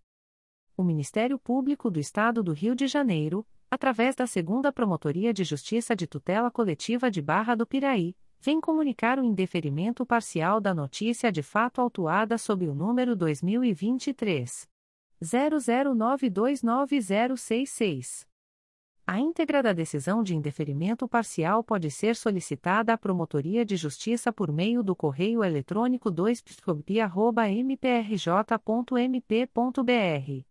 O Ministério Público do Estado do Rio de Janeiro, através da Segunda Promotoria de Justiça de Tutela Coletiva de Barra do Piraí, vem comunicar o indeferimento parcial da notícia de fato autuada sob o número 2023 00929066. A íntegra da decisão de indeferimento parcial pode ser solicitada à Promotoria de Justiça por meio do correio eletrônico 2 mprj.mp.br.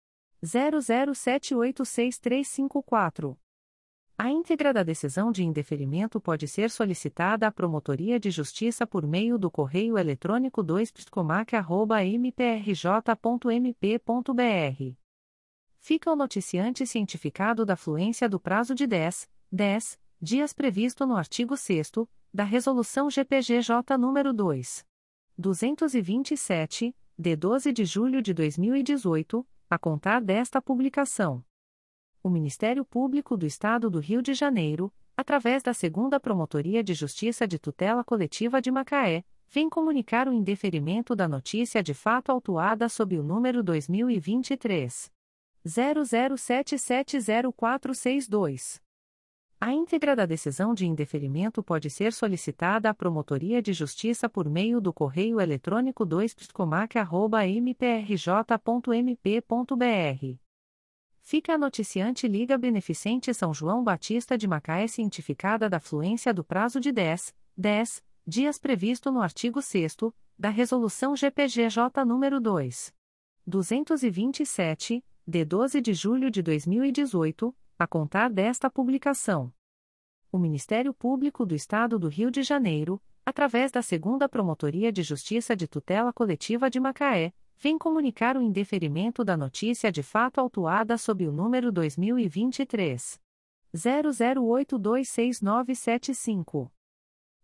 00786354. A íntegra da decisão de indeferimento pode ser solicitada à Promotoria de Justiça por meio do correio eletrônico 2psicomac.mprj.mp.br. Fica o noticiante cientificado da fluência do prazo de 10, 10 dias previsto no artigo 6 da Resolução GPGJ nº 2. 227, de 12 de julho de 2018, a contar desta publicação o Ministério Público do Estado do Rio de Janeiro, através da Segunda Promotoria de Justiça de Tutela Coletiva de Macaé, vem comunicar o indeferimento da notícia de fato autuada sob o número 2023 00770462. A íntegra da decisão de indeferimento pode ser solicitada à Promotoria de Justiça por meio do correio eletrônico 2psicomac.mprj.mp.br fica a noticiante Liga Beneficente São João Batista de Macaé cientificada da fluência do prazo de 10, 10 dias previsto no artigo 6 da Resolução GPGJ nº 2. 227, de 12 de julho de 2018, a contar desta publicação. O Ministério Público do Estado do Rio de Janeiro, através da Segunda Promotoria de Justiça de Tutela Coletiva de Macaé, vem comunicar o indeferimento da notícia de fato autuada sob o número 2023 00826975.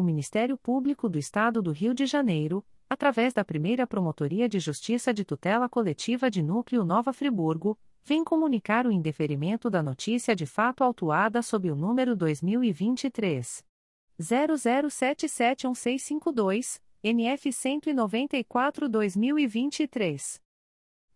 O Ministério Público do Estado do Rio de Janeiro, através da primeira Promotoria de Justiça de Tutela Coletiva de Núcleo Nova Friburgo, vem comunicar o indeferimento da notícia de fato autuada sob o número 2023. 00771652, NF 194-2023.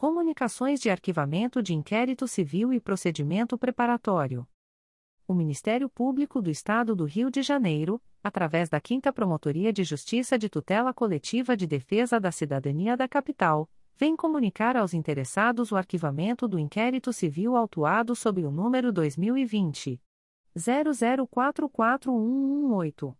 Comunicações de arquivamento de inquérito civil e procedimento preparatório. O Ministério Público do Estado do Rio de Janeiro, através da 5 Promotoria de Justiça de Tutela Coletiva de Defesa da Cidadania da Capital, vem comunicar aos interessados o arquivamento do inquérito civil autuado sob o número 2020 00441118.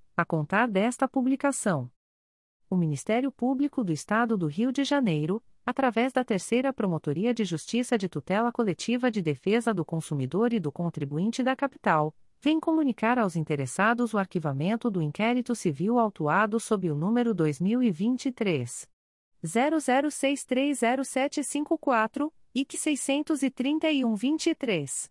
a contar desta publicação. O Ministério Público do Estado do Rio de Janeiro, através da Terceira Promotoria de Justiça de Tutela Coletiva de Defesa do Consumidor e do Contribuinte da Capital, vem comunicar aos interessados o arquivamento do inquérito civil autuado sob o número 2023 00630754, IC 631-23.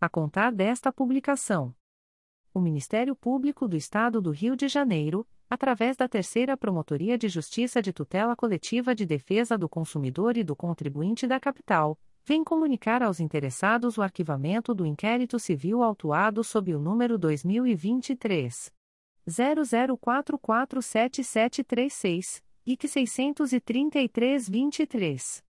a contar desta publicação. O Ministério Público do Estado do Rio de Janeiro, através da Terceira Promotoria de Justiça de Tutela Coletiva de Defesa do Consumidor e do Contribuinte da Capital, vem comunicar aos interessados o arquivamento do inquérito civil autuado sob o número 2023 00447736, IC 633-23.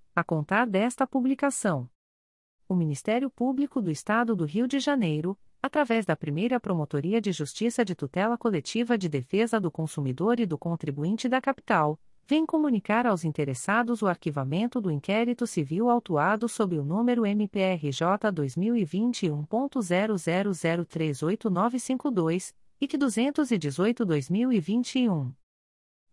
a contar desta publicação. O Ministério Público do Estado do Rio de Janeiro, através da primeira Promotoria de Justiça de Tutela Coletiva de Defesa do Consumidor e do Contribuinte da Capital, vem comunicar aos interessados o arquivamento do inquérito civil autuado sob o número MPRJ 2021.00038952 e que 218-2021.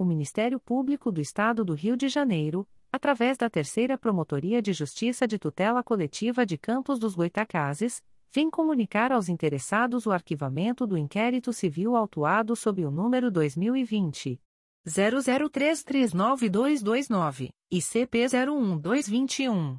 o Ministério Público do Estado do Rio de Janeiro, através da Terceira Promotoria de Justiça de Tutela Coletiva de Campos dos Goitacazes, vem comunicar aos interessados o arquivamento do inquérito civil autuado sob o número 2020 00339229 e CP01221.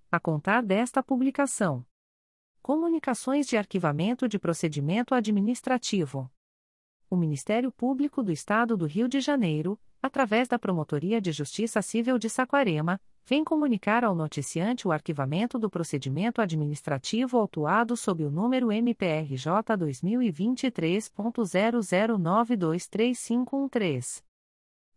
a contar desta publicação. Comunicações de arquivamento de procedimento administrativo. O Ministério Público do Estado do Rio de Janeiro, através da Promotoria de Justiça Civil de Saquarema, vem comunicar ao noticiante o arquivamento do procedimento administrativo autuado sob o número MPRJ 2023.00923513.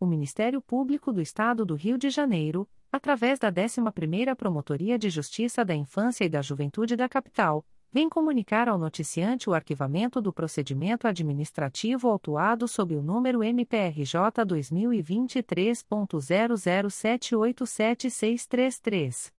o Ministério Público do Estado do Rio de Janeiro, através da 11ª Promotoria de Justiça da Infância e da Juventude da Capital, vem comunicar ao noticiante o arquivamento do procedimento administrativo autuado sob o número MPRJ 2023.00787633.